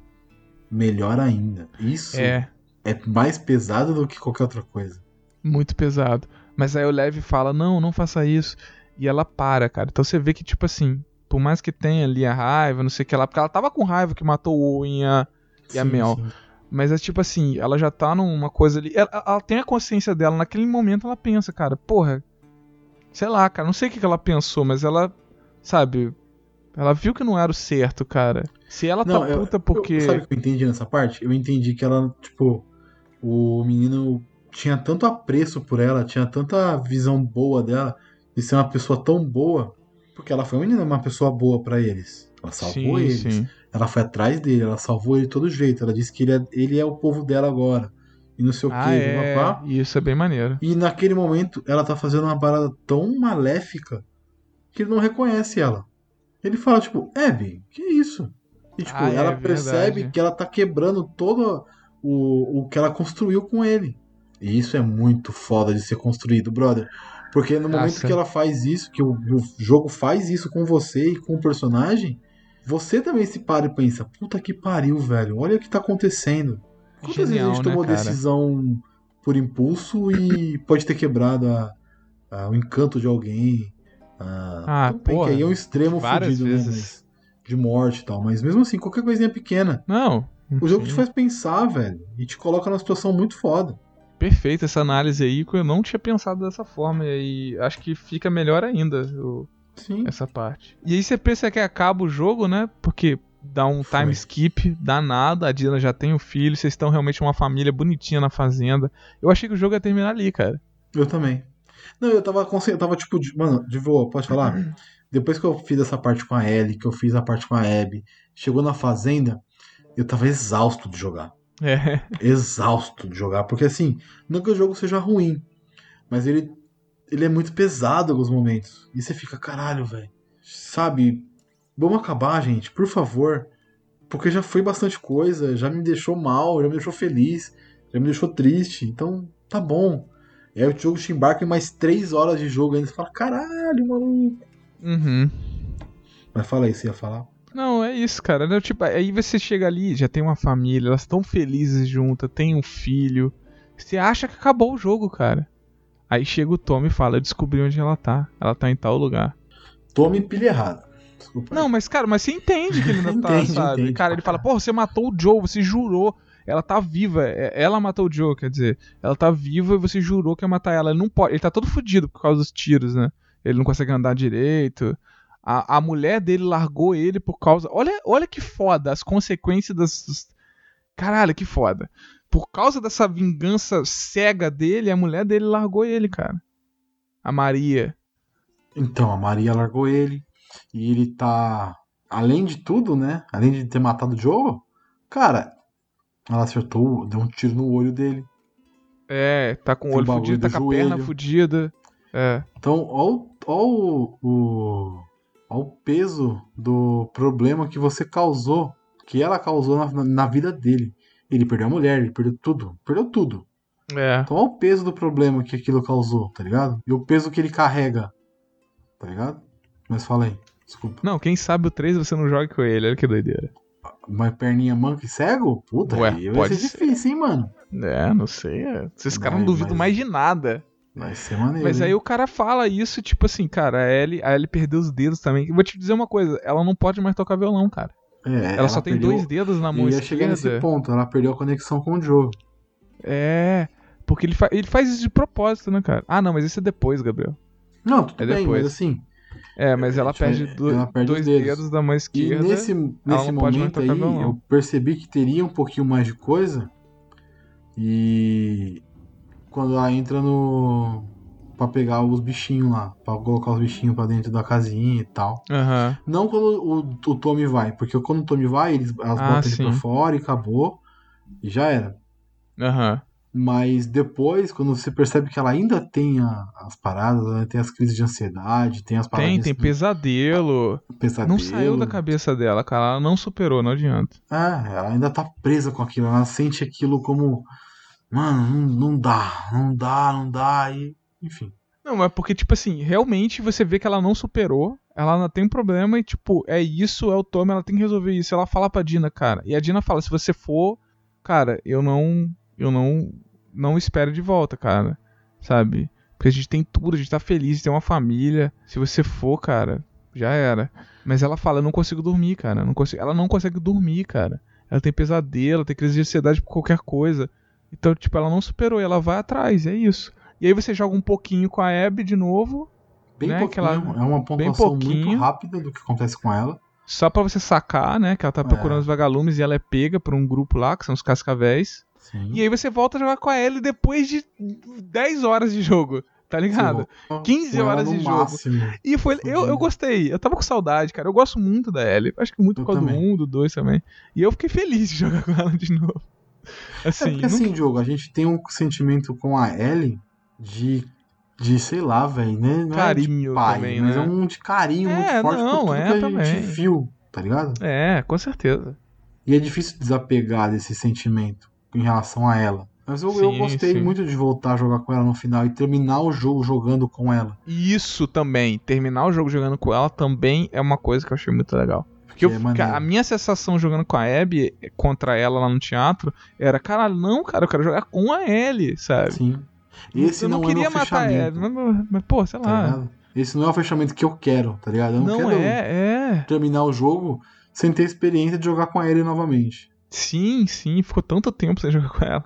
Melhor ainda. Isso É, é mais pesado do que qualquer outra coisa. muito pesado. Mas aí o Lev fala, não, não faça isso. E ela para, cara. Então você vê que, tipo assim, por mais que tenha ali a raiva, não sei o que lá, porque ela tava com raiva que matou o Owen e a, E a Sim, Mel. sim. Mas é tipo assim, ela já tá numa coisa ali. Ela, ela tem a consciência dela, naquele momento ela pensa, cara, porra. Sei lá, cara, não sei o que, que ela pensou, mas ela, sabe. Ela viu que não era o certo, cara. Se ela Não, tá eu- puta porque. Eu, sabe o que eu entendi nessa parte? Eu entendi que ela, tipo, o menino tinha tanto apreço por ela, tinha tanta visão boa dela, de ser uma pessoa tão boa, porque ela foi uma pessoa boa pra eles. Ela salvou sim, eles. sim. Ela foi atrás dele, ela salvou ele de todo jeito. Ela disse que ele é, ele é o povo dela agora. E não sei o Ah, que, é. papá. Isso é bem maneiro. E naquele momento ela tá fazendo uma parada tão maléfica que ele não reconhece ela. Ele fala, tipo, Abby, que isso? E tipo, Ah, é ela verdade. percebe que ela tá quebrando todo o, o que ela construiu com ele. E isso é muito foda de ser construído, brother. Porque no momento Nossa. que ela faz isso, que o, o jogo faz isso com você e com o personagem, você também se para e pensa, puta que pariu, velho, olha o que tá acontecendo. Quantas vezes a Genial, gente né, tomou cara? decisão por impulso e pode ter quebrado a- a- o encanto de alguém? Ah, porra, que aí é um extremo fudido, né? vezes. De morte e tal. Mas mesmo assim, qualquer coisinha pequena. Não. O jogo te faz pensar, velho. E te coloca numa situação muito foda. Perfeita essa análise aí, que eu não tinha pensado dessa forma. E acho que fica melhor ainda o- Sim. essa parte. E aí você pensa que acaba o jogo, né? Porque dá um Foi. time skip danado, a Dina já tem o filho, vocês estão realmente uma família bonitinha na fazenda. Eu achei que o jogo ia terminar ali, cara. Eu também. Não, eu tava, eu tava tipo, de- mano, de boa, pode falar? Depois que eu fiz essa parte com a Ellie, que eu fiz a parte com a Abby, chegou na fazenda, eu tava exausto de jogar. É. exausto de jogar, porque assim, não que o jogo seja ruim, mas ele, ele é muito pesado em alguns momentos. E você fica, caralho, velho. Sabe? Vamos acabar, gente, por favor. Porque já foi bastante coisa, já me deixou mal, já me deixou feliz, já me deixou triste. Então, tá bom. E aí o jogo te embarca em mais três horas de jogo ainda. Você fala, caralho, maluco. Uhum. Mas fala aí, você ia falar? Não, é isso, cara. Né? Tipo, aí você chega ali, já tem uma família, elas estão felizes juntas, tem um filho. Você acha que acabou o jogo, cara. Aí chega o Tom e fala: Eu descobri onde ela tá. Ela tá em tal lugar. Tome pilha errada. Desculpa. Não, mas, cara, mas você entende que ele (laughs) ainda tá, Entende, sabe? entende, cara, ele fala, pô, você matou o Joe, você jurou. Ela tá viva. é- Ela matou o Joe, quer dizer. Ela tá viva e você jurou que ia matar ela. Ele não pode. Ele tá todo fudido por causa dos tiros, né? Ele não consegue andar direito. A, a mulher dele largou ele por causa. Olha, olha que foda as consequências das. Caralho, que foda. Por causa dessa vingança cega dele, a mulher dele largou ele, cara. A Maria. Então, a Maria largou ele. E ele tá. Além de tudo, né? Além de ter matado o Joe, cara, ela acertou, deu um tiro no olho dele. É, tá com o olho fudido, tá com a perna joelho. fudida. É. Então, ó, o- ó o, o, ó o peso do problema que você causou, que ela causou na, na vida dele. Ele perdeu a mulher, ele perdeu tudo. Perdeu tudo. É. Então, olha o peso do problema que aquilo causou, tá ligado? E o peso que ele carrega, tá ligado? Mas fala aí, desculpa. Não, quem sabe o 3 você não joga com ele, olha que doideira. Uma perninha manca e cego? Puta, Ué, aí vai pode ser ser. difícil, hein, mano? É, não sei. É. Esses caras não duvidam mas- mais de nada. Vai ser maneiro. Mas aí hein? o cara fala isso, tipo assim, cara, a Ellie, a Ellie perdeu os dedos também. Vou te dizer uma coisa, ela não pode mais tocar violão, cara. É, Ela, só tem perdeu- dois dedos na mão Eu ia chegar nesse ponto, ela perdeu a conexão com o jogo. É, porque ele, fa- ele faz isso de propósito, né, cara? Ah, não, mas isso é depois, Gabriel. Não, tudo É bem, depois. mas assim. É, mas ela tipo, perde, do- ela perde dois dedos. dedos. da mão E esquerda. nesse, nesse mais momento aí, eu percebi que teria um pouquinho mais de coisa. E quando ela entra no. pra pegar os bichinhos lá, pra colocar os bichinhos pra dentro da casinha e tal. Aham. Não quando o, o Tommy vai, porque quando o Tommy vai, eles, elas Ah, botam ele pra sim. fora e acabou. E já era. Aham. Mas depois, quando você percebe que ela ainda tem a- as paradas, ela tem as crises de ansiedade, tem as paradas. Tem, tem pesadelo. pesadelo. Não saiu da cabeça dela, cara. Ela não superou, não adianta. É, ela ainda tá presa com aquilo, ela sente aquilo como. Mano, não, não dá, não dá, não dá, e. Enfim. Não, mas porque, tipo assim, realmente você vê que ela não superou, ela ainda tem um problema e, tipo, é isso, é o Tommy, ela tem que resolver isso. Ela fala pra Dina, cara. E a Dina fala, se você for, cara, eu não. Eu não. Não espero de volta, cara. Sabe? Porque a gente tem tudo, a gente tá feliz, tem uma família. Se você for, cara, já era. Mas ela fala, eu não consigo dormir, cara. Não consigo... Ela não consegue dormir, cara. Ela tem pesadelo, tem crise de ansiedade por qualquer coisa. Então, tipo, ela não superou e ela vai atrás, é isso. E aí você joga um pouquinho com a Abby de novo, Bem Né, pouquinho, que ela- é uma pontuação muito rápida do que acontece com ela. só pra você sacar, né? Que ela tá procurando É. os vagalumes e ela é pega por um grupo lá, que são os cascavéis. Sim. E aí você volta a jogar com a Ellie depois de 10 horas de jogo, tá ligado? 15 Com ela horas no de jogo. máximo. E foi. Eu, eu gostei. Eu tava com saudade, cara. Eu gosto muito da Ellie. Acho que muito por causa também. do 1, do 2 também. E eu fiquei feliz de (laughs) jogar com ela de novo. É Assim, porque assim, Diogo, a gente tem um sentimento com a Ellie de. De, sei lá, velho, né? Não é Carinho de pai, também, mas né? é um de carinho É, muito forte não, por tudo é que a também. gente viu, tá ligado? É, com certeza. E é difícil desapegar desse sentimento em relação a ela. Mas eu, eu Sim, gostei sim. muito de voltar a jogar com ela no final e terminar o jogo jogando com ela. Isso também, terminar o jogo jogando com ela também é uma coisa que eu achei muito legal. Porque eu- é a minha sensação jogando com a Abby contra ela lá no teatro era, caralho, não, cara, eu quero jogar com a Ellie, sabe? Sim. Esse eu não, não, queria é o matar a Ellie, mas, mas, pô, sei tá lá. ligado? Esse não é o fechamento que eu quero, tá ligado? Eu não, não quero é, é. terminar o jogo sem ter experiência de jogar com a Ellie novamente. Sim, sim, ficou tanto tempo sem (laughs) jogar com ela.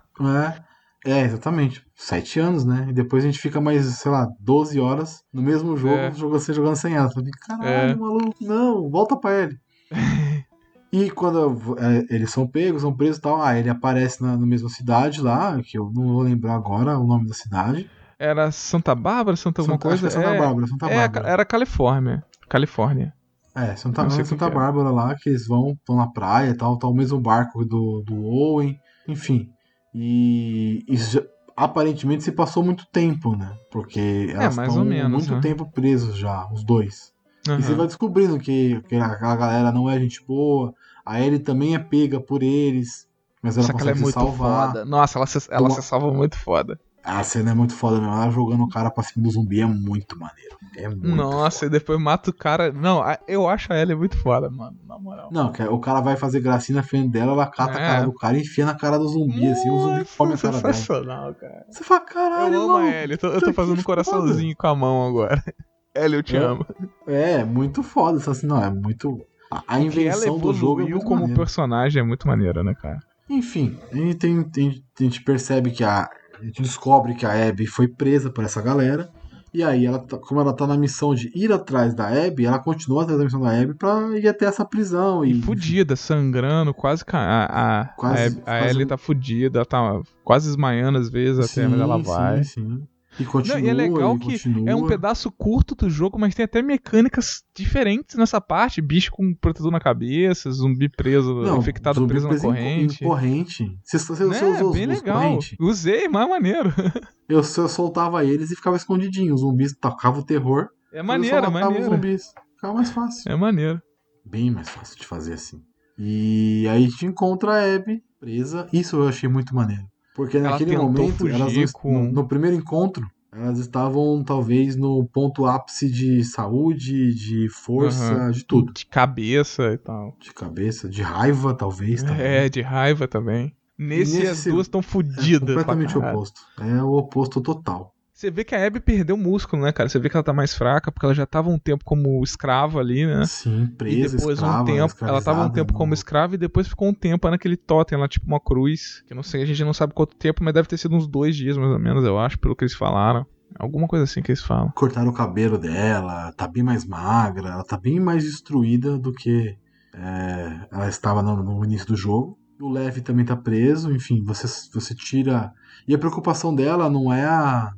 É, é, exatamente. Sete anos, né? E depois a gente fica mais, sei lá, 12 horas no mesmo jogo, É. jogando, você jogando sem ela. Fica, caralho, É. maluco, não, volta pra ele. (laughs) e quando é, eles são pegos, são presos e tal, ah, ele aparece na, na mesma cidade lá, que eu não vou lembrar agora o nome da cidade. Era Santa Bárbara, Santa alguma Santa, acho coisa? é Santa é, Bárbara, Santa é, Bárbara. era Califórnia. Califórnia. É, Santa, Não sei o que Santa que é. Bárbara lá, que eles vão, estão na praia e tal, tá o mesmo barco do, do Owen, enfim. E isso já- aparentemente se passou muito tempo, né? Porque elas É, estão muito né? tempo presos já, os dois. Aham. E você vai descobrindo que, que aquela galera não é gente boa, a Ellie também é pega por eles, mas ela Só que ela é consegue se muito salvar. foda. Nossa, ela, se, ela se salva muito foda. A cena é muito foda mesmo, ela jogando o cara pra cima do zumbi é muito maneiro. É muito Nossa, e depois mata o cara. Não, a- eu acho a Ellie muito foda, mano. Na moral. Não, o cara vai fazer gracinha na frente dela, ela cata É. a cara do cara e enfia na cara do zumbi, assim, o zumbi come a cara dela. sensacional, cara. Você fala, caralho, Eu amo a mano. Ellie. Eu tô, eu tô fazendo um coraçãozinho com a mão agora. (laughs) Ellie, eu te É. amo. É, muito foda, só assim, não, é muito... A, a invenção do jogo é muito como maneira. personagem é muito maneira, né, cara? Enfim, a gente, tem, tem- a gente percebe que a... A gente descobre que a Abby foi presa por essa galera. E aí, ela tá- como ela tá na missão de ir atrás da Abby, ela continua atrás da missão da Abby pra ir até essa prisão. E E, fudida, sangrando, quase. ca- A, a, Quase- a, Abby- a Ellie tá fudida, tá quase esmaando às vezes até, mas ela vai. Sim, sim. E continua, Não, e é legal e que continua. É um pedaço curto do jogo, mas tem até mecânicas diferentes nessa parte. Bicho com protetor na cabeça, zumbi preso, Não, infectado zumbi preso na preso co- corrente. Em corrente. Você, você, Né? você usou bem os, legal. corrente? Usei, mais maneiro. (laughs) Eu, eu soltava eles e ficava escondidinho. Os zumbis tocavam o terror. É maneiro, é matava os maneiro. zumbis. Ficava mais fácil. É maneiro. Bem mais fácil de fazer assim. E aí a gente encontra a Abby presa. Isso eu achei muito maneiro. Porque Ela naquele momento, elas com- no, no primeiro encontro, elas estavam talvez no ponto ápice de saúde, de força, Aham. de tudo. De cabeça e tal. De cabeça, de raiva, talvez. também. É, de raiva também. Nesse, Nesse as duas estão É fodidas. completamente pra caralho. oposto. É o oposto total. Você vê que a Abby perdeu músculo, né, cara? Você vê que ela tá mais fraca, porque ela já tava um tempo como escrava ali, né? Sim, E presa, depois escrava, um tempo, ela tava um tempo não- como escrava e depois ficou um tempo naquele totem lá, tipo uma cruz. Que eu não sei, a gente não sabe quanto tempo, mas deve ter sido uns dois dias mais ou menos, eu acho, pelo que eles falaram. Alguma coisa assim que eles falam. Cortaram o cabelo dela, tá bem mais magra, ela tá bem mais destruída do que é, ela estava no, no início do jogo. O Levi também tá preso, enfim, você, você tira. E a preocupação dela não é a.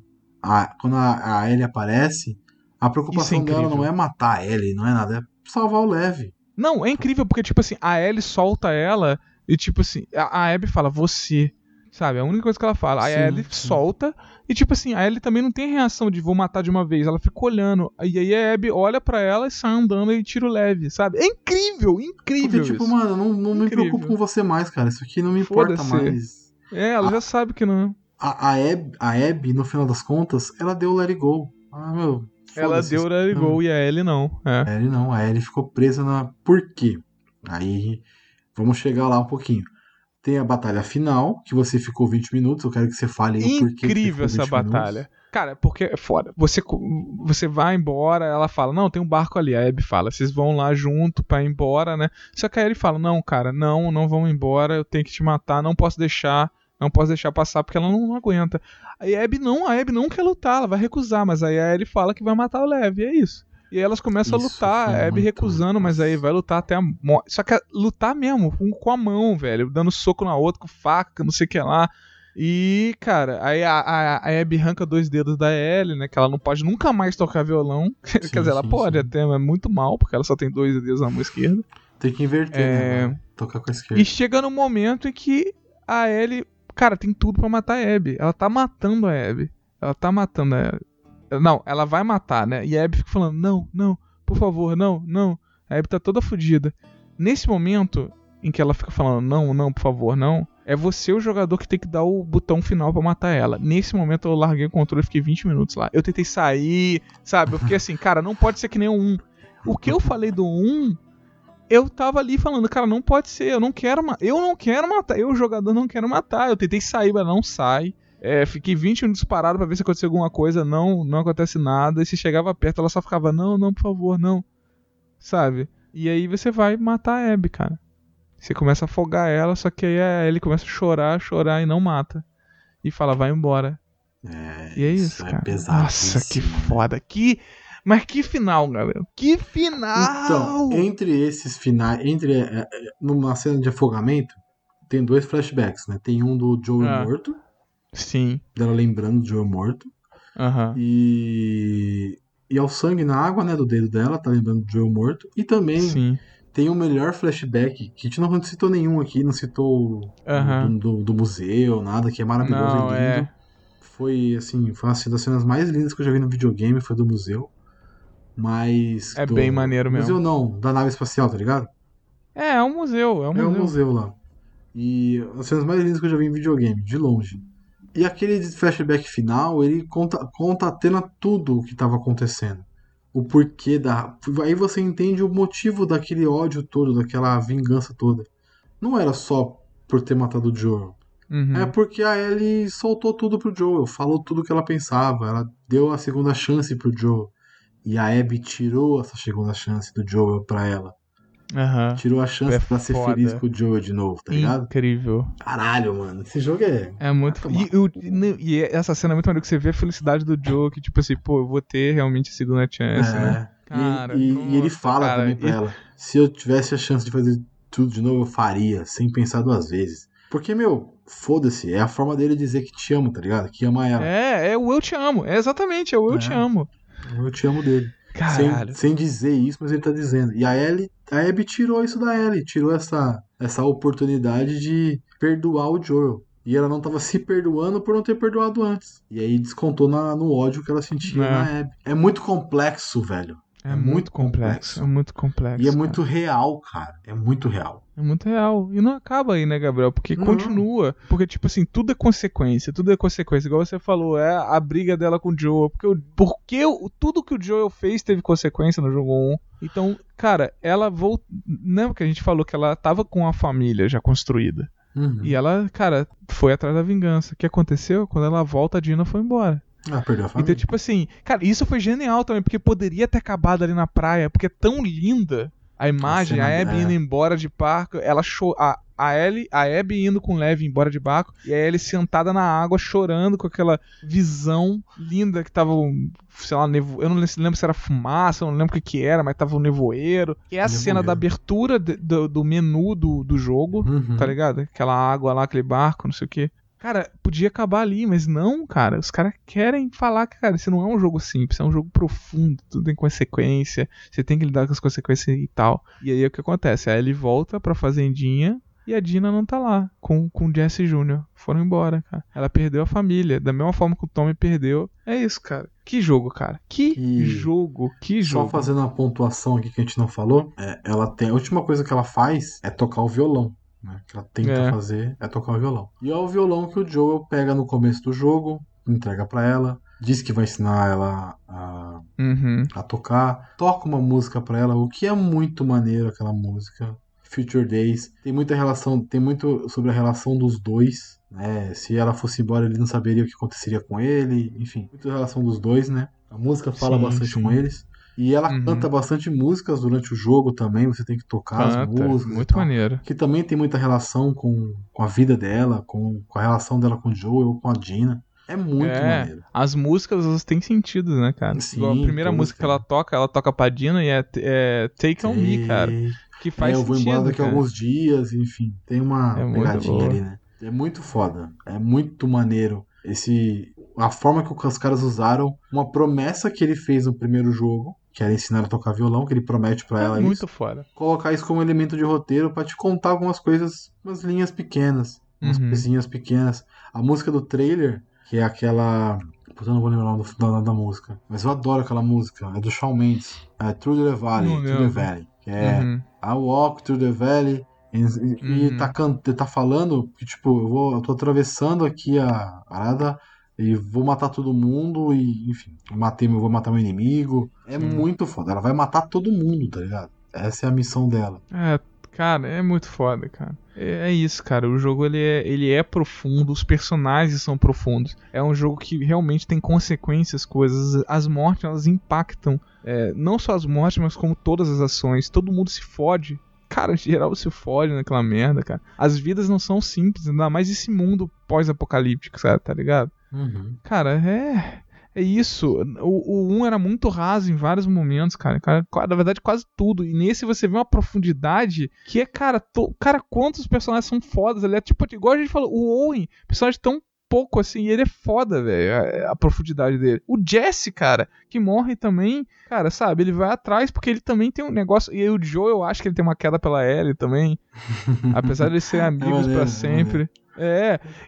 a- quando a, a Ellie aparece, a preocupação é dela não é matar a Ellie, não é nada, é salvar o Levi. Não, é incrível, porque, tipo assim, a Ellie solta ela e, tipo assim, a, a Abby fala, você. Sabe? É a única coisa que ela fala. Aí a Ellie sim. solta e, tipo assim, a Ellie também não tem reação de vou matar de uma vez. Ela fica olhando. E aí a Abby olha pra ela e sai andando e tira o leve, sabe? É incrível, incrível. Porque, tipo, isso. mano, não, não me preocupo com você mais, cara. Isso aqui não me importa mais. É, ela já sabe que não. A, a, Abby, a Abby, no final das contas, ela deu o let it go. Ah, meu. Ela deu o Let It. Go e a Ellie não. É. A Ellie não, a Ellie ficou presa na. Por quê? Aí vamos chegar lá um pouquinho. Tem a batalha final, que você ficou 20 minutos. Eu quero que você fale aí o porquê. que Incrível essa 20 minutos. batalha. Cara, porque é foda. Você, você vai embora, ela fala, não, tem um barco ali. A Abby fala, vocês vão lá junto pra ir embora, né? Só que a Ellie fala, não, cara, não, não vão embora, eu tenho que te matar, não posso deixar, não posso deixar passar, porque ela não, não aguenta. A Abby não, a Abby não quer lutar, ela vai recusar, mas aí a Ellie fala que vai matar o Lev, e é isso. E aí elas começam Isso a lutar, a Abby recusando, mas aí vai lutar até a morte. Só que é lutar mesmo, com- com a mão, velho, dando soco na outra, com faca, não sei o que lá. E, cara, aí a, a, a Abby arranca dois dedos da Ellie, né? Que ela não pode nunca mais tocar violão. (laughs) Quer dizer, ela sim, pode sim. até, mas é muito mal, porque ela só tem dois dedos na mão esquerda. Tem que inverter, É. né? Tocar com a esquerda. E chega no momento em que a Ellie, cara, tem tudo pra matar a Abby. Ela tá matando a Abby. Ela tá matando a Abby. Não, ela vai matar, né? E a Abby fica falando, não, não, por favor, não, não. A Abby tá toda fodida. Nesse momento em que ela fica falando, não, não, por favor, não, é você o jogador que tem que dar o botão final pra matar ela. Nesse momento eu larguei o controle e fiquei 20 minutos lá. Eu tentei sair, sabe? Eu fiquei assim, cara, não pode ser que nem 1. O que eu falei do 1 eu tava ali falando, cara, não pode ser, eu não quero matar, eu não quero matar, eu, jogador, não quero matar. Eu tentei sair, mas não sai. É, fiquei 20 minutos parado pra ver se acontecia alguma coisa, não, não acontece nada. E se chegava perto, ela só ficava, não, não, por favor, não. Sabe? E aí você vai matar a Abby, cara. Você começa a afogar ela, só que aí a Ellie começa a chorar, chorar e não mata. E fala, vai embora. É, E é isso, é cara. pesadíssimo, Nossa, que né? foda. Que... Mas que final, galera. Que final! Então, entre esses finais, entre é, é, numa cena de afogamento, tem dois flashbacks, né? Tem um do Joel Ah. morto, Sim. dela lembrando do Joel morto, Aham. e e ao sangue na água, né, do dedo dela, tá lembrando do Joel morto, e também Sim. tem o melhor flashback que a gente não citou nenhum aqui, não citou Aham. do, do- do museu, nada, que é maravilhoso Não, e lindo. é. Foi assim, foi uma das cenas mais lindas que eu já vi no videogame, foi do museu. Mas. É do- bem maneiro mesmo. Museu não, da nave espacial, tá ligado? É, é um museu, é um É museu. um museu lá. E as cenas mais lindas que eu já vi em videogame, de longe. E aquele flashback final, ele conta, conta tendo tudo o que estava acontecendo. O porquê da. Aí você entende o motivo daquele ódio todo, daquela vingança toda. Não era só por ter matado o Joel. Uhum. É porque a Ellie soltou tudo pro Joel, falou tudo o que ela pensava, ela deu a segunda chance pro Joel. E a Abby tirou essa segunda chance do Joel pra ela. Aham. Tirou a chance É pra ser foda. feliz com o Joel de novo, tá ligado? Incrível. Caralho, mano. Esse jogo é. É muito. E, o- e e essa cena é muito maneira que você vê a felicidade do Joe, que tipo assim, pô, eu vou ter realmente a segunda chance, né? É. Cara, e, e- e ele fala cara, também pra ela: se eu tivesse a chance de fazer tudo de novo, eu faria, sem pensar duas vezes. Porque, meu, foda-se, é a forma dele dizer que te amo, tá ligado? Que ama ela. É, é o eu te amo. É exatamente, é o eu É. te amo. Eu te amo dele. Caralho. Sem, sem dizer isso, mas ele tá dizendo. E a Ellie, a Abby tirou isso da Ellie, tirou essa, essa oportunidade de perdoar o Joel. E ela não tava se perdoando por não ter perdoado antes. E aí descontou na- no ódio que ela sentia É. na Abby. É muito complexo, velho. É, é muito muito complexo. complexo. É muito complexo. E é cara. muito real, cara. É muito real. É muito real. E não acaba aí, né, Gabriel? Porque Não. continua. Porque, tipo assim, tudo é consequência. Tudo é consequência. Igual você falou, é a briga dela com o Joel. Porque, o- porque o- tudo que o Joel fez teve consequência no jogo 1. Então, cara, ela voltou. Não, porque a gente falou que ela tava com a família já construída. Uhum. E ela, cara, foi atrás da vingança. O que aconteceu? Quando ela volta, a Dina foi embora. Ah, perdeu a família. Então, tipo assim, cara, isso foi genial também, porque poderia ter acabado ali na praia, porque é tão linda a imagem, a, cena, Abby é. indo embora de barco, ela cho a, a Ellie, a Abby indo com o Levi embora de barco, e a Ellie sentada na água, chorando com aquela visão linda que tava, sei lá, nevo... eu não lembro se era fumaça, eu não lembro o que que era, mas tava um nevoeiro. E é a cena da abertura de- do, do menu do, do jogo, Uhum. tá ligado? Aquela água lá, aquele barco, não sei o que. Cara, podia acabar ali, mas não, cara. Os caras querem falar que, cara, isso não é um jogo simples, é um jogo profundo, tudo tem consequência, você tem que lidar com as consequências e tal. E aí o que acontece? Aí ele volta pra fazendinha e a Dina não tá lá com, com o Jesse Jr. Foram embora, cara. Ela perdeu a família, da mesma forma que o Tommy perdeu. É isso, cara. Que jogo, cara. Que E- jogo, que Só jogo. fazendo uma pontuação aqui que a gente não falou, é, ela tem. A última coisa que ela faz é tocar o violão. Né? Que ela tenta É. fazer é tocar o violão. E é o violão que o Joel pega no começo do jogo, entrega pra ela, diz que vai ensinar ela a, Uhum. a tocar, toca uma música pra ela, o que é muito maneiro aquela música. Future Days. Tem muita relação, tem muito sobre a relação dos dois. Né? Se ela fosse embora, ele não saberia o que aconteceria com ele. Enfim, muita relação dos dois, né? A música fala Sim, bastante sim. com eles. E ela Uhum. canta bastante músicas durante o jogo também. Você tem que tocar as Canta, músicas. e muito maneiro. Que também tem muita relação com, com a vida dela, com, com a relação dela com o Joel ou com a Dina. É muito É. maneiro. As músicas, elas têm sentido, né, cara? Sim, Igual a primeira música que ela toca, ela toca pra Dina e é, é Take On Me, cara. Que faz é, eu vou sentido, embora daqui a alguns dias, enfim. Tem uma É pegadinha ali, né? É muito foda. É muito maneiro. Esse. A forma que os caras usaram uma promessa que ele fez no primeiro jogo, que era ensinar a tocar violão, que ele promete pra ela É isso. muito foda. Colocar isso como elemento de roteiro pra te contar algumas coisas, umas linhas pequenas. Umas Uhum. coisinhas pequenas. A música do trailer, que é aquela. Puta, eu não vou lembrar o nome do- da, da música. Mas eu adoro aquela música. É do Shawn Mendes. É Through the Valley. Não Through the. Valley. Que é. Uhum. I walk through the valley. E, e Uhum. tá, can- tá falando que, tipo, eu, vou, eu tô atravessando aqui a parada e vou matar todo mundo e, enfim, matei, eu vou matar meu inimigo. É Sim. muito foda. Ela vai matar todo mundo, tá ligado? Essa é a missão dela. É, cara, é muito foda, cara. É, é isso, cara. O jogo ele é, ele é profundo, os personagens são profundos. É um jogo que realmente tem consequências, coisas. As mortes elas impactam. é, não só as mortes, mas como todas as ações. Todo mundo se fode. Cara, em (laughs) geral se fode naquela merda, cara. As vidas não são simples, ainda mais esse mundo pós-apocalíptico, sabe? Tá ligado? Uhum. Cara, é. É isso. O, o 1 era muito raso em vários momentos, cara. Cara, Na verdade, quase tudo. E nesse você vê uma profundidade que é, cara, to- cara, quantos personagens são fodas. Ele é tipo, igual a gente falou, o Owen, personagem tão pouco assim, e ele é foda, velho, a, a profundidade dele. O Jesse, cara, que morre também, cara, sabe, ele vai atrás porque ele também tem um negócio. E aí o Joe, eu acho que ele tem uma queda pela Ellie também. (laughs) apesar de eles serem amigos maneiro, pra é sempre. É,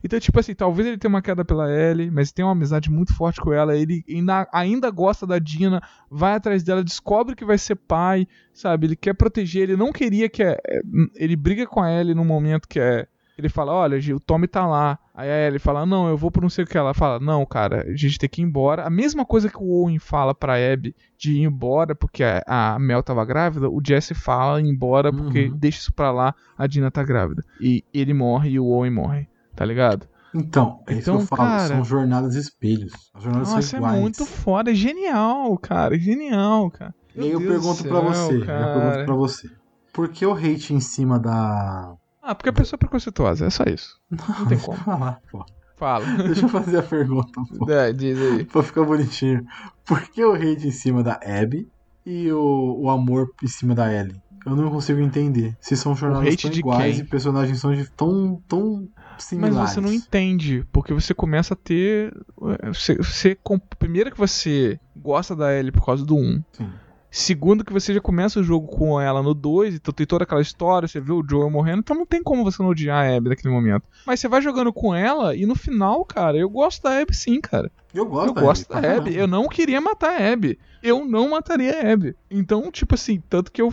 então, tipo assim, talvez ele tenha uma queda pela Ellie, mas tem uma amizade muito forte com ela. Ele ainda, ainda gosta da Dina, vai atrás dela, descobre que vai ser pai, sabe? Ele quer proteger, ele não queria que. é, é, ele briga com a Ellie no momento que é. Ele fala, olha, o Tommy tá lá. Aí a Ellie fala, não, eu vou por não sei o que. Ela fala, não, cara, a gente tem que ir embora. A mesma coisa que o Owen fala pra Abby de ir embora porque a, Mel tava grávida, o Jesse fala ir embora porque Uhum. deixa isso pra lá, a Dina tá grávida. E ele morre e o Owen morre, tá ligado? Então, é isso que Então, eu falo. cara- São jornadas espelhos. As jornadas Nossa, são é iguais. muito foda, é genial, cara, é genial, cara. E aí eu Meu Deus pergunto céu, você. Eu cara. pergunto pra você. Por que o hate em cima da. Ah, porque a pessoa é preconceituosa, é só isso. Não tem (laughs) como. Falar, pô. Fala. (laughs) Deixa eu fazer a pergunta, pô. É, diz aí. Pra ficar bonitinho. Por que o hate em cima da Abby e o, o amor em cima da Ellie? Eu não consigo entender. Se são de iguais e personagens são de- tão, tão Mas similares. você não entende, porque você começa a ter. Você, você, com- primeiro que você gosta da Ellie por causa do 1. Sim. Segundo que você já começa o jogo com ela no 2, então tem toda aquela história, você vê o Joel morrendo, então não tem como você não odiar a Abby naquele momento. Mas você vai jogando com ela e no final, cara, eu gosto da Abby sim, cara. Eu gosto eu da gosto Abby, da Abby. Eu não queria matar a Abby. Eu não mataria a Abby. Então, tipo assim, tanto que eu,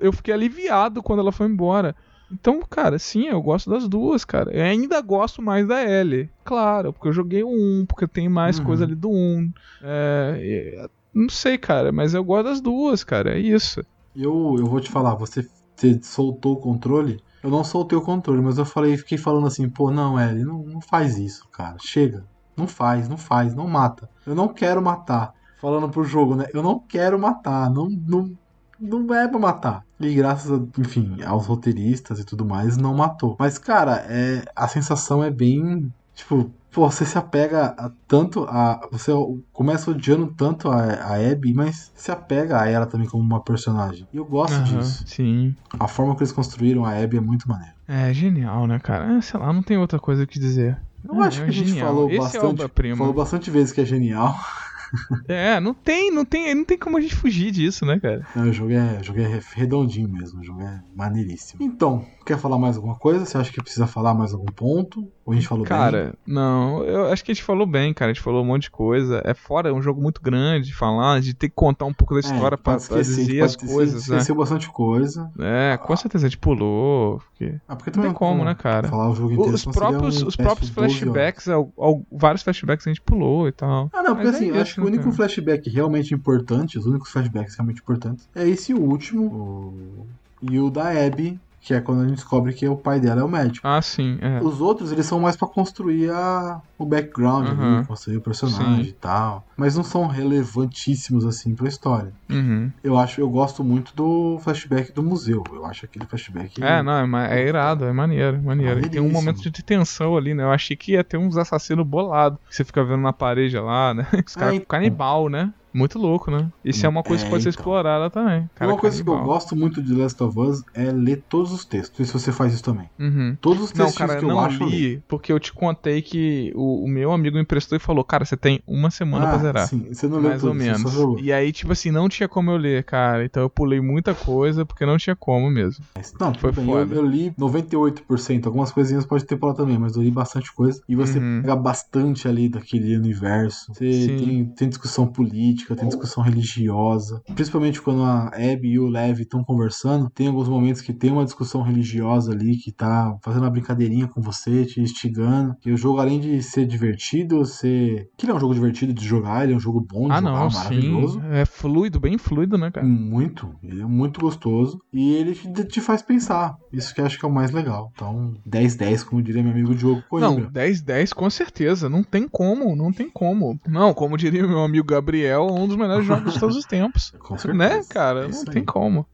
eu fiquei aliviado quando ela foi embora. Então, cara, sim, eu gosto das duas, cara. Eu ainda gosto mais da Ellie. Claro, porque eu joguei o 1, porque tem mais Uhum. coisa ali do 1. É, é, não sei, cara, mas eu gosto das duas, cara. É isso. Eu, eu vou te falar, você, você soltou o controle. Eu não soltei o controle, mas eu falei, fiquei falando assim, pô, não, Ellie, não, não faz isso, cara. Chega. Não faz, não faz, não mata. Eu não quero matar. Falando pro jogo, né? Eu não quero matar. Não, não, não é pra matar. E graças, a, enfim, aos roteiristas e tudo mais, não matou. Mas, cara, é, a sensação é bem. Tipo, pô, você se apega a, tanto a. Você começa odiando tanto a, a Abby, mas se apega a ela também como uma personagem. E eu gosto Aham, disso. Sim. A forma que eles construíram a Abby é muito maneira. É genial, né, cara? É, sei lá, não tem outra coisa que dizer. Eu É, acho é que a gente genial. falou Esse é bastante. falou bastante vezes que é genial. É, não tem, não tem, não tem como a gente fugir disso, né, cara? Não, o jogo é, o jogo é redondinho mesmo, o jogo é maneiríssimo. Então, quer falar mais alguma coisa? Você acha que precisa falar mais algum ponto? Ou a gente falou bem? Cara, não, eu acho que a gente falou bem, cara. A gente falou um monte de coisa. É fora, é um jogo muito grande de falar, de ter que contar um pouco da história pra, pode pra esquecer, dizer as esquecer, coisas, né? Esqueceu bastante coisa. É, com certeza a gente pulou. Porque... Ah, porque Não tem como, né, cara? Falar o jogo inteiro, Os próprios, um os próprios de 12 horas. flashbacks, ao- ao- vários flashbacks a gente pulou e tal. Ah, não, porque Mas é assim, eu isso, acho que único flashback realmente importante, os únicos flashbacks realmente importantes, é esse último, o... e o da Abby, que é quando a gente descobre que o pai dela é o médico. Ah, sim, é. Os outros, eles são mais pra construir a... o background, Uhum. ali, construir o personagem Sim. e tal. Mas não são relevantíssimos, assim, pra história. Uhum. Eu acho, eu gosto muito do flashback do museu. Eu acho aquele flashback... É, não, é, é irado, é maneiro, é maneiro. Tem um momento de tensão ali, né? Eu achei que ia ter uns assassinos bolados. Que você fica vendo na parede lá, né? (laughs) Os caras então. canibal, né? Muito louco, né? Isso é uma coisa que É, pode ser então. explorada também. Cara Uma coisa que eu gosto muito de Last of Us é ler todos os textos. Não sei se você faz isso também. Uhum. Todos os Não, textos cara, que eu não acho eu li, porque eu te contei que o, o meu amigo me emprestou e falou, cara, você tem uma semana pra zerar. Ah, Sim, você não leu Mais tudo, ou menos. E aí, tipo assim, não tinha como eu ler, cara. Então eu pulei muita coisa porque não tinha como mesmo. Não, Foi bem. Eu, foda. eu li 98%. Algumas coisinhas pode ter por lá também, mas eu li bastante coisa. E você Uhum. pega bastante ali daquele universo. Você tem, tem discussão política, tem discussão religiosa. Principalmente quando a Abby e o Lev estão conversando. Tem alguns momentos que tem uma discussão religiosa ali que tá fazendo uma brincadeirinha com você, te instigando. E o jogo, além de ser divertido, ser. Que ele é um jogo divertido de jogar, ele é um jogo bom de ah, jogar, não, maravilhoso. sim. É fluido, bem fluido, né, cara? Muito, ele é muito gostoso e ele te, te faz pensar. Isso que eu acho que é o mais legal. Então, 10-10, como diria meu amigo Diogo Não, Coimbra. 10 10 com certeza. Não tem como, não tem como. Não, como diria meu amigo Gabriel, um dos melhores jogos de todos os tempos. Com certeza. né, cara? É não tem como.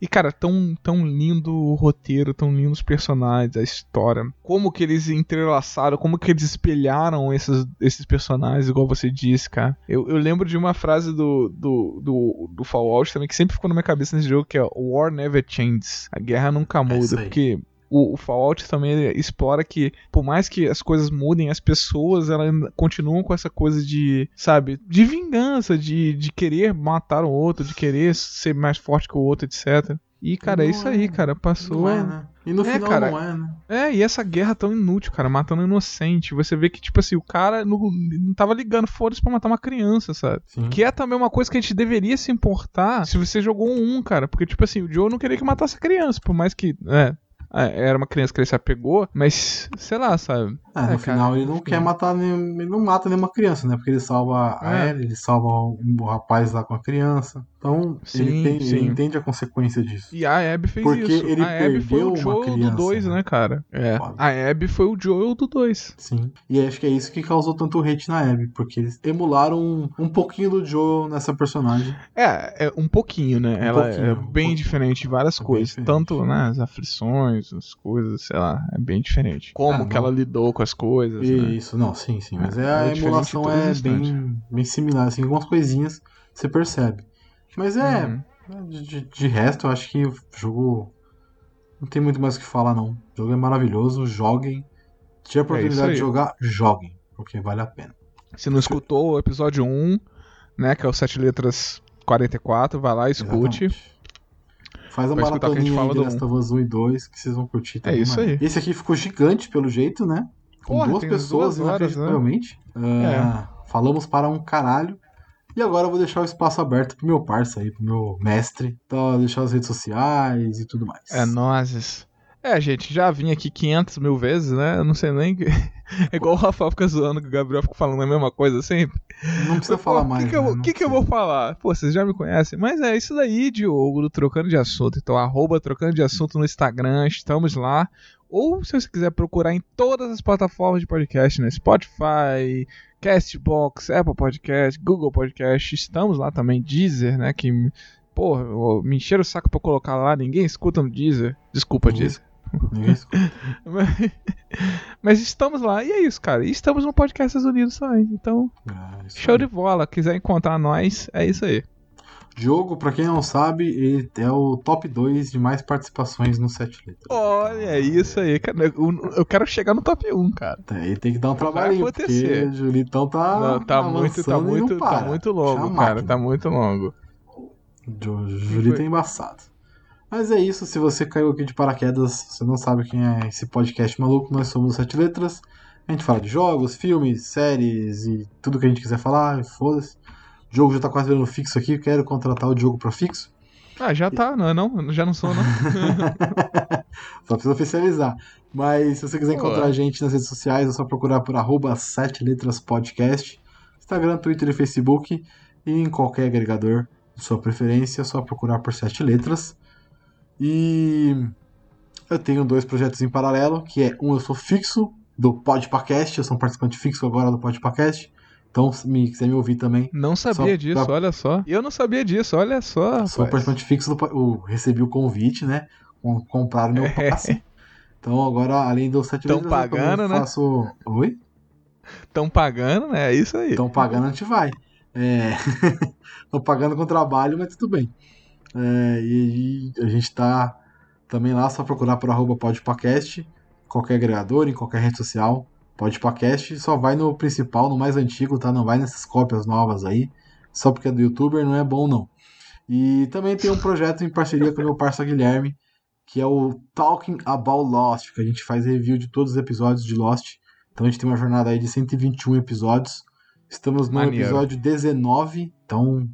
E, cara, tão, tão lindo o roteiro, tão lindo os personagens, a história. Como que eles entrelaçaram, como que eles espelharam esses, esses personagens, igual você disse, cara. Eu, eu lembro de uma frase do, do, do, do Fallout também, que sempre ficou na minha cabeça nesse jogo, que é War never changes. A guerra nunca muda. isso aí. porque o, o Fallout também ele explora que, por mais que as coisas mudem, as pessoas elas ainda continuam com essa coisa de, sabe, de vingança, de, de querer matar o outro, de querer ser mais forte que o outro, etc. E, cara, é Não isso é. aí, cara. Passou. Não é, né? E no É, final cara. não é, né? É, e essa guerra tão inútil, cara, matando inocente. Você vê que, tipo assim, o cara não, não tava ligando, foda-se pra matar uma criança, sabe? Sim. Que é também uma coisa que a gente deveria se importar se você jogou um 1, cara. Porque, tipo assim, o Joe não queria que matasse a criança, por mais que. É, é, era uma criança que ele se apegou, mas, sei lá, sabe? É, no É, cara, final ele não quer matar nenhum, ele não mata nenhuma criança, né? Porque ele salva a É. Ellie, ele salva um rapaz lá com a criança. Então, Sim, ele, tem- ele entende a consequência disso. E a Abby fez Porque isso. ele a Abby foi o Joel do criança, 2, né? né, cara? É. A Abby foi o Joel do 2. Sim. E acho que é isso que causou tanto hate na Abby, porque eles emularam um, um pouquinho do Joe nessa personagem. É, é um pouquinho, né? Ela pouquinho, é um bem pouquinho. diferente de várias É coisas. diferente. Tanto, né, as aflições, as coisas, sei lá, é bem diferente. Como Ah, que não. ela lidou com as coisas, né? Isso, não, sim, sim. Mas É, é, é a diferente emulação é bem, bem similar, assim, algumas coisinhas você percebe. Mas é, Uhum. de, de- resto, eu acho que o jogo não tem muito mais o que falar, não. O jogo é maravilhoso, joguem. Se tiver a É oportunidade aí. de jogar, joguem, porque vale a pena. Se não escutou o episódio 1, né, que é o 7 letras 44, vai lá, escute. Exatamente. Faz a Vai a gente maratoninha fala de Last of Us 1 e 2, que vocês vão curtir também. isso mano. aí. Esse aqui ficou gigante, pelo jeito, né? Com Porra, duas pessoas, duas horas, né? inacreditavelmente. Ah, Falamos para um caralho. E agora eu vou deixar o espaço aberto pro meu parça aí, pro meu mestre. Então, deixar as redes sociais e tudo mais. É nozes. É, gente, já vim aqui 500 mil vezes, né? Eu não sei nem. que- É (laughs) igual o Rafael fica zoando que o Gabriel fica falando a mesma coisa sempre. Não precisa Pô, falar O mais. que, que, eu, né? Não que, que eu vou falar? Pô, vocês já me conhecem. Mas é isso daí, Diogo, do Trocando de Assunto. Então, arroba Trocando de Assunto no Instagram. Estamos lá. Ou se você quiser procurar em todas as plataformas de podcast, né? Spotify, Castbox, Apple Podcast, Google Podcast, estamos lá também, Deezer, né? Que, porra, me encheram o saco pra colocar lá, ninguém escuta no Deezer. Desculpa, Ninguém Deezer. Ninguém escuta. (laughs) Mas, mas estamos lá, e é isso, cara. E estamos no Podcast Unidos também. Então, isso show aí. de bola. Quiser encontrar nós, é isso aí. Diogo, pra quem não sabe, ele é o top 2 de mais participações no Sete Letras. Olha, é isso aí, cara. Eu, eu quero chegar no top 1, cara. É, Ele tem que dar um trabalhinho, porque acontecer. o Julitão tá. Não, tá muito, tá muito, tá para. muito longo, Chama cara. Tá muito longo. O Julito é embaçado. Mas é isso, se você caiu aqui de paraquedas, você não sabe quem é esse podcast maluco, nós somos Sete Letras. A gente fala de jogos, filmes, séries e tudo que a gente quiser falar, foda-se. O jogo já tá quase virando fixo aqui, quero contratar o Diogo pra fixo. Ah, já tá, não é não? Já não sou, não. (laughs) Só precisa oficializar. Mas se você quiser encontrar a gente nas redes sociais, é só procurar por arroba 7 letras podcast. Instagram, Twitter e Facebook. E em qualquer agregador de sua preferência, é só procurar por 7 letras. E eu tenho dois projetos em paralelo, que é um eu sou fixo do Podpacast, eu sou um participante fixo agora do Podpacast. Então, se me quiser me ouvir também, Não sabia disso, pra- olha só. Eu não sabia disso, olha só. sou participante fixo do eu recebi o convite, né? Com- Compraram meu (laughs) passe. Então agora, além dos sete Tão letras, eu pagando, né? faço. Oi? Estão pagando, né? É isso aí. Estão pagando, a gente vai. (laughs) Estão pagando com trabalho, mas tudo bem. É, e, e a gente tá também lá, só procurar por arroba podpacast, qualquer agregador, em qualquer rede social. Podpacast só vai no principal, no mais antigo, tá? Não vai nessas cópias novas aí. Só porque é do youtuber não é bom, não. E também tem um projeto em parceria com o meu parceiro Guilherme, que é o Talking About Lost, que a gente faz review de todos os episódios de Lost. Então a gente tem uma jornada aí de 121 episódios. Estamos no Maneiro. episódio 19, então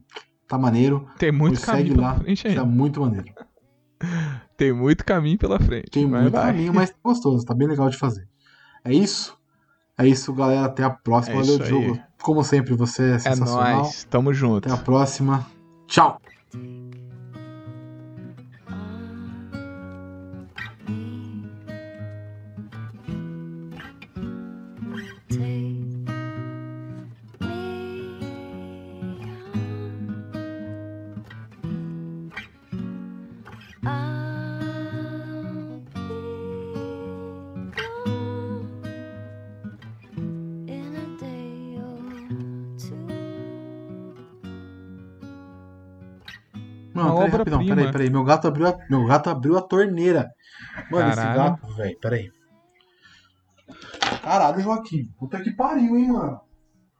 tá maneiro. Tem muito Nos segue caminho pela lá, frente Tá ainda. muito maneiro. (laughs) Tem muito caminho pela frente. Tem muito vai. caminho, mas tá gostoso, tá bem legal de fazer. É isso? É isso, galera. Até a próxima. É Valeu. Diogo. Como sempre, você é É sensacional. nóis, tamo junto. Até a próxima. Tchau! Peraí, peraí. Meu gato abriu a, meu gato abriu a torneira. Mano, esse Caralho. gato, velho, peraí. Caralho, Joaquim. Puta que pariu, hein, mano.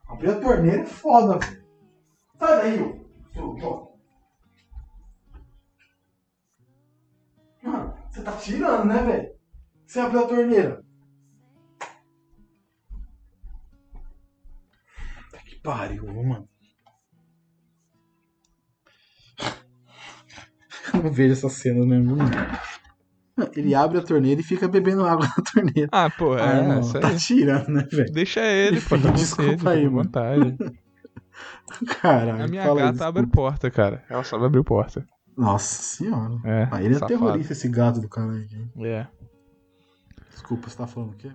Abrir a torneira é foda, velho. Sai daí, ô. Mano, você tá tirando, né, velho? Você abriu a torneira. Puta que pariu, mano. Eu não vejo essas cenas mesmo. Ele abre a torneira e fica bebendo água na torneira. Ah, pô, é, Ah, não, tá aí. tirando, né, velho? Deixa ele, pô, desculpa aí, mano. vontade. (laughs) Caralho. A minha fala aí, gata abre porta, cara. Ela sabe abrir porta. Nossa senhora. É, Ah, ele é safado. terrorista, esse gato do cara aí. É. Desculpa, você tá falando o quê?